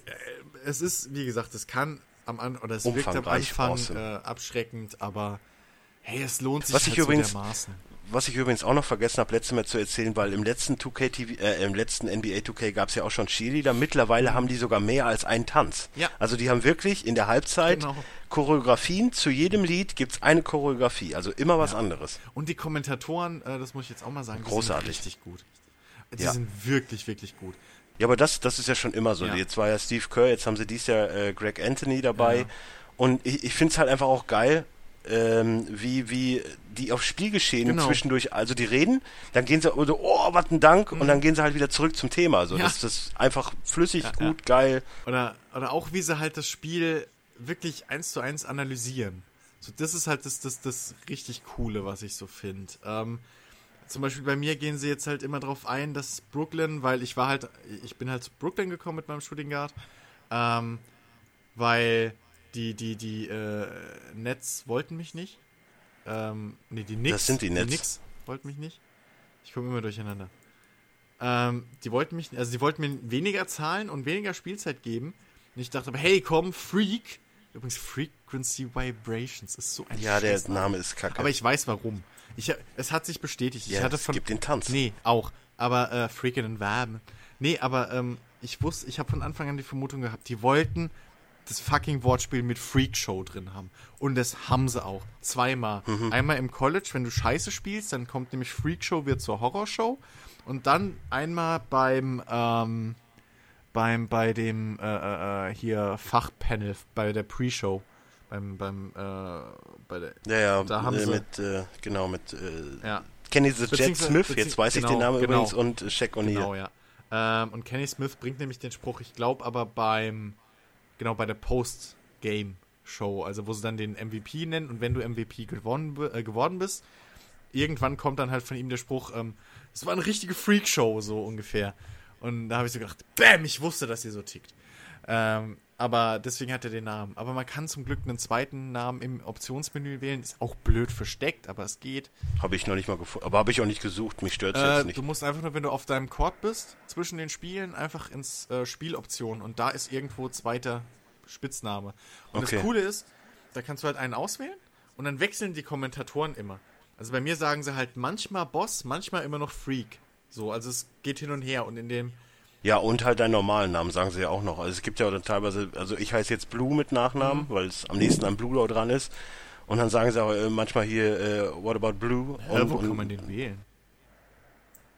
es ist, wie gesagt, es kann am An oder es wirkt am Anfang awesome. äh, abschreckend, aber hey, es lohnt sich Was halt ich übrigens- dermaßen. Was ich übrigens auch noch vergessen habe, letztes Mal zu erzählen, weil im letzten 2K TV, äh, im letzten NBA 2K gab es ja auch schon Cheerleader. Mittlerweile haben die sogar mehr als einen Tanz. Ja. Also die haben wirklich in der Halbzeit Genau. Choreografien. Zu jedem Lied gibt's eine Choreografie. Also immer was anderes. Und die Kommentatoren, äh, das muss ich jetzt auch mal sagen, Großartig. sind richtig gut. Die Ja. sind wirklich, wirklich gut. Ja, aber das, das ist ja schon immer so. Ja. Jetzt war ja Steve Kerr, jetzt haben sie dies Jahr äh, Greg Anthony dabei. Ja. Und ich, ich finde es halt einfach auch geil, ähm, wie, wie die auf Spielgeschehen Genau. zwischendurch, also die reden, dann gehen sie, so, oh, was ein Dank, und dann gehen sie halt wieder zurück zum Thema. Also Mhm. Ja. das, das ist einfach flüssig, Ja, gut, geil. Oder, oder auch, wie sie halt das Spiel wirklich eins zu eins analysieren. So, das ist halt das, das, das richtig Coole, was ich so finde. Ähm, zum Beispiel bei mir gehen sie jetzt halt immer drauf ein, dass Brooklyn, weil ich war halt, ich bin halt zu Brooklyn gekommen mit meinem Shooting Guard, ähm, weil die, die, die äh, Nets wollten mich nicht. Ähm, nee, die Knicks. Das sind die Nets. Die Knicks wollten mich nicht. Ich komme immer durcheinander. Ähm, die wollten mich, also die wollten mir weniger zahlen und weniger Spielzeit geben. Und ich dachte aber, hey, komm, Freak. Übrigens, Frequency Vibrations ist so ein Ja, der. Name ist kacke. Aber ich weiß warum. Ich, es hat sich bestätigt. Ich ja, hatte es von, gibt den Tanz. Nee, auch. Aber äh, Freakin' and Wab. Nee, aber ähm, ich wusste, ich habe von Anfang an die Vermutung gehabt, die wollten das fucking Wortspiel mit Freak Show drin haben. Und das haben sie auch. Zweimal. Mhm. Einmal im College, wenn du Scheiße spielst, dann kommt nämlich Freak Show wird zur Horrorshow. Und dann einmal beim, ähm, beim, bei dem, äh, äh, hier Fachpanel, bei der Pre-Show. Beim, beim, äh, bei der, Ja, ja, Da haben äh, sie- mit, äh, genau, mit äh, ja, Kenny the Jet Smith, jetzt weiß ich genau, den Namen genau. übrigens, und Shaq O'Neal. Genau, ja. Ähm, und Kenny Smith bringt nämlich den Spruch, ich glaube aber beim, genau bei der Post-Game-Show, also wo sie dann den MVP nennen und wenn du MVP gewonnen, äh, geworden bist, irgendwann kommt dann halt von ihm der Spruch, ähm, es war eine richtige Freak-Show, so ungefähr. Und da habe ich so gedacht, bam, ich wusste, dass ihr so tickt. Ähm, aber deswegen hat er den Namen. Aber man kann zum Glück einen zweiten Namen im Optionsmenü wählen. Ist auch blöd versteckt, aber es geht. Habe ich noch nicht mal gefunden, aber habe ich auch nicht gesucht, mich stört Äh, jetzt nicht. du musst einfach nur, wenn du auf deinem Court bist, zwischen den Spielen, einfach ins äh, Spieloption und da ist irgendwo zweiter Spitzname. Und Okay. das Coole ist, da kannst du halt einen auswählen und dann wechseln die Kommentatoren immer. Also bei mir sagen sie halt manchmal Boss, manchmal immer noch Freak. So, also es geht hin und her und in dem Ja, und halt deinen normalen Namen sagen sie ja auch noch. Also es gibt ja dann teilweise, also ich heiße jetzt Blue mit Nachnamen, Mhm. weil es am nächsten an Blue Law dran ist. Und dann sagen sie auch äh, manchmal hier, äh, what about Blue? äh, Und, wo und, kann man den wählen?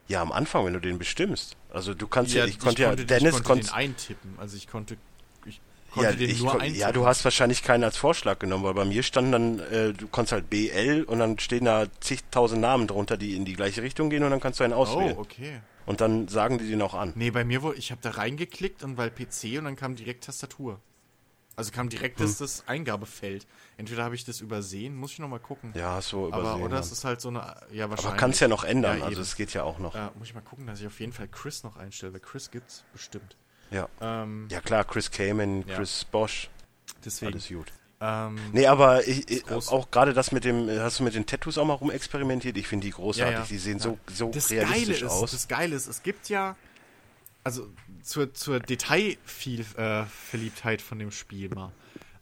Ja, am Anfang, wenn du den bestimmst. Also du kannst ja, ich ich konnte ja, konnte, Dennis ich konnte den eintippen. Also ich konnte, ich konnte ja, den ich, nur kon- eintippen. ja, du hast wahrscheinlich keinen als Vorschlag genommen, weil bei mir stand dann, äh, du konntest halt BL und dann stehen da zigtausend Namen drunter, die in die gleiche Richtung gehen und dann kannst du einen auswählen. Oh, okay. Und dann sagen die den auch an. Nee, bei mir, wo ich habe da reingeklickt und weil PC und dann kam direkt Tastatur. Also kam direkt Hm. das, Eingabefeld. Entweder habe ich das übersehen, muss ich nochmal gucken. Ja, hast du übersehen. aber oder es ist halt so eine, ja wahrscheinlich. aber kannst ja noch ändern, Ja, also es geht ja auch noch. Äh, muss ich mal gucken, dass ich auf jeden Fall Chris noch einstelle, weil Chris gibt's bestimmt. Ja. Ähm, Ja klar, Chris Kamen, Ja. Chris Bosch, deswegen. alles gut. Ähm, Nee, aber ich, ich, auch gerade das mit dem, hast du mit den Tattoos auch mal rumexperimentiert? Ich finde die großartig, Ja, ja. die sehen Ja. so, so das Geile realistisch ist, aus. das Geile ist, es gibt ja, also zur, zur Detailverliebtheit von dem Spiel mal.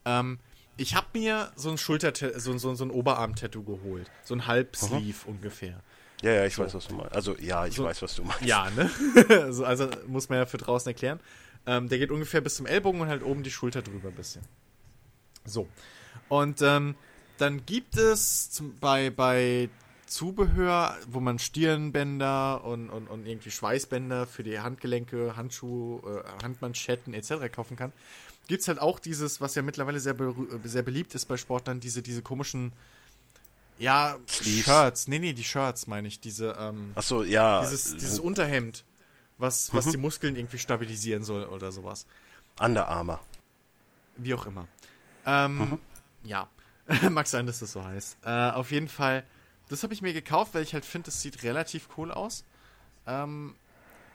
Ähm, ich habe mir so ein Schulter so, so, so ein Oberarm-Tattoo geholt. So ein Halbsleeve ungefähr. Ja, ja, ich weiß, was du meinst. Also, ja, ich So- weiß, was du meinst. Ja, ne? also, also muss man ja für draußen erklären. Ähm, der geht ungefähr bis zum Ellbogen und halt oben die Schulter drüber ein bisschen. So. Und ähm, dann gibt es zum, bei, bei Zubehör, wo man Stirnbänder und, und, und irgendwie Schweißbänder für die Handgelenke, Handschuhe, äh, Handmanschetten etc. kaufen kann, gibt es halt auch dieses, was ja mittlerweile sehr, berü- sehr beliebt ist bei Sportlern, diese, diese komischen, ja, Sleeves. Shirts. Nee, nee, die Shirts meine ich. Diese, ähm, Achso, ja. dieses, dieses Unterhemd, was, was die Muskeln irgendwie stabilisieren soll oder sowas. Underarmer. Wie auch immer. Ähm, Ja, mag sein, dass das so heißt. Äh, auf jeden Fall, das habe ich mir gekauft, weil ich halt finde, das sieht relativ cool aus. Ähm,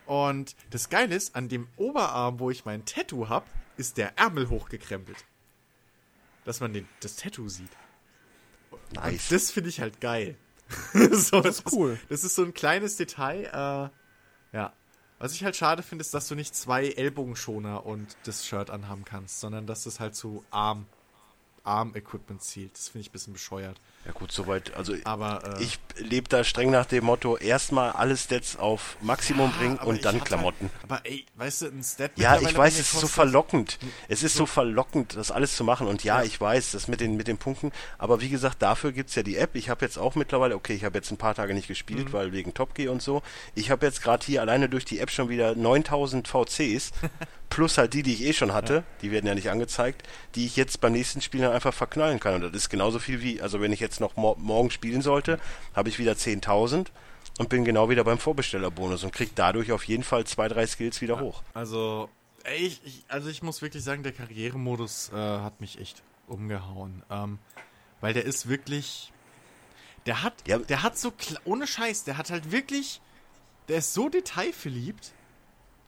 und das Geile ist, an dem Oberarm, wo ich mein Tattoo habe, ist der Ärmel hochgekrempelt. Dass man den, das Tattoo sieht. Nice. Und das finde ich halt geil. so, das ist cool. Das ist so ein kleines Detail. Äh, ja. Was ich halt schade finde, ist, dass du nicht zwei Ellbogenschoner und das Shirt anhaben kannst, sondern dass es halt zu Arm, Arm-Equipment zielt. Das finde ich ein bisschen bescheuert. Ja gut, soweit. Also Aber äh, ich lebe da streng nach dem Motto, erstmal alle Stats auf Maximum bringen aber und dann hab Klamotten. Halt, aber ey, weißt du, ein Stat Ja, ich weiß, es ist so verlockend. Es ist so verlockend, das alles zu machen. Und ja, ich weiß, das mit den, mit den Punkten. Aber wie gesagt, dafür gibt's ja die App. Ich habe jetzt auch mittlerweile, okay, ich habe jetzt ein paar Tage nicht gespielt, weil wegen Top Gear und so. Ich habe jetzt gerade hier alleine durch die App schon wieder 9000 VCs. plus halt die, die ich eh schon hatte. Die werden ja nicht angezeigt. Die ich jetzt beim nächsten Spiel dann einfach verknallen kann. Und das ist genauso viel wie, also wenn ich jetzt noch mor morgen spielen sollte, habe ich wieder 10.000. Und bin genau wieder beim Vorbestellerbonus und krieg dadurch auf jeden Fall zwei, drei Skills wieder hoch. Also, ich, ich, also ich muss wirklich sagen, der Karrieremodus äh, hat mich echt umgehauen. Ähm, weil der ist wirklich. Der hat, Ja. der hat so, ohne Scheiß, der hat halt wirklich, der ist so detailverliebt,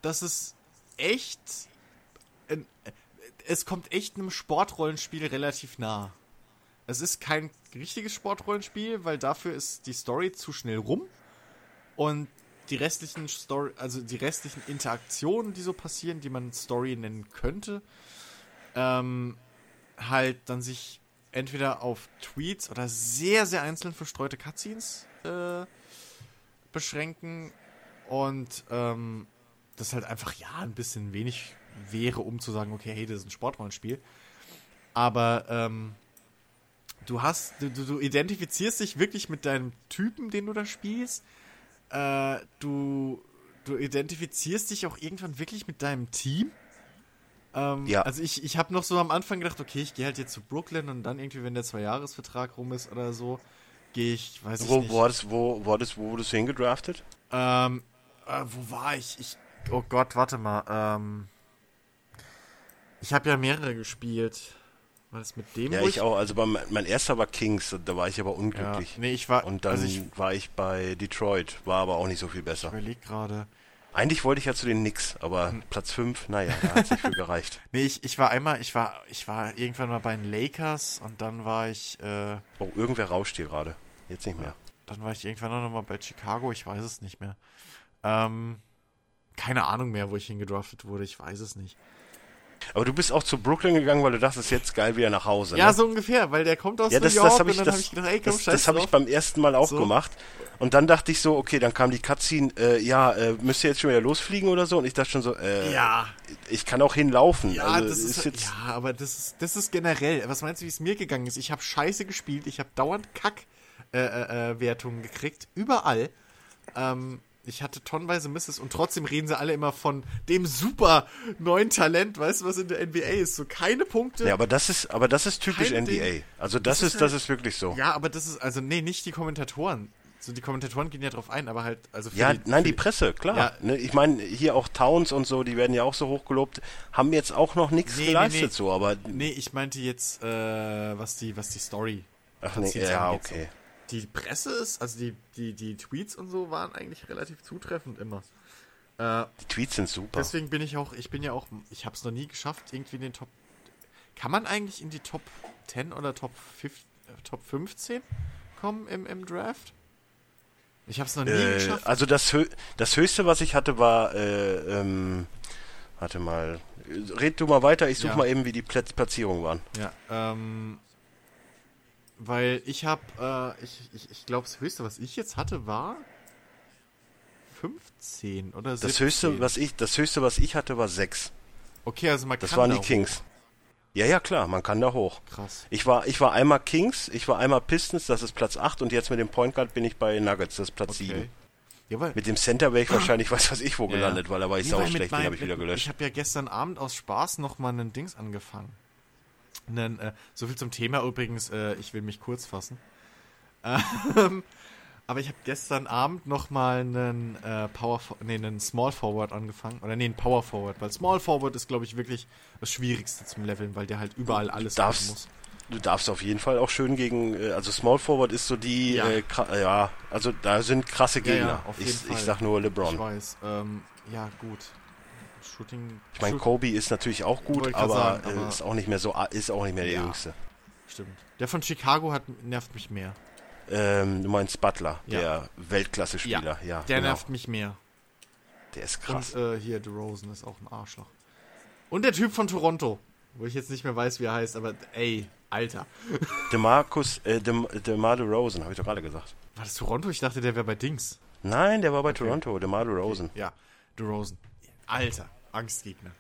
dass es echt, es kommt echt einem Sportrollenspiel relativ nah. Es ist kein richtiges Sportrollenspiel, weil dafür ist die Story zu schnell rum und die restlichen Story, also die restlichen Interaktionen, die so passieren, die man Story nennen könnte, ähm, halt dann sich entweder auf Tweets oder sehr, sehr einzeln verstreute Cutscenes äh, beschränken und ähm, das halt einfach ja ein bisschen wenig wäre, um zu sagen, okay, hey, das ist ein Sportrollenspiel. Aber ähm, du hast, du, du, identifizierst dich wirklich mit deinem Typen, den du da spielst. Äh, du, du identifizierst dich auch irgendwann wirklich mit deinem Team. Ähm, Ja. Also ich, ich habe noch so am Anfang gedacht, okay, ich gehe halt jetzt zu Brooklyn und dann irgendwie, wenn der Zweijahresvertrag rum ist oder so, gehe ich, weiß ich Wo, nicht. wo, hattest, wo, wo, wo wurdest du hingedraftet? Ähm, äh, wo war ich? Ich, oh Gott, warte mal. Ähm, ich habe ja mehrere gespielt. War das mit dem? Ja, wo ich auch. Also beim, mein erster war Kings, da war ich aber Ja, unglücklich. nee, ich war. Und dann also ich war ich bei Detroit, war aber auch nicht so viel besser. überleg gerade. Eigentlich wollte ich ja zu den Knicks, aber Hm. Platz 5, naja, da hat nicht viel gereicht. Nee, ich, ich war einmal, ich war, ich war irgendwann mal bei den Lakers und dann war ich, äh, Oh, irgendwer rauscht hier gerade. Jetzt nicht mehr. dann war ich irgendwann auch noch mal bei Chicago, ich weiß es nicht mehr. Ähm, keine Ahnung mehr, wo ich hingedraftet wurde, ich weiß es nicht. Aber du bist auch zu Brooklyn gegangen, weil du dachtest, jetzt geil wieder nach Hause. Ja, ne? so ungefähr, weil der kommt aus ja, das, New York das habe ich, und dann das, habe ich gedacht, ey, komm, das, das habe ich beim ersten Mal auch So. gemacht. Und dann dachte ich so, okay, dann kam die Cutscene, äh, ja, äh, müsst ihr jetzt schon wieder losfliegen oder so? Und ich dachte schon so, äh, Ja, ich kann auch hinlaufen. Ja, also, das ist, jetzt, ja, aber das ist, das ist generell. Was meinst du, wie es mir gegangen ist? Ich habe Scheiße gespielt, ich habe dauernd Kack-Wertungen äh, äh, Wertungen gekriegt, überall. Ähm, ich hatte tonnenweise Misses und trotzdem reden sie alle immer von dem super neuen Talent, weißt du, was in der NBA ist? So keine Punkte. Ja, aber das ist, aber das ist typisch NBA. Ding. Also das, Das ist, ist das halt- ist wirklich so. Ja, aber das ist, also, nee, nicht die Kommentatoren. So, die Kommentatoren gehen ja drauf ein, aber halt, also für Ja, die, nein, die Presse, klar. Ja. Ne, ich meine, hier auch Towns und so, die werden ja auch so hochgelobt, haben jetzt auch noch nichts Nee, nee, geleistet nee. so, aber Nee, ich meinte jetzt, äh, was die, was die Story. ach nee, ja, angeht, so. Die Presse ist, also die, die, die Tweets und so waren eigentlich relativ zutreffend immer. Äh, Die Tweets sind super. deswegen bin ich auch, ich bin ja auch, ich habe es noch nie geschafft, irgendwie in den Top. Kann man eigentlich in die Top 10 oder Top, 5, äh, Top 15 kommen im, im Draft? Ich habe es noch nie Äh, geschafft. also das, Hö das höchste, was ich hatte, war, äh, ähm, warte mal, red du mal weiter, ich suche Ja. mal eben, wie die Pla Platzierungen waren. Ja, ähm. Weil ich habe, äh, ich, ich, ich glaube, das höchste, was ich jetzt hatte, war 15 oder 17. Das höchste, was ich, das höchste, was ich hatte, war 6. Okay, also man Das kann waren da die Kings. Ja, ja, klar, man kann da hoch. hoch. Krass. Ich war, ich war einmal Kings, ich war einmal Pistons, das ist Platz 8 und jetzt mit dem Point Guard bin ich bei Nuggets, das ist Platz 7. Ja, weil, Mit dem Center wäre ich wahrscheinlich, weiß was ich wo gelandet, weil da war ich Nee, sau schlecht, den meinem- habe ich wieder gelöscht. Ich habe ja gestern Abend aus Spaß noch mal einen Dings angefangen. Einen, äh, so viel zum Thema übrigens, äh, ich will mich kurz fassen. Ähm, aber ich habe gestern Abend noch mal einen äh, Power, nee, einen Small Forward angefangen oder nee, einen Power Forward, weil Small Forward ist glaube ich wirklich das Schwierigste zum Leveln, weil der halt überall alles darfst- machen muss. Du darfst auf jeden Fall auch schön gegen, äh, also Small Forward ist so die, Ja. äh, ja, also da sind krasse Ja, Gegner. ja, auf jeden ich, Fall. ich sag nur Ich LeBron. weiß. Ähm, ja, gut. Shooting. Ich meine, Kobe ist natürlich auch gut, aber, sagen, äh, aber- ist auch nicht mehr so, ist auch nicht mehr der Ja. Jüngste. Stimmt. Der von Chicago hat, nervt mich mehr. Ähm, du meinst Butler, Ja. der Weltklasse-Spieler, ja. Der genau. nervt mich mehr. Der ist krass. Und äh, hier, DeRozan ist auch ein Arschloch. Und der Typ von Toronto, wo ich jetzt nicht mehr weiß, wie er heißt, aber ey, Alter. DeMarcus, äh, Dem, DeMar DeRozan, habe ich doch gerade gesagt. War das Toronto? Ich dachte, der wäre bei Dings. Nein, der war bei Toronto, DeMar DeRozan. Ja, DeRozan. Alter, Angstgegner.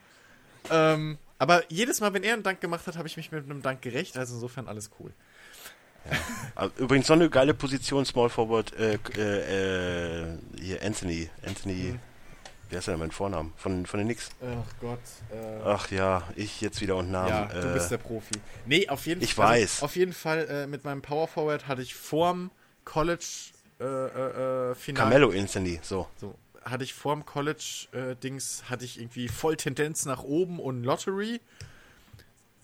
Ähm, aber jedes Mal, wenn er einen Dank gemacht hat, habe ich mich mit einem Dank gerecht, also insofern alles cool. Ah, Übrigens so eine geile Position, Small Forward, äh, äh, äh, hier Anthony, Anthony, Mhm. heißt der denn mein Vornamen? Von, von den Knicks. Ach Gott. Äh, Ach ja, ich jetzt wieder und Namen. ja, du äh, bist der Profi. Nee, auf jeden ich Fall. weiß. auf jeden Fall mit meinem Power Forward hatte ich vorm College äh, äh, äh, Final. Carmelo Anthony, so. So, hatte ich vorm College-Dings, hatte ich irgendwie voll Tendenz nach oben und Lottery.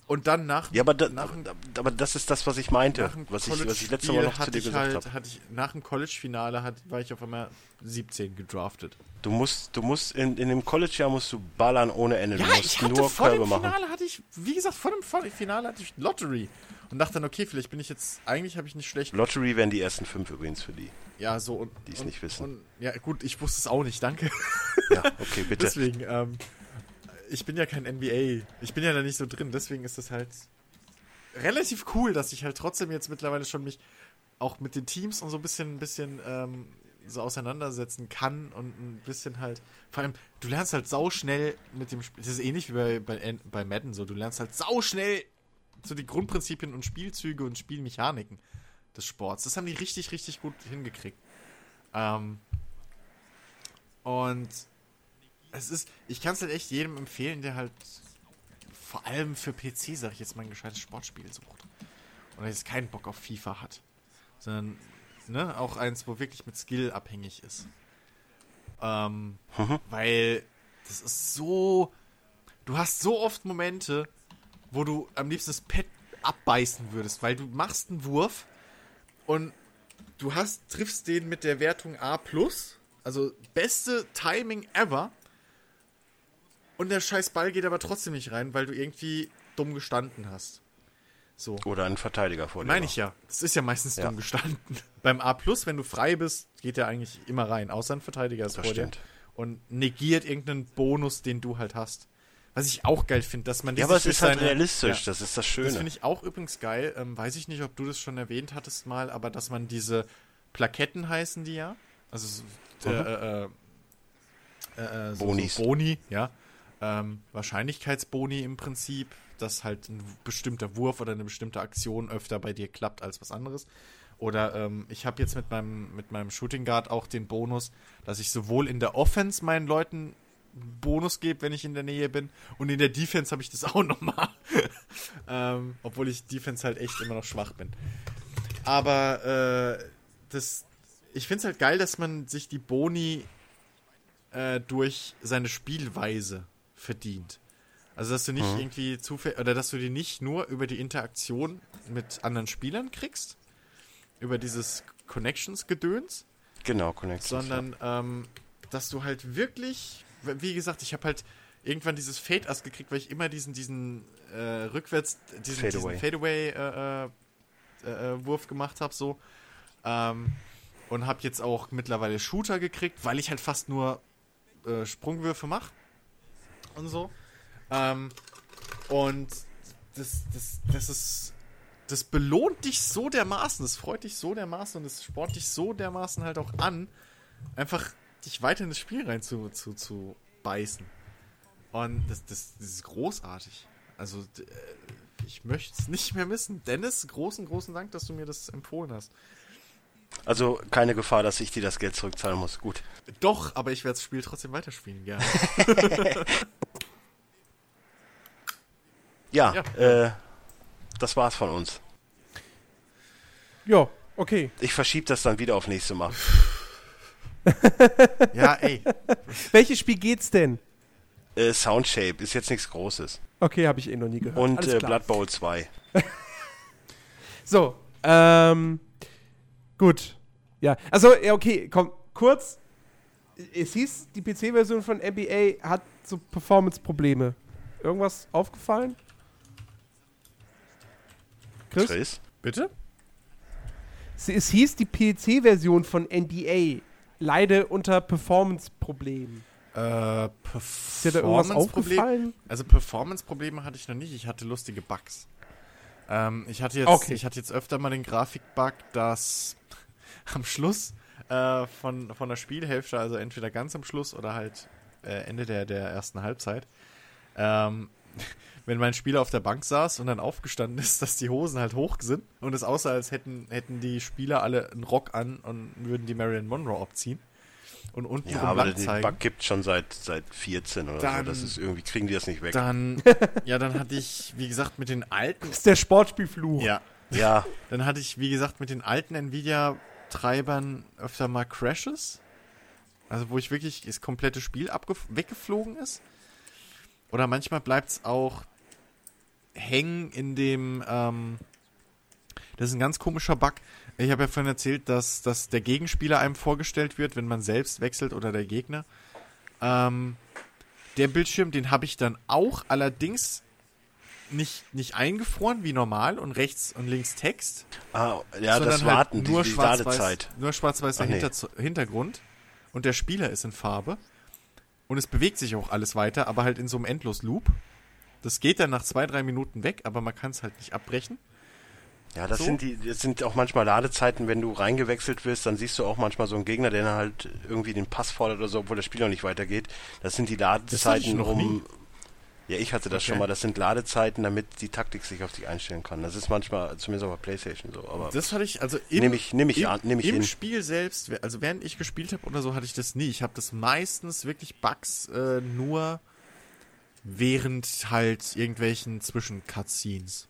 Und dann nach, Ja, aber, da, nach aber das ist das, was ich meinte, was ich, was ich letztes College-Spiel Mal noch zu hatte dir gesagt halt, habe. nach dem College-Finale war ich auf einmal 17 gedraftet. Du musst, du musst in, in dem College-Jahr musst du ballern ohne Ende. Ja, du musst ich hatte nur vor Körbe dem machen. Finale hatte ich, wie gesagt, vor dem Finale hatte ich Lottery. Und dachte dann, okay, vielleicht bin ich jetzt, eigentlich habe ich nicht schlecht. Lottery wären die ersten fünf übrigens für die. Ja, so und. Die es nicht wissen. Und, ja, gut, ich wusste es auch nicht, danke. Ja, okay, bitte. Deswegen, ähm, ich bin ja kein NBA. Ich bin ja da nicht so drin, deswegen ist das halt relativ cool, dass ich halt trotzdem jetzt mittlerweile schon mich auch mit den Teams und so ein bisschen, ein bisschen ähm, so auseinandersetzen kann und ein bisschen halt. Vor allem, du lernst halt sauschnell mit dem Spiel. Das ist ähnlich wie bei, bei, bei Madden so. Du lernst halt sauschnell so die Grundprinzipien und Spielzüge und Spielmechaniken des Sports. Das haben die richtig, richtig gut hingekriegt. Ähm, und es ist, ich kann es halt echt jedem empfehlen, der halt vor allem für PC, sag ich jetzt mal, ein gescheites Sportspiel sucht. Und jetzt keinen Bock auf FIFA hat. Sondern, ne, auch eins, wo wirklich mit Skill abhängig ist. Ähm, weil das ist so. Du hast so oft Momente, wo du am liebsten das Pad abbeißen würdest, weil du machst einen Wurf und du hast, triffst den mit der Wertung A+, also beste Timing ever und der scheiß Ball geht aber trotzdem nicht rein, weil du irgendwie dumm gestanden hast. So. Oder ein Verteidiger vor dir. Meine ich ja. Das ist ja meistens Ja. dumm gestanden. Beim A, wenn du frei bist, geht der eigentlich immer rein, außer ein Verteidiger ist Das vor stimmt. dir. Und negiert irgendeinen Bonus, den du halt hast. Was ich auch geil finde, dass man Ja, aber es ist halt seine- realistisch, Ja. das ist das Das Schöne. finde ich auch übrigens geil. Ähm, weiß ich nicht, ob du das schon erwähnt hattest mal, aber dass man diese Plaketten heißen die ja. Also so, äh, äh, äh, äh, so, Bonis. So Boni, ja. Ähm, Wahrscheinlichkeitsboni im Prinzip, dass halt ein bestimmter Wurf oder eine bestimmte Aktion öfter bei dir klappt als was anderes. Oder ähm, ich habe jetzt mit meinem, mit meinem Shooting Guard auch den Bonus, dass ich sowohl in der Offense meinen Leuten Bonus gebe, wenn ich in der Nähe bin, und in der Defense habe ich das auch nochmal. ähm, obwohl ich Defense halt echt immer noch schwach bin. Aber äh, das, ich finde es halt geil, dass man sich die Boni äh, durch seine Spielweise verdient. Also dass du nicht irgendwie zufällig oder dass du die nicht nur über die Interaktion mit anderen Spielern kriegst, über dieses Connections-Gedöns, genau, Connections. sondern ähm, dass du halt wirklich, wie gesagt, ich habe halt irgendwann dieses Fade-Ass gekriegt, weil ich immer diesen, diesen äh, rückwärts, diesen Fadeaway. Fadeaway, diesen Fadeaway äh, äh, äh, Wurf gemacht habe, so. Ähm, und habe jetzt auch mittlerweile Shooter gekriegt, weil ich halt fast nur äh, Sprungwürfe mache und so. Ähm, und das, das, das ist. Das belohnt dich so dermaßen, das freut dich so dermaßen und es spornt dich so dermaßen halt auch an, einfach dich weiter in das Spiel rein zu, zu, zu beißen. Und das, das, das ist großartig. Also, äh, ich möchte es nicht mehr missen. Dennis, großen, großen Dank, dass du mir das empfohlen hast. Also keine Gefahr, dass ich dir das Geld zurückzahlen muss. Gut. Doch, aber ich werde das Spiel trotzdem weiterspielen, gerne. Ja, Ja. Äh, das war's von uns. Ja, okay. Ich verschiebe das dann wieder auf nächste Mal. ja, ey. Welches Spiel geht's denn? Äh, Soundshape ist jetzt nichts Großes. Okay, habe ich eh noch nie gehört. Und äh. Blood Bowl 2. So, ähm, gut. Ja, also, ja, okay, komm, kurz. Es hieß, die PC-Version von NBA hat so Performance-Probleme. Irgendwas aufgefallen? Chris? Chris? Bitte? Es, es hieß, die PC-Version von NBA leide unter Performance-Problemen. Äh, Ist dir da irgendwas Performance-Problem- aufgefallen? Also Performance-Probleme hatte ich noch nicht. Ich hatte lustige Bugs. Ähm, ich hatte jetzt, Okay. ich hatte jetzt öfter mal den Grafik-Bug, dass am Schluss äh, von, von der Spielhälfte, also entweder ganz am Schluss oder halt äh, Ende der, der ersten Halbzeit, ähm, wenn mein Spieler auf der Bank saß und dann aufgestanden ist, dass die Hosen halt hoch sind und es aussah, als hätten, hätten die Spieler alle einen Rock an und würden die Marilyn Monroe abziehen und unten Ja, aber lang den zeigen. Bug gibt schon seit, seit 14 oder Dann- so. Das ist irgendwie, kriegen die das nicht weg. Dann, ja, dann hatte ich, wie gesagt, mit den alten, Das ist der Sportspielfluch. ja, Ja, dann hatte ich, wie gesagt, mit den alten Nvidia-Treibern öfter mal Crashes. Also, wo ich wirklich das komplette Spiel weggeflogen ist. Oder manchmal bleibt es auch hängen in dem, ähm, das ist ein ganz komischer Bug. Ich habe ja vorhin erzählt, dass, dass der Gegenspieler einem vorgestellt wird, wenn man selbst wechselt oder der Gegner. Ähm, der Bildschirm, den habe ich dann auch allerdings nicht, nicht eingefroren wie normal und rechts und links Text. ah, ja das halt Warten, nur die, die Ladezeit. Nur schwarz-weißer nee. Hinter Hintergrund und der Spieler ist in Farbe und es bewegt sich auch alles weiter, aber halt in so einem Endlos-Loop. Das geht dann nach zwei, drei Minuten weg, aber man kann es halt nicht abbrechen. Ja, das So. sind die, das sind auch manchmal Ladezeiten, wenn du reingewechselt wirst, dann siehst du auch manchmal so einen Gegner, der dann halt irgendwie den Pass fordert oder so, obwohl das Spiel noch nicht weitergeht. Das sind die Ladezeiten noch um. nie. Ja, ich hatte das Okay. schon mal. Das sind Ladezeiten, damit die Taktik sich auf dich einstellen kann. Das ist manchmal, zumindest auf der Playstation so. Aber Das hatte ich, also im, Nehm ich- nehm ich im, an- nehm ich im hin. Spiel selbst, also während ich gespielt habe oder so, hatte ich das nie. Ich habe das meistens wirklich Bugs äh, nur während halt irgendwelchen Zwischen-Cutscenes.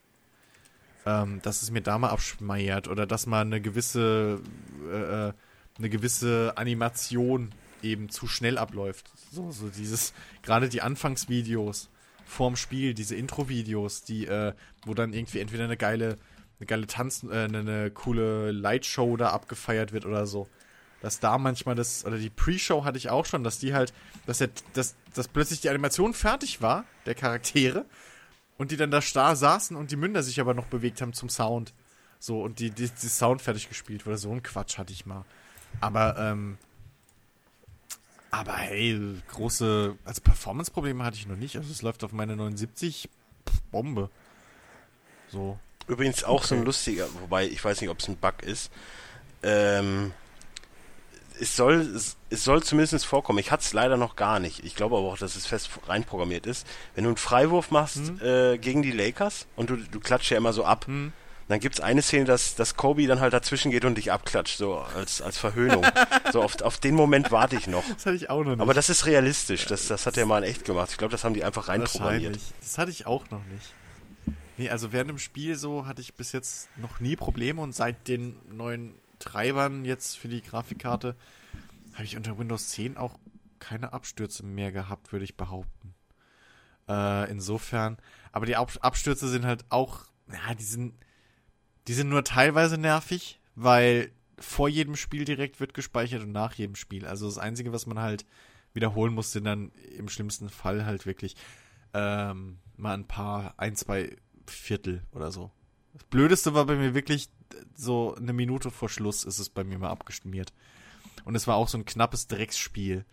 Ähm, dass es mir da mal abschmeiert oder dass mal eine gewisse äh, äh, eine gewisse Animation eben zu schnell abläuft. So, so dieses, gerade die Anfangsvideos vorm Spiel, diese Intro-Videos, die, äh, wo dann irgendwie entweder eine geile, eine geile Tanz, äh, eine, eine coole Lightshow da abgefeiert wird oder so. Dass da manchmal das, oder die Pre-Show hatte ich auch schon, dass die halt, dass, der, dass, dass plötzlich die Animation fertig war, der Charaktere, und die dann da starr saßen und die Münder sich aber noch bewegt haben zum Sound. So, und die, die, die Sound fertig gespielt wurde. So ein Quatsch hatte ich mal. Aber, ähm, aber hey, große, also Performance-Probleme hatte ich noch nicht. Also es läuft auf meine 79, pff, Bombe. So. Übrigens auch so ein Okay. lustiger, wobei ich weiß nicht, ob es ein Bug ist. Ähm, es soll, es, es soll zumindest vorkommen. Ich hatte es leider noch gar nicht. Ich glaube aber auch, dass es fest reinprogrammiert ist. Wenn du einen Freiwurf machst Mhm. äh, gegen die Lakers und du, du klatscht ja immer so ab, Hm. Dann gibt es eine Szene, dass, dass Kobe dann halt dazwischen geht und dich abklatscht, so als, als Verhöhnung. so auf, auf den Moment warte ich noch. Das hatte ich auch noch nicht. Aber das ist realistisch. Das, das hat er mal in echt gemacht. Ich glaube, das haben die einfach reinprogrammiert. Das hatte ich auch noch nicht. Nee, also während dem Spiel so hatte ich bis jetzt noch nie Probleme und seit den neuen Treibern jetzt für die Grafikkarte habe ich unter Windows 10 auch keine Abstürze mehr gehabt, würde ich behaupten. Äh, insofern, aber die Ab Abstürze sind halt auch, ja, die sind, die sind nur teilweise nervig, weil vor jedem Spiel direkt wird gespeichert und nach jedem Spiel. Also das Einzige, was man halt wiederholen muss, sind dann im schlimmsten Fall halt wirklich ähm, mal ein paar, ein, zwei Viertel oder so. Das Blödeste war bei mir wirklich so eine Minute vor Schluss ist es bei mir mal abgeschmiert. Und es war auch so ein knappes Drecksspiel.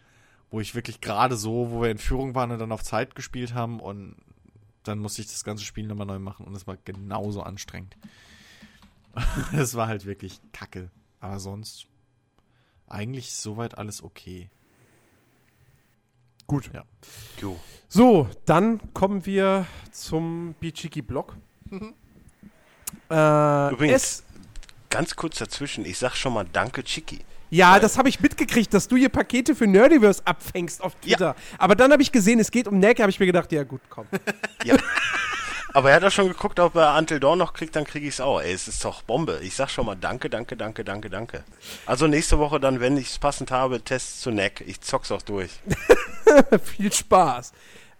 wo ich wirklich gerade so, wo wir in Führung waren und dann auf Zeit gespielt haben und dann musste ich das ganze Spiel nochmal neu machen und es war genauso anstrengend. Es war halt wirklich kacke. Aber sonst eigentlich soweit alles okay. Gut. Ja. Jo. So, dann kommen wir zum Bichiki-Block. äh, Übrigens, es, ganz kurz dazwischen, ich sag schon mal Danke, Chiki. ja, das habe ich mitgekriegt, dass du hier Pakete für Nerdiverse abfängst auf Twitter. Aber dann habe ich gesehen, es geht um Neck, habe ich mir gedacht, ja gut, komm. Ja. Aber er hat doch schon geguckt, ob er Until Dawn noch kriegt, dann kriege ich es auch. Ey, es ist doch Bombe. Ich sag schon mal Danke, danke, danke, danke, danke. Also nächste Woche dann, wenn ich es passend habe, Tests zu Neck. Ich zock's auch durch. Viel Spaß.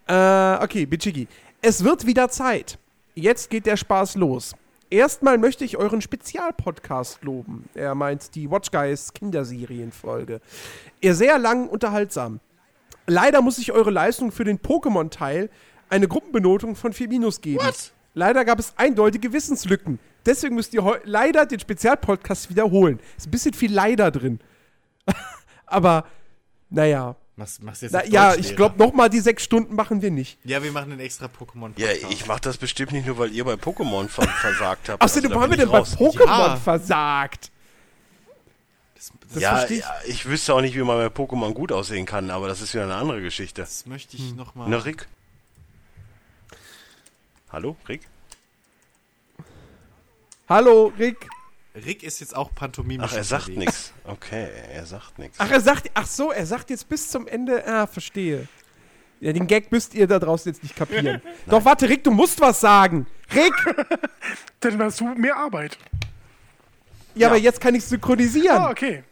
Äh, okay, Bichiki. Es wird wieder Zeit. Jetzt geht der Spaß los. Erstmal möchte ich euren Spezialpodcast loben. Er meint die Watch Guys Kinderserienfolge. Ihr sehr lang unterhaltsam. Leider muss ich eure Leistung für den Pokémon-Teil eine Gruppenbenotung von 4 Minus geben. Leider gab es eindeutige Wissenslücken. Deswegen müsst ihr leider den Spezialpodcast wiederholen. Ist ein bisschen viel leider drin. Aber, naja. Machst, machst jetzt Na, ja, ich glaube, nochmal die sechs Stunden machen wir nicht. Ja, wir machen einen extra pokémon Ja, ich mach das bestimmt nicht nur, weil ihr bei Pokémon ver versagt habt. Außerdem, Also, haben wir denn bei raus. Pokémon Ja. versagt? Das, das, ja, ich. ja, ich wüsste auch nicht, wie man bei Pokémon gut aussehen kann, aber das ist wieder eine andere Geschichte. das möchte ich noch mal. Ne, Rick? Hallo, Rick? Hallo, Rick. Rick ist jetzt auch pantomimisch Ach, er sagt nichts. Okay, er sagt nichts. Ach, er sagt, ach so, er sagt jetzt bis zum Ende. Ah, verstehe. Ja, den Gag müsst ihr da draußen jetzt nicht kapieren. Doch, warte, Rick, du musst was sagen. Rick! Dann hast du mehr Arbeit. Ja, aber jetzt kann ich synchronisieren. Ah, okay.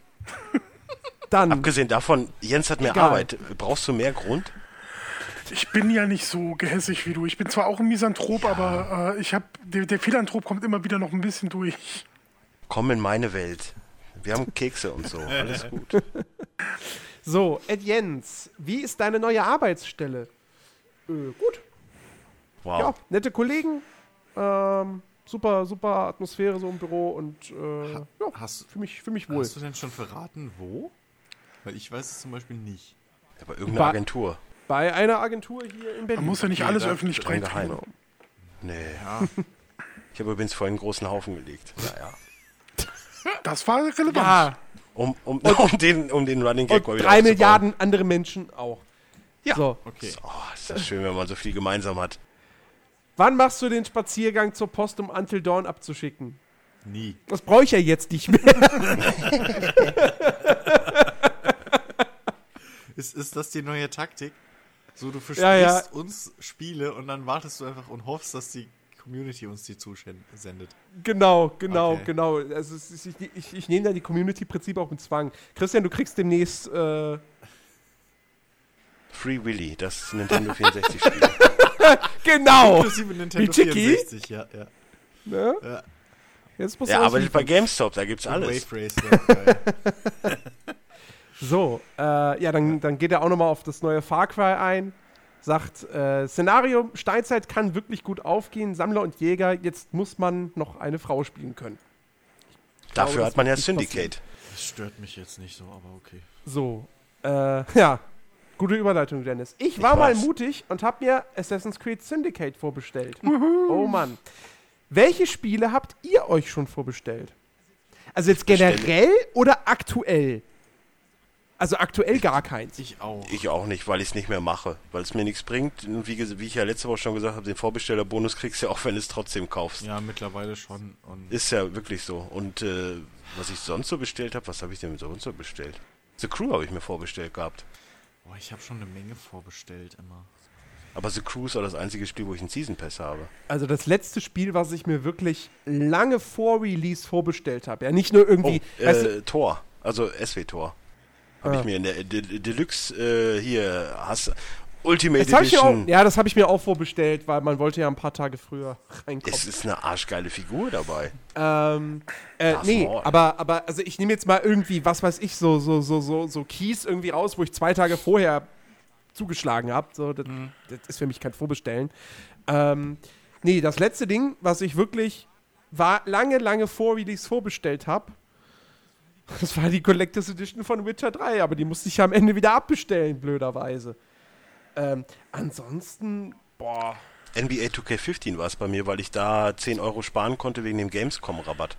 Dann. Abgesehen davon, Jens hat mehr Egal. Arbeit. Brauchst du mehr Grund? Ich bin ja nicht so gehässig wie du. Ich bin zwar auch ein Misanthrop, aber äh, ich habe der, der Philanthrop kommt immer wieder noch ein bisschen durch. Komm in meine Welt. Wir haben Kekse und so. Alles gut. So, Ed Jens, wie ist deine neue Arbeitsstelle? Äh, gut. Wow. Ja, nette Kollegen. Ähm, super, super Atmosphäre so im Büro und äh, ja, Hast, für mich, für mich wohl. hast du denn schon verraten, wo? Weil ich weiß es zum Beispiel nicht. Aber irgendeine Ba- Agentaur. Bei einer Agentur hier in Berlin. Man muss ja nicht Okay, alles öffentlich geheim. Nee. Ich habe übrigens vorhin einen großen Haufen gelegt. Naja. Das war relevant. ja, Um, um, um, den, um den Running Gag und drei. Milliarden andere Menschen auch. Ja. So, Okay. Oh, ist das schön, wenn man so viel gemeinsam hat. wann machst du den Spaziergang zur Post, um Until Dawn abzuschicken? Nie. Das brauche ich ja jetzt nicht mehr. Ist, ist das die neue Taktik? So, du versprichst Ja, ja. uns Spiele und dann wartest du einfach und hoffst, dass die Community uns die zusendet. genau, genau, Okay. genau. Also es ist, ich, ich, ich nehme da die Community-Prinzip auch mit Zwang. Christian, du kriegst demnächst äh, Free Willy, das Nintendo 64-Spiel. genau. Inklusive Nintendo Wie Chicky? 64, ja, ja. Ne? Ja. Jetzt ja, aber bei. GameStop, da gibt's alles. Wave Racer. So, äh, ja, dann, dann geht er auch nochmal auf das neue Far Cry ein. Sagt, äh, Szenario, Steinzeit kann wirklich gut aufgehen, Sammler und Jäger, jetzt muss man noch eine Frau spielen können. Dafür glaube, hat man ja Syndicate. das stört mich jetzt nicht so, aber okay. So, äh, ja, gute Überleitung, Dennis. Ich war mal weiß. mutig und habe mir Assassin's Creed Syndicate vorbestellt. Oh Mann. Welche Spiele habt ihr euch schon vorbestellt? Also jetzt generell oder aktuell? Also aktuell gar keins. Ich auch. Ich auch nicht, weil ich es nicht mehr mache. Weil es mir nichts bringt. Und wie, wie ich ja letzte Woche schon gesagt habe, den Vorbestellerbonus kriegst du ja auch, wenn du es trotzdem kaufst. ja, mittlerweile schon. Und Ist ja wirklich so. Und äh, was ich sonst so bestellt habe, was habe ich denn sonst so bestellt? The Crew habe ich mir vorbestellt gehabt. boah, ich habe schon eine Menge vorbestellt immer. Aber The Crew ist auch das einzige Spiel, wo ich einen Season Pass habe. Also das letzte Spiel, was ich mir wirklich lange vor Release vorbestellt habe. Ja, nicht nur irgendwie. Oh, weißt du, äh, Tor. Also SW Tor. Habe Ah. ich mir in der De Deluxe äh, hier hast Ultimate das ich mir auch, Edition. ja, das habe ich mir auch vorbestellt, weil man wollte ja ein paar Tage früher reinkommen. es ist eine arschgeile Figur dabei. Ähm, äh, nee, aber, aber, also ich nehme jetzt mal irgendwie, was weiß ich, so, so, so, so, so Keys irgendwie raus, wo ich zwei Tage vorher zugeschlagen habe. So, das, das ist für mich kein Vorbestellen. Ähm, nee, das letzte Ding, was ich wirklich war lange, lange vor Release vorbestellt habe, Das war die Collectors Edition von Witcher 3, aber die musste ich ja am Ende wieder abbestellen, blöderweise. Ähm, ansonsten, boah. NBA 2K15 war es bei mir, weil ich da 10 Euro sparen konnte wegen dem Gamescom-Rabatt.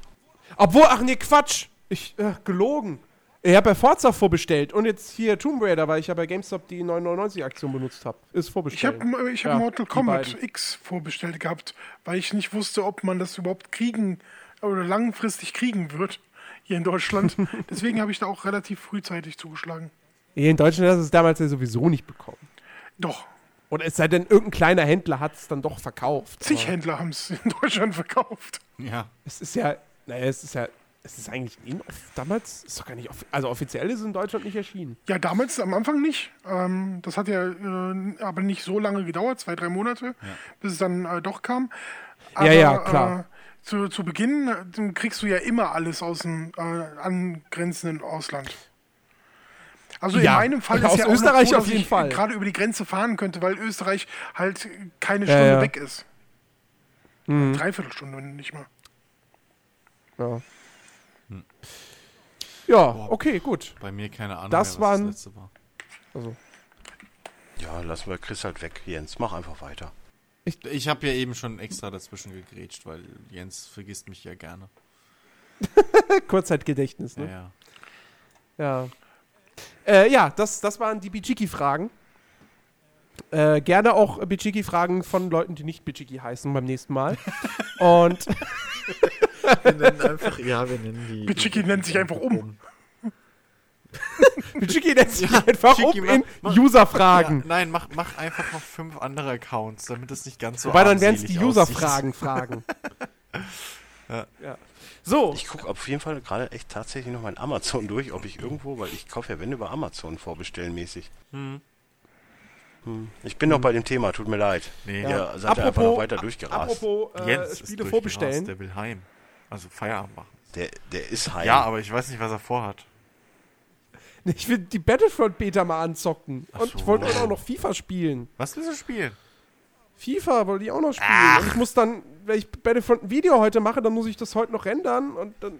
Obwohl, ach nee, Quatsch. Ich, äh, gelogen. Ich habe bei Forza vorbestellt und jetzt hier Tomb Raider, weil ich ja bei GameStop die 999 Aktion benutzt habe. Ist Ich vorbestellt. habe ich hab Ja, Mortal Kombat. X vorbestellt gehabt, weil ich nicht wusste, ob man das überhaupt kriegen oder langfristig kriegen wird hier in Deutschland. Deswegen habe ich da auch relativ frühzeitig zugeschlagen. Hier in Deutschland hast du es damals ja sowieso nicht bekommen. Doch, Oder es sei denn, irgendein kleiner Händler hat es dann doch verkauft. zig Aber Händler haben es in Deutschland verkauft. Ja. Es ist ja, naja, es ist ja, es ist eigentlich in, damals, ist doch gar nicht, also offiziell ist es in Deutschland nicht erschienen. Ja, damals am Anfang nicht. Ähm, das hat ja äh, aber nicht so lange gedauert, zwei, drei Monate, bis es dann äh, doch kam. Aber, ja, klar. Äh, zu, zu Beginn äh, kriegst du ja immer alles aus dem äh, angrenzenden Ausland. Also Ja, in meinem Fall ist aus ja auch Österreich noch so, auf dass jeden ich Fall. gerade über die Grenze fahren könnte, weil Österreich halt keine Ja, Stunde ja. weg ist. Mhm. Dreiviertelstunde nicht mal. Ja. Ja, okay, gut. Bei mir keine Ahnung, Das mehr, was waren- das letzte war. Also, Ja, lassen wir Chris halt weg. Jens, mach einfach weiter. Ich habe ja eben schon extra dazwischen gegrätscht, weil Jens vergisst mich ja gerne. Kurzzeitgedächtnis, Ja, ne? ja. Ja. Äh, ja, das, das waren die Bijiki-Fragen. Äh, gerne auch Bijiki-Fragen von Leuten, die nicht Bijiki heißen beim nächsten Mal. Und Wir nennen einfach, ja, wir nennen die. Bichiki nennt sich einfach um. Bijiki nennt sich einfach Bijiki, um mach- in User-Fragen. Ja, nein, mach, mach einfach noch fünf andere Accounts, damit es nicht ganz so Wobei dann wären es die. User-Fragen Fragen. Ja. ja. So, Ich gucke auf jeden Fall gerade echt tatsächlich noch mein Amazon durch, ob ich irgendwo, weil ich kaufe ja wenn über Amazon vorbestellen mäßig. Hm. Hm. Ich bin noch bei dem Thema, tut mir leid. Nee, Ja, ja. seid ihr einfach noch weiter durchgerast. apropos äh, Jens Spiele vorbestellen. Der will heim. Also Feierabend machen. Der, der ist heim. Ja, aber ich weiß nicht, was er vorhat. Ich will die Battlefront-Beta mal anzocken. Und ich so. wollte auch noch FIFA spielen. Was willst du spielen? FIFA wollte ich auch noch spielen. Und ich muss dann, wenn ich Battlefront ein Video heute mache, dann muss ich das heute noch rendern und dann.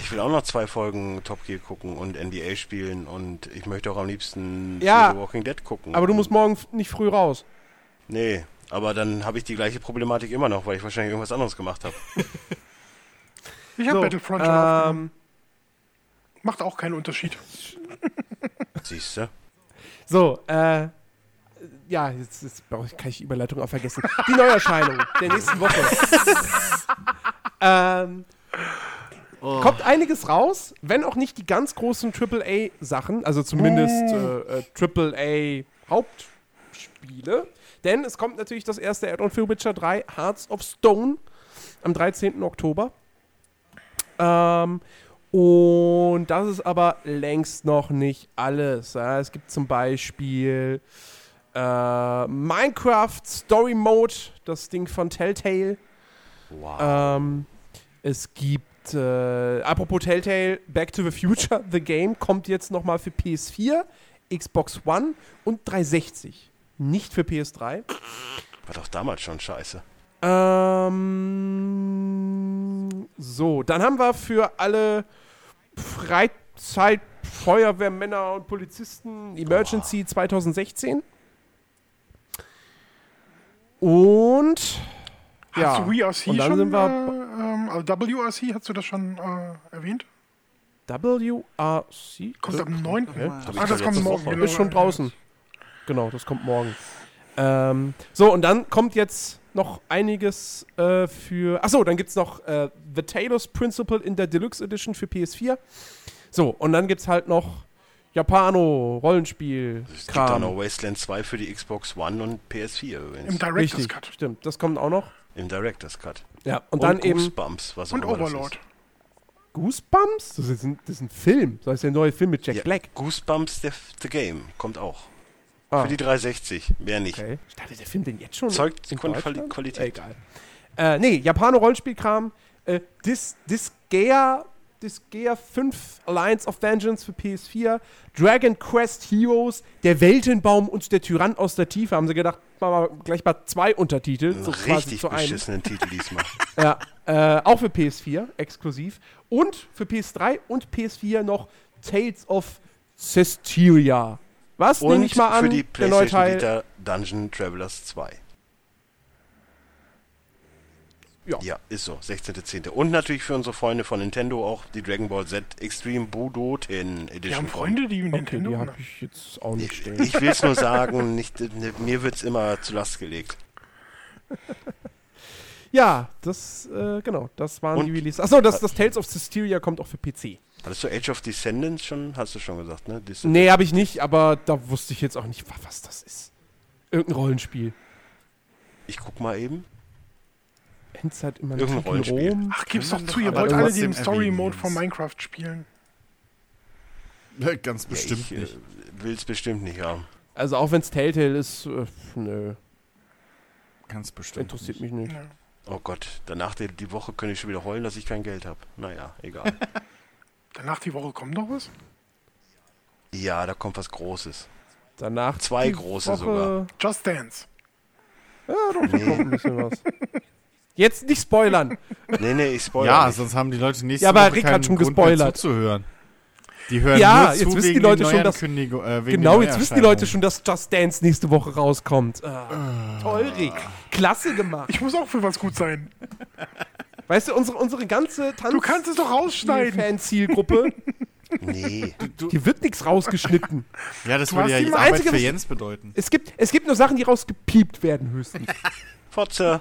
Ich will auch noch zwei Folgen Top Gear gucken und NBA spielen und ich möchte auch am liebsten Ja, The Walking Dead gucken. Aber du musst morgen nicht früh raus. Nee, aber dann habe ich die gleiche Problematik immer noch, weil ich wahrscheinlich irgendwas anderes gemacht habe. Ich habe So, Battlefront schon aufgenommen. Macht auch keinen Unterschied. Siehst du? so, äh. Ja, jetzt, jetzt kann ich die Überleitung auch vergessen. Die Neuerscheinung der nächsten Woche. ähm, Oh. Kommt einiges raus, wenn auch nicht die ganz großen AAA-Sachen, also zumindest äh, äh, AAA-Hauptspiele. Denn es kommt natürlich das erste Add-on für Witcher 3, Hearts of Stone, am 13. Oktober. Ähm, und das ist aber längst noch nicht alles. Ja, es gibt zum Beispiel äh, Minecraft Story Mode, das Ding von Telltale. Wow. Ähm, es gibt, äh, apropos Telltale, Back to the Future, The Game, kommt jetzt nochmal für PS4, Xbox One und 360. Nicht für PS3. War doch damals schon scheiße. Ähm, so, dann haben wir für alle Freizeit-Feuerwehrmänner und Polizisten Emergency 2016. Und Hast ja, du WRC und dann schon? sind wir äh, ähm, also WRC, hast du das schon äh, erwähnt? WRC. Kommt am 9. Okay. Ah, das doch kommt morgen. Genau. Ist schon draußen. Genau, das kommt morgen. Ähm, so, und dann kommt jetzt noch einiges äh, für. Achso, dann gibt es noch äh, The Talos Principle in der Deluxe Edition für PS4. So, und dann gibt es halt noch Japano, Rollenspiel. Es gibt auch noch Wasteland 2 für die Xbox One und PS4 übrigens. Im Director's Richtig, Cut. stimmt. Das kommt auch noch. Im Director's Cut. Ja, und, dann eben Goosebumps, was auch Und immer das Overlord. ist. Goosebumps? Das ist ein, das ist ein Film. Das ist der neue Film mit Jack Ja, Black. Goosebumps the, the Game kommt auch. Ah, Für die 360, mehr nicht. okay. Startet der Film denn jetzt schon? Zeugt? Quali- Qualität. Egal. Äh, nee, Japano-Rollenspielkram. Äh, Dis, Disgaea, Disgaea 5 Alliance of Vengeance für PS4, Dragon Quest Heroes, Der Weltenbaum und der Tyrann aus der Tiefe. Haben sie gedacht, machen wir gleich mal zwei Untertitel. So Richtig zu einem. beschissenen Titel diesmal. Ja, äh, auch für PS4 exklusiv. Und für PS3 und PS4 noch Tales of Cestiria. Was nehme Und ich mal an? für die PlayStation Teil. Vita Dungeon Travelers 2. Ja. Ja, ist so, 16.10. Und natürlich für unsere Freunde von Nintendo auch die Dragon Ball Z Extreme Budoten Edition. Die haben. Freunde, die Okay, Nintendo die habe ich jetzt auch nicht Ich, stehen. ich will es nur sagen, nicht, ne, mir wird es immer zu Last gelegt. Ja, das, äh, genau, das waren Und- die Releases. Achso, das, das Tales of Cestiria kommt auch für PC. Hattest du Age of Descendants schon? Hast du schon gesagt, ne? Dis Nee, habe ich nicht, aber da wusste ich jetzt auch nicht, wa- was das ist. Irgendein Rollenspiel. Ich guck mal eben. Endzeit im Irgendein Rollenspiel. Rom. Ach, gib's doch zu, ihr wollt alle trotzdem den Story-Mode von. Minecraft spielen. Ganz Ja, bestimmt ich äh, nicht. will es bestimmt nicht haben. Also auch wenn es Telltale ist, äh, nö, Ganz bestimmt. interessiert nicht. mich nicht. Ja. Oh Gott, danach die, die Woche könnte ich schon wieder heulen, dass ich kein Geld habe. Naja, egal. Danach die Woche kommt doch was? ja, da kommt was Großes. Danach Zwei die große Woche, sogar. Just Dance. Ja, doch, da kommt ein bisschen was. Jetzt nicht spoilern. Nee, nee, ich spoilere Ja, nicht. sonst haben die Leute nächste Ja, aber Woche Rick hat keinen schon Grund mehr gespoilert. zuzuhören. Die hören Ja, nur jetzt zu wissen die Leute schon, dass- äh, Genau, jetzt wissen die Leute schon, dass Just Dance nächste Woche rauskommt. Ah, toll, Rick. Klasse gemacht. Ich muss auch für was gut sein. Weißt du, unsere, unsere ganze Du kannst es doch rausschneiden. Tanz-Fan-Zielgruppe, Nee. hier wird nichts rausgeschnitten. Ja, das Du würde ja die jetzt Arbeit einzige- für Jens bedeuten. Es gibt, es gibt nur Sachen, die rausgepiept werden höchstens. Fotze.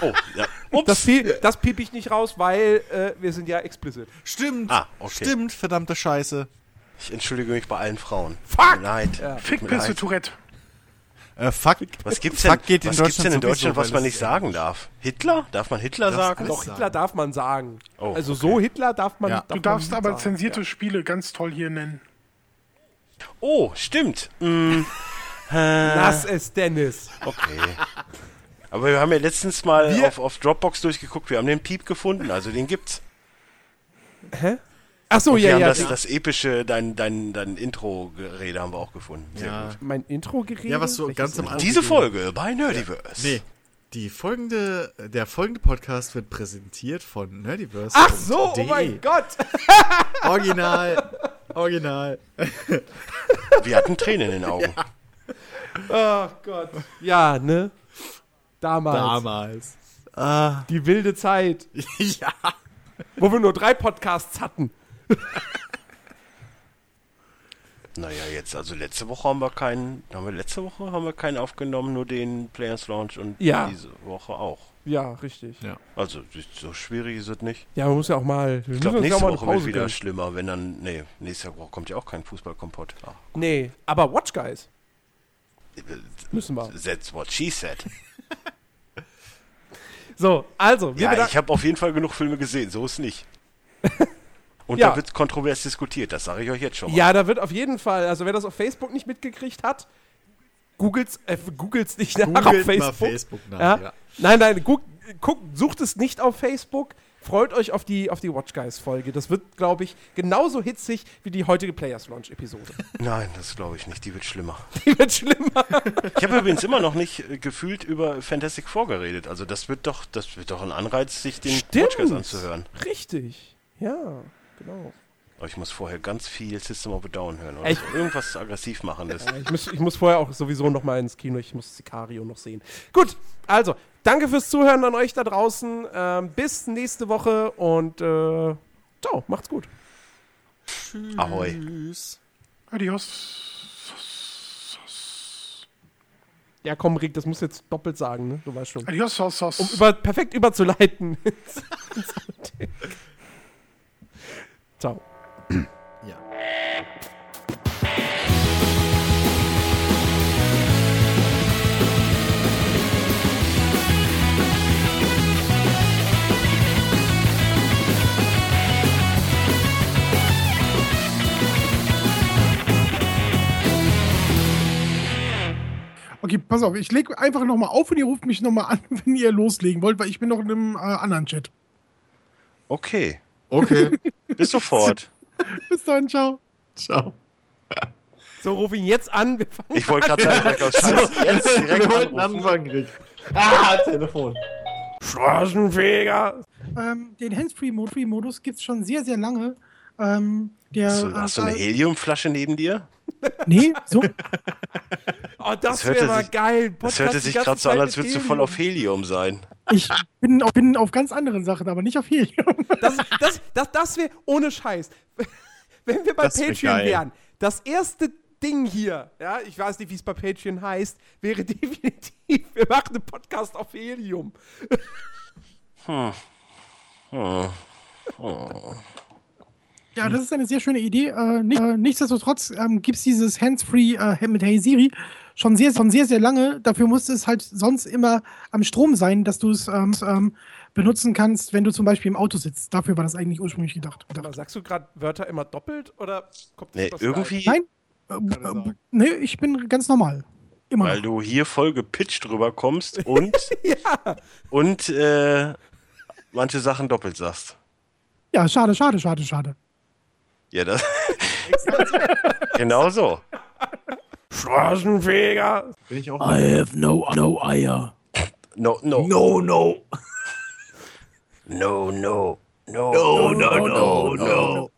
Oh, ja. Ups. Das, pie- das piep ich nicht raus, weil äh, wir sind ja explicit. Stimmt. Ah, okay. Stimmt, verdammte Scheiße. ich entschuldige mich bei allen Frauen. Fuck! Leid. Ja. Fickpisse leid. Tourette. Äh, fuck. Was gibt's denn, Fuck geht in was Deutschland gibt's denn in sowieso, Deutschland, was man nicht sagen darf? Hitler? Darf man Hitler Das sagen? Doch, sagen. Hitler darf man sagen. Oh, also okay. so Hitler darf man. Ja. darf Du man darfst nicht aber sagen. zensierte Spiele ganz toll hier nennen. Oh, stimmt. Mm, Lass es, Dennis. okay. Aber wir haben ja letztens mal auf, auf Dropbox durchgeguckt. Wir haben den Piep gefunden, also den gibt's. Ach so, Und wir ja, haben ja. das, epische, dein, dein, dein Intro-Gerede haben wir auch gefunden. Sehr Ja. gut. mein Intro-Gerät. Ja, was so ganz am Anfang. Diese Folge bei Nerdiverse. Nee. Die folgende, der folgende Podcast wird präsentiert von Nerdiverse. Ach so, oh mein Gott. Original. Original. Wir hatten Tränen in den Augen. Oh Gott. Ja, ne? Damals. Damals. Ah. Die wilde Zeit, ja. wo wir nur drei Podcasts hatten. Naja, jetzt, also letzte Woche haben wir keinen, haben wir letzte Woche haben wir keinen aufgenommen, nur den Players Launch und Ja. diese Woche auch. Ja, richtig. Ja. Also, so schwierig ist es nicht. Ja, man muss ja auch mal. Wir Ich glaube, nächste auch mal Woche wird wieder gönnen. schlimmer, wenn dann, nee, nächste Woche kommt ja auch kein Fußballkompott. Ah, Nee, aber Watch Guys müssen wir. That's what she said. So, also, wir Ja, ich habe auf jeden Fall genug Filme gesehen, so ist nicht. Und Ja. da wird kontrovers diskutiert, das sage ich euch jetzt schon mal. Ja, da wird auf jeden Fall, also wer das auf Facebook nicht mitgekriegt hat, googelt's, äh, googelt's nicht nach auf Googelt mal Facebook. Facebook nach, ja? ja. Nein, nein, guckt, guckt, sucht es nicht auf Facebook. Freut euch auf die, auf die Watch Guys Folge. Das wird, glaube ich, genauso hitzig wie die heutige Players Launch Episode. Nein, das glaube ich nicht, die wird schlimmer. Die wird schlimmer. Ich habe übrigens immer noch nicht äh, gefühlt über Fantastic Four geredet. Also das wird doch, das wird doch ein Anreiz, sich den Podcast anzuhören. Richtig. Ja, genau. Aber ich muss vorher ganz viel System of a Down hören. Oder Echt? so. Irgendwas aggressiv machendes. Ja, ich, muss, ich muss vorher auch sowieso noch mal ins Kino. Ich muss Sicario noch sehen. Gut, also, danke fürs Zuhören an euch da draußen. Ähm, bis nächste Woche und äh, ciao, macht's gut. Ahoi. Tschüss. Adios. Ja, komm, Rick, das muss jetzt doppelt sagen, ne? Du weißt schon. Adios, sos, sos. Um über, perfekt überzuleiten. Ciao. Ja. Okay, pass auf, ich lege einfach nochmal auf und ihr ruft mich nochmal an, wenn ihr loslegen wollt, weil ich bin noch in einem äh, anderen Chat. Okay. Okay. Bis sofort. Bis dann, ciao. Ciao. So, ruf ihn jetzt an. Wir fangen Ich wollte gerade sagen, Markus, scheiße, jetzt direkt Wir wollten anfangen. Ah, Telefon. Straßenfeger. Ähm, den Hands-Free-Modus gibt es schon sehr, sehr lange. Ähm, der, Hast du, hast du eine äh, Heliumflasche neben dir? Nee, so. Oh, das, Das hörte wäre mal sich- geil. Das Podcast hörte die sich gerade so an, als würdest du voll auf Helium sein. Ich bin auf, bin auf ganz anderen Sachen, aber nicht auf Helium. Das, das, das, das wäre ohne Scheiß. Wenn wir bei Das wär Patreon geil. wären, das erste Ding hier, ja, ich weiß nicht, wie es bei Patreon heißt, wäre definitiv, wir machen einen Podcast auf Helium. Ja, das ist eine sehr schöne Idee. Äh, nicht, äh, nichtsdestotrotz ähm, gibt es dieses Hands-Free äh, mit Hey Siri schon sehr, schon sehr, sehr lange. Dafür musste es halt sonst immer am Strom sein, dass du es ähm, ähm, benutzen kannst, wenn du zum Beispiel im Auto sitzt. Dafür war das eigentlich ursprünglich gedacht. Aber sagst du gerade Wörter immer doppelt oder kommt das Nee, irgendwie, Nein, äh, nee, ich bin ganz normal. Immer. weil noch. du hier voll gepitcht rüberkommst und, und äh, manche Sachen doppelt sagst. Ja, schade, schade, schade, schade. Ja, das. genau so. Straßenfeger. Bin ich auch. I have no no Eier. No, no. No, no. No, no. No. No, no, no, no.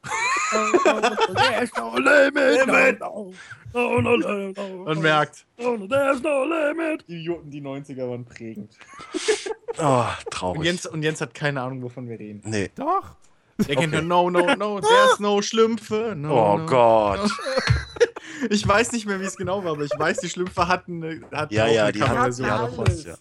There's no limit. No, no, no, no. Man merkt, There's no limit. die Idioten, die 90er waren prägend. Oh, Und traurig. Jens, und Jens hat keine Ahnung, wovon wir reden. Nee. Doch. Der kennt nur No, no, no, there's no Schlümpfe. No, Oh no. Gott. Ich weiß nicht mehr, wie es genau war, aber ich weiß, die Schlümpfe hatten, eine- hatten Ja, auch ja, eine die hatten, Coverversion die hatten hatten davon. ja.